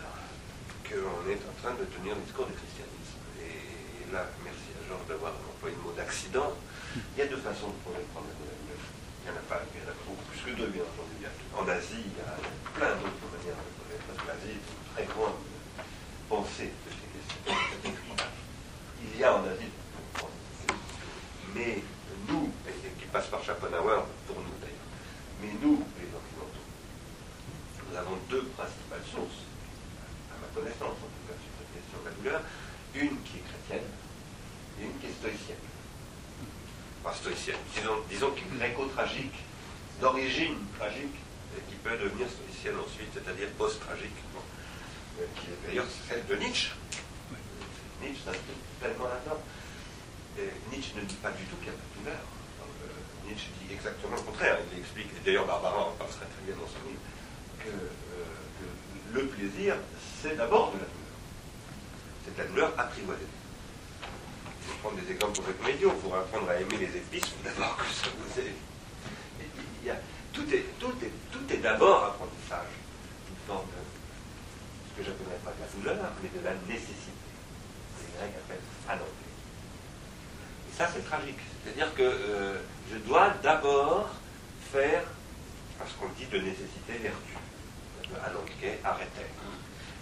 Speaker 3: qu'on est en train de tenir le discours du christianisme. Et là, merci à Georges d'avoir employé le mot d'accident. Il y a deux façons de prendre la douleur. Il n'y en a pas, il y en a beaucoup plus que deux, bien entendu. En Asie, il y a plein d'autres manières de connaître, parce que l'Asie est une très grande pensée de ces questions. Il y a en Asie mais nous, et qui par Schopenhauer, pour nous d'ailleurs, mais nous, les Occidentaux, nous avons deux principales sources, à ma connaissance en tout cas, sur cette question de la douleur, une qui est chrétienne et une qui est stoïcienne. Pas stoïcienne, disons, disons gréco-tragique, d'origine tragique, et qui peut devenir stoïcienne ensuite, c'est-à-dire post-tragique, bon, euh, qui est d'ailleurs celle de Nietzsche. Nietzsche s'inscrit pleinement là-dedans. Et Nietzsche ne dit pas du tout qu'il n'y a pas de douleur. Nietzsche dit exactement le contraire. Il explique, et d'ailleurs Barbara en parle très bien dans son livre, que, euh, que le plaisir, c'est d'abord de la douleur. C'est la douleur apprivoisée. Je vais prendre des exemples complètement idiots. Pour apprendre à aimer les épices, il faut *laughs* d'abord que ça vous ait. Et il y a- tout est, d'abord apprentissage. Une forme de ce que j'appellerais pas de la douleur, mais de la nécessité. Les Grecs appellent ananté. Et ça, c'est tragique. C'est-à-dire que euh, je dois d'abord faire, parce qu'on dit de nécessité, vertu. Ananké, arrêter.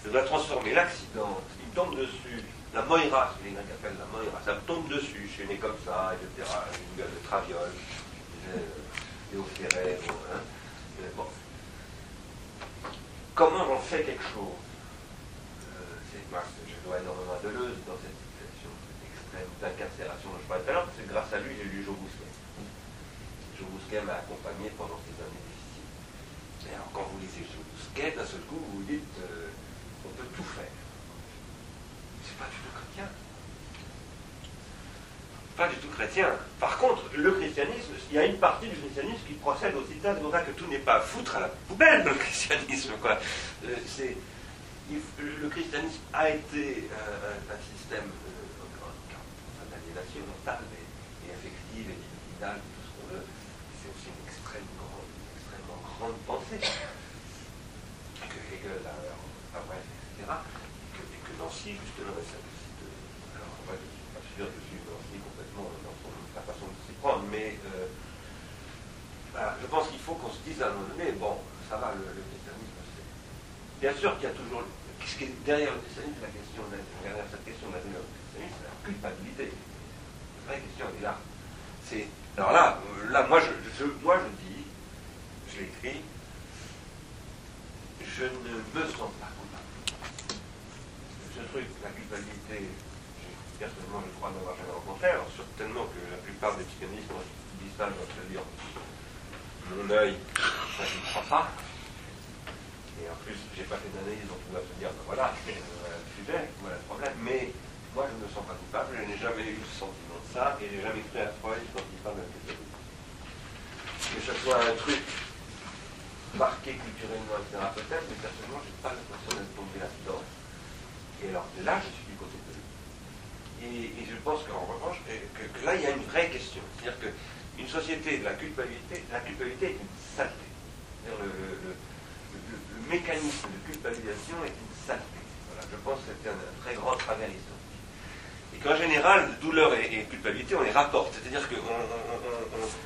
Speaker 3: Je dois transformer l'accident, il me tombe dessus, la moira, ce que les Grecs appellent la moira, ça me tombe dessus, je suis né comme ça, etc. Une gueule de traviole, j'ai euh, Léo Ferrer, hein. Euh, bon. Comment on fait quelque chose Euh, c'est je dois énormément à Deleuze dans cette situation extrême d'incarcération dont je parlais tout à l'heure, parce que grâce à lui, j'ai lu Joe. Joe Bousquet m'a accompagné pendant ces années difficiles. Et alors, quand vous lisez Joe d'un seul coup, vous vous dites, euh, on peut tout faire. C'est pas du tout chrétien. Pas du tout chrétien. Par contre, le christianisme, il y a une partie du christianisme qui procède aussi de pour que tout n'est pas à foutre à la poubelle, le christianisme. Quoi. Euh, le christianisme a été euh, un, système euh, mentale et, et affective et tout ce qu'on veut. C'est une grande, extrêmement grande pensée que Hegel a, etc. Et que, et Nancy, justement, aussi de. Alors, moi, je ne suis pas sûr de suivre Nancy complètement dans son, sa façon de s'y prendre, mais euh, voilà, je pense qu'il faut qu'on se dise à un moment donné, bon, ça va, le, le c'est. Bien sûr qu'il y a toujours. Qu'est-ce qui est derrière le christianisme, la question, de la- derrière cette question de la christianisme, c'est la culpabilité. La vraie question, est là. C'est. Alors là, euh, là, moi, je, je, moi, je dis, je l'écris, je ne me sens pas coupable. Ce truc, la culpabilité, personnellement, je crois n'avoir jamais rencontré. Alors, certainement que la plupart des psychanalystes disent ça doivent se dire mon œil, ça, je ne crois pas. Et en plus, j'ai pas fait d'analyse, donc on doit se dire, ben voilà, voilà le sujet, voilà le problème. Mais moi, je ne me sens pas coupable, je n'ai jamais eu le sentiment et j'ai jamais cru à Freud quand il parle de. Que ce soit un truc marqué culturellement, etc. Peut-être, mais personnellement, je n'ai pas l'impression d'être tombé là-dedans. Et alors là, je suis du côté de lui. Et, je pense qu'en revanche, que, là, il y a une vraie question. C'est-à-dire qu'une société de la culpabilité, la culpabilité est une saleté. Le, mécanisme de culpabilisation est une saleté. Voilà, je pense que un, un très grand travers historique. Qu'en général, douleur et, culpabilité, on les rapporte. C'est-à-dire que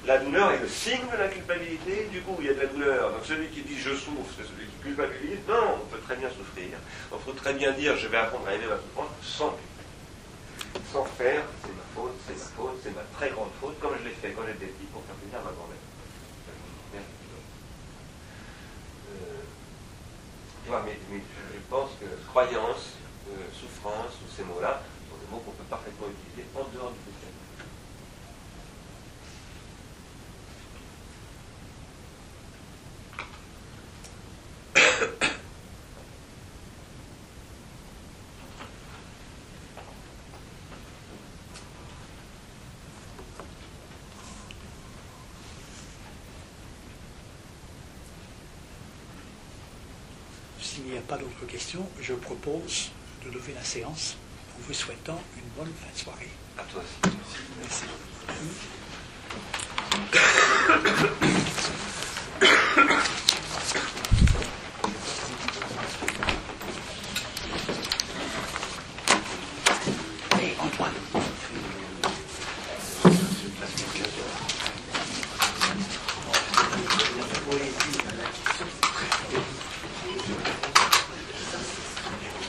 Speaker 3: la douleur est le signe de la culpabilité, du coup, il y a de la douleur. Donc celui qui dit je souffre, c'est celui qui culpabilise. Non, on peut très bien souffrir. On peut très bien dire je vais apprendre à aimer ma souffrance sans culpabilité. sans faire, c'est ma faute, c'est ma faute, c'est ma très grande faute, comme je l'ai fait quand j'étais petit pour faire plaisir à ma grand-mère. Euh, mais, je pense que croyance, euh, souffrance, tous ces mots-là mots qu'on peut parfaitement utiliser en dehors du christianisme.
Speaker 2: S'il n'y a pas d'autres questions, je propose de lever la séance en vous souhaitant une bonne fin de soirée.
Speaker 3: À toi aussi.
Speaker 2: Merci. Hey, Antoine.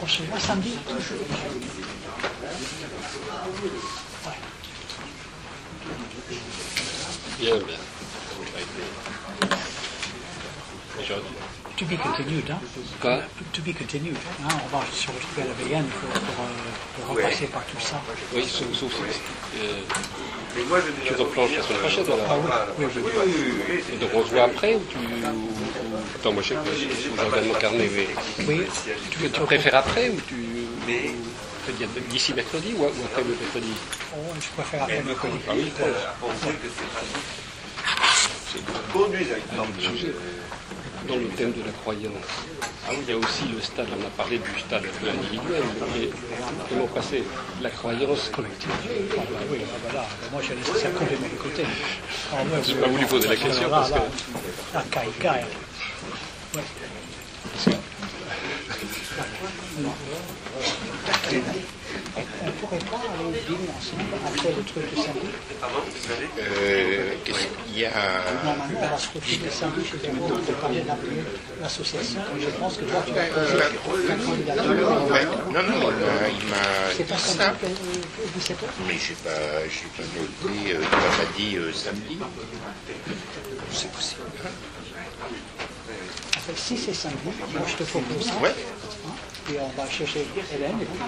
Speaker 2: On se voit samedi Ouais.
Speaker 4: Bien, bien. Aujourd'hui.
Speaker 2: To be continued, hein?
Speaker 4: Quoi
Speaker 2: To be continued. Hein? On va se retrouver à la BN pour, pour, euh, pour repasser par tout ça.
Speaker 4: Oui, sauf, sauf euh,
Speaker 3: Mais moi, je
Speaker 4: tu replanches la semaine prochaine alors.
Speaker 2: Ah oui, oui, oui.
Speaker 4: Et donc on se voit après ou tu. Attends, moi je sais pas, je je regarde mon carnet, mais.
Speaker 2: Oui,
Speaker 4: Tu, tu préfères après ou tu.
Speaker 3: Mais-
Speaker 4: tu d'ici mercredi ou, ou après le mercredi?
Speaker 2: Oh, je préfère après mercredi.
Speaker 4: Ah oui,
Speaker 3: que c'est de...
Speaker 4: dans le thème de la croyance. Il y a aussi le stade, on a parlé du stade individuel, mais comment passer la croyance collective
Speaker 2: Ah bah oui, ah bah là, moi j'ai laissé ça complètement de côté. Ah ouais,
Speaker 4: J'ai
Speaker 2: ouais,
Speaker 4: pas voulu poser la question
Speaker 2: là,
Speaker 4: parce
Speaker 2: là,
Speaker 4: que-
Speaker 2: Là, caille, caille. Ouais. On pourrait pas aller dîner ensemble après le truc de samedi?
Speaker 7: Euh, y a
Speaker 2: Normalement, on va se retrouver l'association. Je pense que toi, tu candidature.
Speaker 7: Ouais, Non, non, il m'a-
Speaker 2: C'est pas
Speaker 7: ça,
Speaker 2: euh, 17h
Speaker 7: mais j'ai pas, j'ai pas noté. euh, il m'a dit euh, samedi. C'est possible.
Speaker 2: Enfin, si c'est samedi, moi je te propose ça.
Speaker 7: Ouais.
Speaker 2: Puis on va chercher Hélène et puis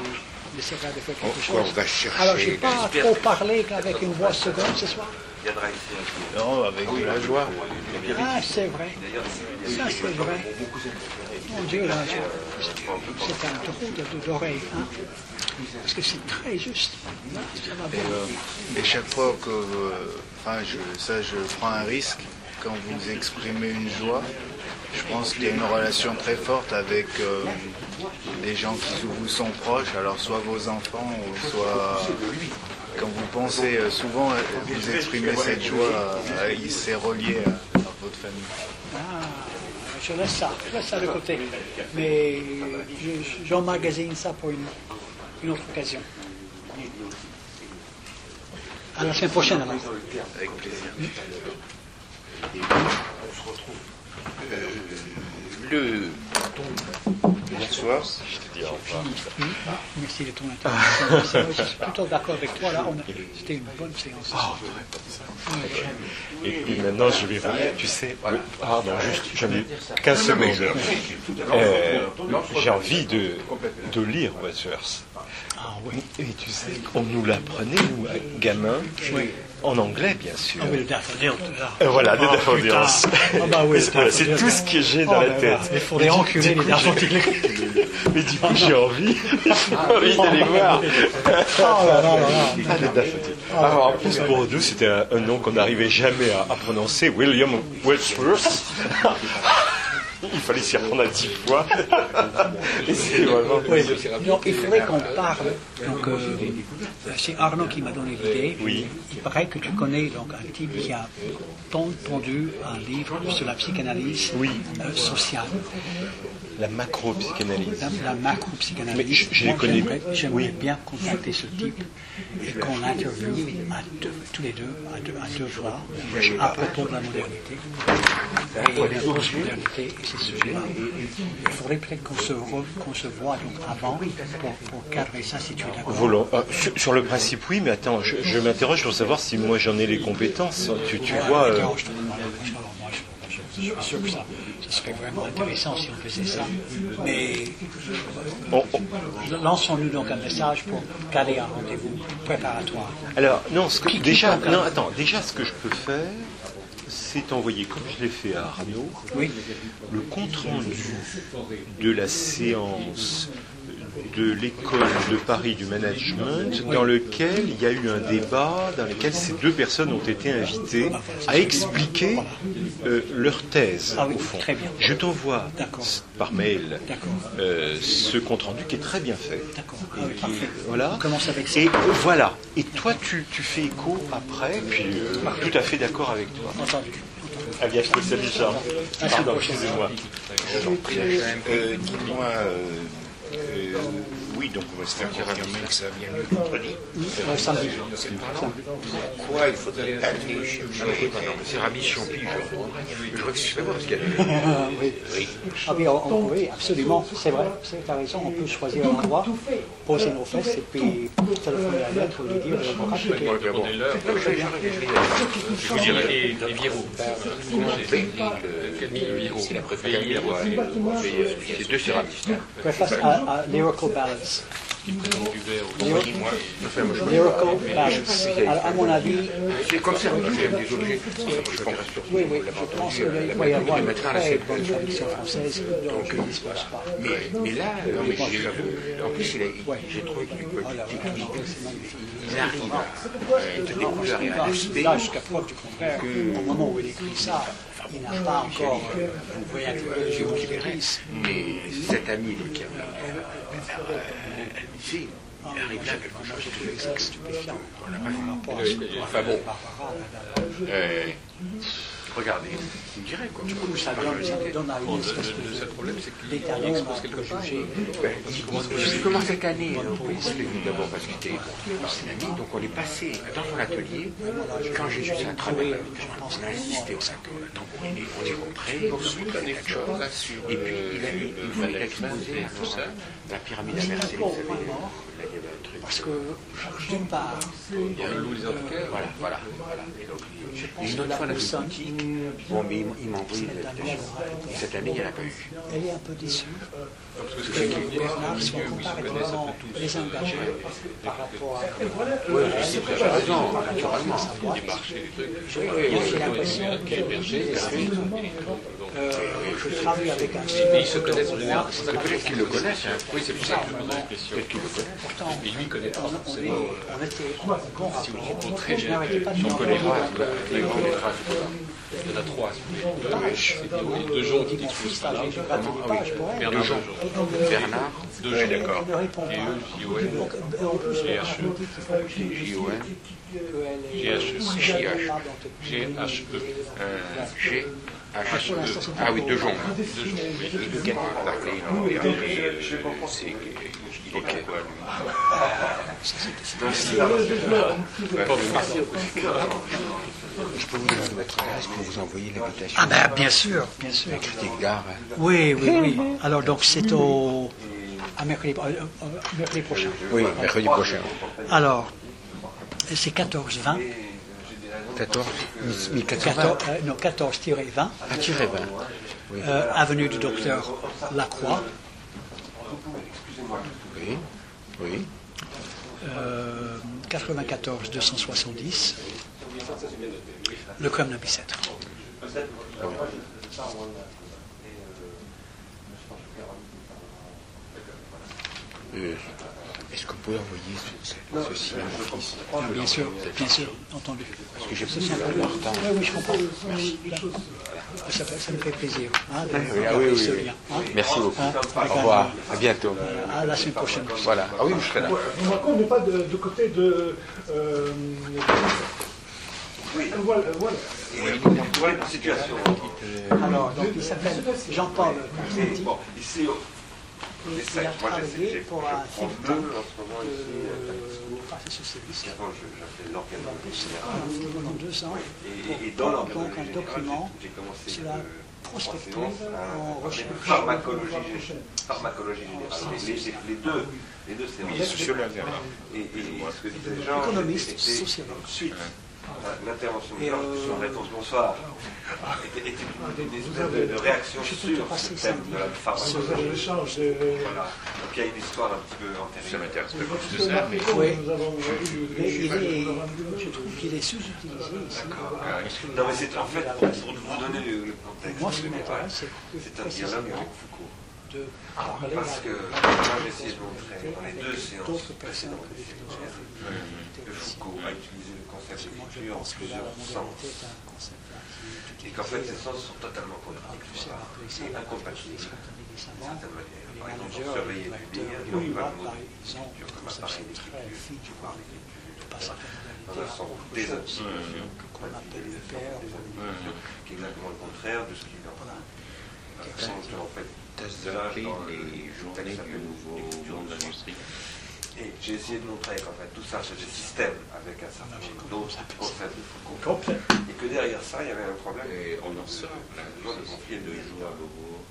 Speaker 2: on essaiera de faire quelque chose.
Speaker 7: va chercher.
Speaker 2: Alors, j'ai pas trop parlé avec une voix seconde ce soir.
Speaker 3: Il viendra ici un jour.
Speaker 7: Non, avec de la joie.
Speaker 2: Ah, c'est vrai. Ça, c'est vrai. Mon Dieu, là, c'est un trou d'oreille. Hein? Parce que c'est très juste. Là, ça va bien.
Speaker 8: Et chaque fois que, euh, enfin, je, ça, je prends un risque quand vous exprimez une joie. Je pense qu'il y a une relation très forte avec euh, des gens qui vous sont proches, alors soit vos enfants ou soit quand vous pensez euh, souvent, euh, vous exprimez cette joie, euh, il s'est relié à, à votre famille.
Speaker 2: Ah, je laisse ça, je laisse ça de côté. Mais je- j'emmagasine ça pour une, une autre occasion. À la semaine prochaine, alors.
Speaker 8: Avec plaisir.
Speaker 7: Le hier soir,
Speaker 2: Mm, ah, Merci de ton intervention. *laughs* Je suis plutôt d'accord avec toi. Là, c'était une bonne séance.
Speaker 9: Et puis maintenant, je vais vous. Tu sais, oui, pardon, juste, j'en ai 15 secondes. Euh, J'ai envie de, de lire Wordsworth.
Speaker 2: Ah oui.
Speaker 9: Et tu sais, on nous l'apprenait, nous, à gamin, en anglais, bien sûr.
Speaker 2: Ah oui, le daffodil.
Speaker 9: Euh, voilà,
Speaker 2: Ah,
Speaker 9: daffodils.
Speaker 2: putain. Ah bah
Speaker 9: C'est- tout ce que j'ai dans
Speaker 2: Oh,
Speaker 9: la tête.
Speaker 2: Il faudrait enculer les daffodils. *laughs*
Speaker 9: Mais du coup, j'ai *laughs* envie, envie d'aller voir.
Speaker 2: Oh là là.
Speaker 9: Ah, les daffodils. Alors, en plus, pour nous, c'était un, nom qu'on n'arrivait jamais à, à prononcer, William Wordsworth. *laughs* Il fallait s'y reprendre à dix fois. *laughs* Et c'est vraiment...
Speaker 2: Oui, donc il faudrait qu'on parle. Donc, euh, c'est Arnaud qui m'a donné l'idée.
Speaker 9: Oui.
Speaker 2: Il paraît que tu connais donc un type qui a pondu un livre sur la psychanalyse
Speaker 9: Oui.
Speaker 2: euh, sociale.
Speaker 6: La macro-psychanalyse.
Speaker 2: La, la macro-psychanalyse.
Speaker 6: Mais je- je
Speaker 2: Moi,
Speaker 6: connais.
Speaker 2: j'aimerais- J'aimerais bien contacter ce type et qu'on l'interviewe à deux- tous les deux, à deux, à deux voix, à propos de la modernité. Et de la postmodernité et ces sujets-là. Il faudrait peut-être qu'on se, re- qu'on se voit donc avant pour, pour cadrer ça, si tu es d'accord.
Speaker 6: Volant- ah, sur, sur le principe, oui, mais attends, je, je m'interroge pour savoir si moi j'en ai les compétences. Tu, tu vois. euh,
Speaker 2: je te demande, je- moi, je- je- je suis sûr que ça, ça serait vraiment intéressant si on faisait ça. Mais
Speaker 6: on- on-
Speaker 2: lançons-nous donc un message pour caler un rendez-vous préparatoire.
Speaker 6: alors, non, ce que,
Speaker 2: Qui-
Speaker 6: déjà, non, attends, déjà, ce que je peux faire, c'est envoyer, comme je l'ai fait à Arnaud,
Speaker 2: Oui.
Speaker 6: le compte-rendu de la séance de l'école de Paris du management dans lequel il y a eu un débat dans lequel ces deux personnes ont été invitées à expliquer euh, leur thèse
Speaker 2: Ah oui,
Speaker 6: au fond.
Speaker 2: très bien.
Speaker 6: Je t'envoie par mail euh, ce compte-rendu qui est très bien fait.
Speaker 2: D'accord. Ah parfait.
Speaker 6: Voilà.
Speaker 2: On commence avec ça.
Speaker 6: Et euh, voilà. Et toi, tu, tu fais écho après, puis euh, tout à fait d'accord avec toi.
Speaker 2: Entendu.
Speaker 6: À bientôt, salut Charles. Pardon, excusez-moi.
Speaker 1: Euh, Dis-moi, euh, euh, oui, donc on va se faire confirmer que ça vient le vendredi.
Speaker 2: Euh, samedi.
Speaker 1: Pourquoi il faudrait aller
Speaker 7: c'est Rami Champi, je, je réfléchis pas parce qu'il y a
Speaker 2: oui. Ah oui, on- on- oui, absolument, c'est vrai, tu as raison, on peut choisir un endroit, poser nos fesses et puis téléphoner à l'autre, lui dire, on va rappeler.
Speaker 7: Bon, bon.
Speaker 4: Prenez l'heure.
Speaker 7: Je vous dirais,
Speaker 4: Et les Viro. Camille Viro.
Speaker 7: c'est la préférée Camille Roy. C'est deux céramistes.
Speaker 2: Préface à, à Lyrical Balance.
Speaker 4: Qui présente du verre au
Speaker 2: Lyrical
Speaker 7: Moi, enfin, moi, je
Speaker 2: Balance. À, à mon avis,
Speaker 7: C'est comme ça, moi, j'aime des objets. Je
Speaker 2: oui, oui, je pense qu'il va y avoir une très bonne tradition française je ne dispose pas.
Speaker 7: Mais, là, euh, en plus, j'ai trouvé qu'il
Speaker 2: Oh là, vraiment, c'est magnifique.
Speaker 7: il arrive à euh, de découvrir et à aspect.
Speaker 2: Là, jusqu'à preuve du contraire, au moment où il écrit ça, il n'a pas encore bien intégré le géométrie.
Speaker 7: Mais cet ami, le qui a euh, sais, il arrive là quelque chose de
Speaker 2: stupéfiant.
Speaker 7: Enfin bon, euh, regardez, il dirait quoi.
Speaker 2: du coup, ça à une
Speaker 4: Le, seul problème, c'est qu'il expose quelque chose.
Speaker 7: cette année, on peut essayer d'abord parce qu'il était un ami, donc on est passé dans son atelier. Quand j'ai ça, très bien, on a insisté, on a tambouriné, on est rentré, on a fait quelque chose. Et puis il a, une fois, il a exposé tout ça, la pyramide à Mercedes, vous savez, là il y avait un truc.
Speaker 2: Parce que, d'une part,
Speaker 4: Il y a un loup des antiquaires.
Speaker 7: Voilà, voilà, voilà. Et donc,
Speaker 2: je
Speaker 7: et
Speaker 2: pense
Speaker 7: une autre fois, la boutique, bon, mais il m'a- il m'a envoyé une invitation. Et cette année, il n'y en a pas eu.
Speaker 2: elle est un peu déçue
Speaker 4: Parce que qu'il
Speaker 2: Bernard
Speaker 4: connaissent
Speaker 2: désengagé par rapport à...
Speaker 7: Oui, tu as raison, naturellement.
Speaker 4: Trucs.
Speaker 2: J'ai l'impression que euh, je travaille avec un
Speaker 4: Mais ils se connaissent en général.
Speaker 7: Peut-être qu'ils le connaissent, hein.
Speaker 4: Oui, c'est pour ça que je me pose la question.
Speaker 7: Peut-être qu'ils le connaissent.
Speaker 2: Pourtant,
Speaker 4: lui, il connaît pas
Speaker 2: on, on, est,
Speaker 4: forcément.
Speaker 2: on était bon
Speaker 4: Si vous rencontrez,
Speaker 7: On connaîtra,
Speaker 2: euh,
Speaker 7: pas.
Speaker 4: Il y en a trois. si vous voulez. Deux gens qui discutent pas
Speaker 2: là.
Speaker 4: Bernard.
Speaker 7: Bernard,
Speaker 4: Deux gens.
Speaker 2: répond
Speaker 4: Et eux, J-O-N.
Speaker 2: En plus,
Speaker 4: GHE.
Speaker 2: On dit qu'il faut que je
Speaker 7: J-O-N,
Speaker 2: qu'elle est-
Speaker 4: GHE.
Speaker 7: J-H.
Speaker 4: G-H-E.
Speaker 7: G, H, E. Ah oui, de lui Je peux vous donner votre adresse pour vous envoyer l'invitation.
Speaker 2: Ah ben, bien sûr, bien sûr.
Speaker 7: La critique d'art. hein.
Speaker 2: Oui, oui, oui. Alors, donc, c'est au... à mercredi, euh, euh, mercredi prochain.
Speaker 7: Oui, mercredi prochain.
Speaker 2: Alors, c'est 14-20.
Speaker 7: 14, 1420.
Speaker 2: 14, euh, non, 14-20.
Speaker 7: Ah, tiré 20. Oui.
Speaker 2: euh, avenue du docteur Lacroix,
Speaker 7: Oui. Oui.
Speaker 2: euh, 94 270, le Crème de Bicêtre.
Speaker 7: Euh, Est-ce que vous pouvez envoyer ce- ce- ceci à mon fils
Speaker 2: Bien sûr, bien sûr, entendu.
Speaker 7: Parce que j'ai
Speaker 2: sympa.
Speaker 7: eu leur temps.
Speaker 2: Oui, oui, je comprends. Merci. Ça, ça me fait plaisir. hein, de-
Speaker 7: Oui, ah oui, oui,
Speaker 2: ce
Speaker 7: oui.
Speaker 2: lien, hein.
Speaker 7: Merci beaucoup.
Speaker 2: Hein,
Speaker 7: Au
Speaker 2: un-
Speaker 7: revoir. À bientôt.
Speaker 2: À la semaine prochaine.
Speaker 7: Voilà. Ah oui, je serai là.
Speaker 3: Contre, on n'est pas de, de côté de. euh, Oui.
Speaker 1: Voilà, voilà.
Speaker 3: Et voilà une situation.
Speaker 2: Alors, donc il s'appelle Jean-Paul
Speaker 3: Mais
Speaker 2: Constanti.
Speaker 3: bon, ici, au-
Speaker 2: Et
Speaker 3: c'est ça
Speaker 2: il a
Speaker 3: que moi j'essaie.
Speaker 2: travaillé
Speaker 3: j'ai-
Speaker 2: pour
Speaker 3: je
Speaker 2: un
Speaker 3: prends
Speaker 2: think
Speaker 3: deux
Speaker 2: tank
Speaker 3: en ce moment ici.
Speaker 2: de
Speaker 3: euh,
Speaker 2: Parti socialiste
Speaker 3: Avant, je- j'appelais l'organologie générale.
Speaker 2: pendant deux ans
Speaker 3: Et, dans l'organologie
Speaker 2: un document
Speaker 3: j'ai j'ai commencé
Speaker 2: sur la prospective en recherche.
Speaker 3: pharmacologie, gé- pharmacologie générale. Les, deux, les deux séances.
Speaker 7: Il est sociologue alors.
Speaker 3: Et, et ce que disaient les gens,
Speaker 2: Économiste, sociologue.
Speaker 3: suite l'intervention de Georges,
Speaker 2: euh,
Speaker 3: son réponse bonsoir, était, était une, une espèce de, de réaction sur ce thème de la
Speaker 1: avez
Speaker 3: pharmacologie.
Speaker 1: de.
Speaker 3: Voilà. Donc il y a une histoire un petit peu
Speaker 7: Ça
Speaker 3: antérieure.
Speaker 7: m'intéresse pas plus que ça, mais
Speaker 2: Oui.
Speaker 1: nous avons eu-
Speaker 2: Mais il est, je trouve qu'il est sous-utilisé ici.
Speaker 3: Non mais c'est en fait, pour vous donner le, le contexte
Speaker 2: c'est
Speaker 3: un dialogue avec Foucault.
Speaker 2: De parler
Speaker 3: Parce que moi j'ai essayé de montrer dans les deux séances précédentes
Speaker 2: que
Speaker 3: Foucault a utilisé le concept de
Speaker 2: je
Speaker 3: culture en plusieurs sens.
Speaker 2: est est
Speaker 3: Et qu'en fait, ces sens sont totalement
Speaker 2: en
Speaker 3: contradictoires et incompatibles d'une certaine manière. Par exemple, pour surveiller ils n'ont pas le mot de culture comme appareil d'écriture.
Speaker 2: parler, pas certaines
Speaker 3: Dans un sens désabusé,
Speaker 2: qu'on appelle le père,
Speaker 3: qui est exactement le contraire de ce qu'il
Speaker 2: chose.
Speaker 3: en fait, dans
Speaker 7: les
Speaker 3: le
Speaker 7: journées du nouveau monde.
Speaker 3: Et j'ai essayé de montrer qu'en fait tout ça c'est des systèmes avec un certain nombre d'autres concepts de Foucault. Et que derrière ça, il y avait un problème.
Speaker 7: Et on en sort,
Speaker 3: de conflit
Speaker 7: de jour à Beauvau.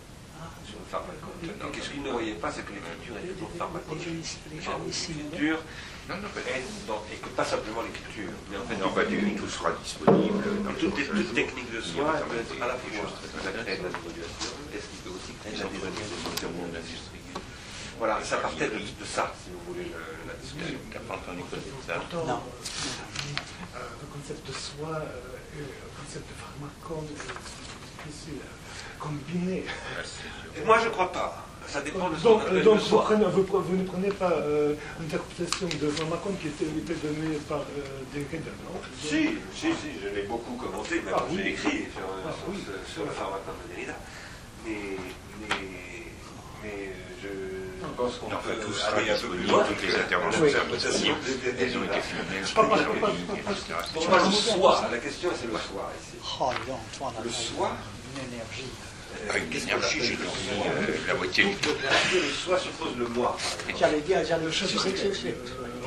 Speaker 3: sur le pharmacologie. Et qu'est-ce qu'il ne voyait pas, c'est que l'écriture est toujours
Speaker 2: Les
Speaker 3: pharmacologique. L'écriture
Speaker 7: Non, non,
Speaker 3: et que pas simplement l'écriture, mais en fait
Speaker 7: Non, pas du tout, tout sera disponible dans
Speaker 3: toute,
Speaker 7: les
Speaker 3: toute technique de
Speaker 7: Il y
Speaker 3: soi
Speaker 7: a
Speaker 3: peut être à la fois la est-ce qu'il peut aussi créer la. Voilà, ça partait de, de ça, si vous voulez, le- la discussion.
Speaker 7: T'as pas entendu parler de ça
Speaker 2: Non.
Speaker 1: Euh, le concept de soi euh, et le concept de pharmacone, euh, c'est difficile à combiner.
Speaker 3: Et moi, je ne crois pas. Ça dépend de ce
Speaker 1: Donc, donc
Speaker 3: le
Speaker 1: vous, prenez- vous, vous ne prenez pas euh, l'interprétation de pharmacone qui était, était donnée par euh, Derrida, non?
Speaker 3: Si, si, si, je l'ai beaucoup commenté, même
Speaker 1: Ah, oui.
Speaker 3: j'ai écrit sur,
Speaker 1: Ah,
Speaker 3: sur,
Speaker 1: oui.
Speaker 3: sur le pharmacon de Derrida. Mais, mais, mais je pense qu'on peut
Speaker 7: tout sera
Speaker 3: aller un peu plus loin.
Speaker 7: toutes les interventions
Speaker 3: Oui. de
Speaker 7: Elles ont été filmées etc.
Speaker 3: Pour moi, le soi, la question c'est le soi ici.
Speaker 2: Oh,
Speaker 3: Le soi.
Speaker 2: une énergie.
Speaker 7: Avec l'énergie, j'ai dormi euh, la moitié du temps.
Speaker 2: Dire.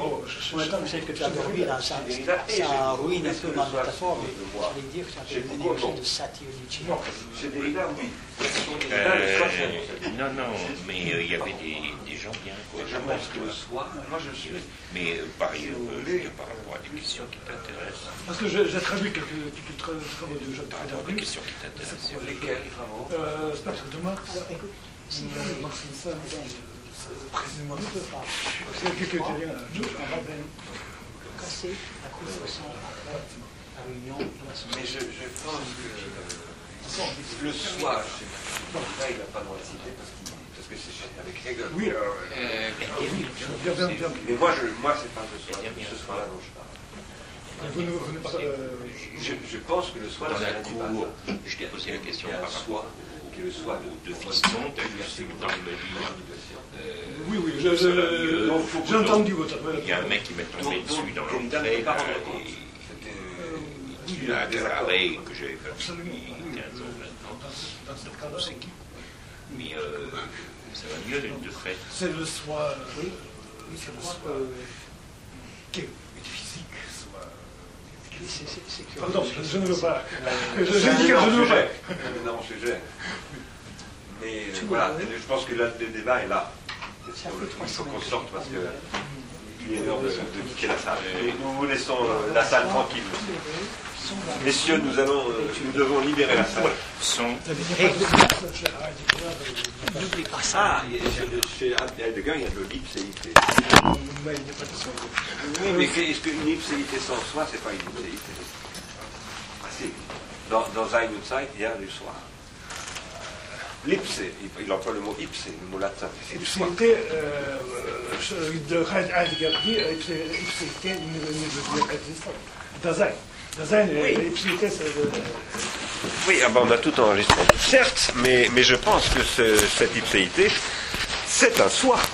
Speaker 1: Oh, je- je-
Speaker 2: je sais que tu as dormi là, ça, ça ruine un peu ma métaphore, mais j'allais dire que tu avais une énergie de satyrichi.
Speaker 3: Chez Derrida, oui. Chez Derrida, le soi, c'est
Speaker 7: Euh, non, non, mais euh, il y avait des, des gens bien. quoi.
Speaker 3: Je pense que le soi, moi je suis.
Speaker 7: Mais euh, par ailleurs, euh, par rapport à des questions qui t'intéressent,
Speaker 1: Parce que j'ai traduit quelques, quelques tra- travaux de Jacques
Speaker 7: par rapport à des questions qui t'intéressent,
Speaker 3: Sur lesquels, vraiment
Speaker 1: Euh, spectre de Précisément. C'est.
Speaker 2: Casser la la réunion
Speaker 3: Mais je, je pense que euh, le soi, chez Derrida, il n'a pas droit de citer parce, qu'il- parce que c'est chez- avec Hegel.
Speaker 1: Oui, alors,
Speaker 7: Euh,
Speaker 1: bien, bien, bien.
Speaker 3: Mais moi, je, moi c'est pas ce soi, ce soi-là dont je parle.
Speaker 1: Vous ne, vous ne pas, euh,
Speaker 3: Je, je pense que le soi,
Speaker 7: Dans
Speaker 3: c'est
Speaker 7: la cour, je t'ai posé la question par rapport
Speaker 3: le de,
Speaker 7: de fiston, le livre,
Speaker 1: oui, oui,
Speaker 3: Donc, faut-
Speaker 1: j'ai entendu votre.
Speaker 7: il y a un mec qui m'est tombé
Speaker 3: Donc,
Speaker 7: dessus dans
Speaker 3: donc,
Speaker 7: l'entrée, il a déclaré que j'avais depuis 15 ans maintenant,
Speaker 1: Dans ce, dans ce
Speaker 7: on
Speaker 1: cas-là,
Speaker 7: sait qui. Mais euh, ça va mieux de fait.
Speaker 1: c'est le soi. Oui, c'est le soi euh, qui est physique.
Speaker 2: Oui, c'est- c'est- c'est.
Speaker 1: Pardon, je, je ne veux pas. *laughs* Je,
Speaker 3: C'est
Speaker 1: dis que je ne veux
Speaker 3: sujet.
Speaker 1: pas.
Speaker 3: Un énorme sujet. *laughs* Mais euh, voilà, je pense que là, le débat est là.
Speaker 2: Ça
Speaker 3: Il faut qu'on sorte parce que il est l'heure de, de quitter la salle. Nous vous laissons euh, la salle tranquille. Messieurs, nous allons, euh, nous devons libérer la salle.
Speaker 7: Son
Speaker 2: N'oublie pas ça.
Speaker 3: Ah, il y a- chez Heidegger, il y a de l'ipséité.
Speaker 1: Mais.
Speaker 3: Oui, est-ce qu'une ipséité sans soi, c'est pas une ipséité Ah si. Dans, dans Sein und Zeit, il y a du soi. L'ipsé, il, il emploie le mot ipsé, le mot latin.
Speaker 1: Ipséité, euh, euh, de Heidegger dit, ipsé- ipséité ne veut dire existence. Dasein. Dasein, euh, ipséité, c'est. euh,
Speaker 3: Oui, ah ben, on a tout enregistré. Certes, mais, mais je pense que ce- cette ipséité, c'est un soi.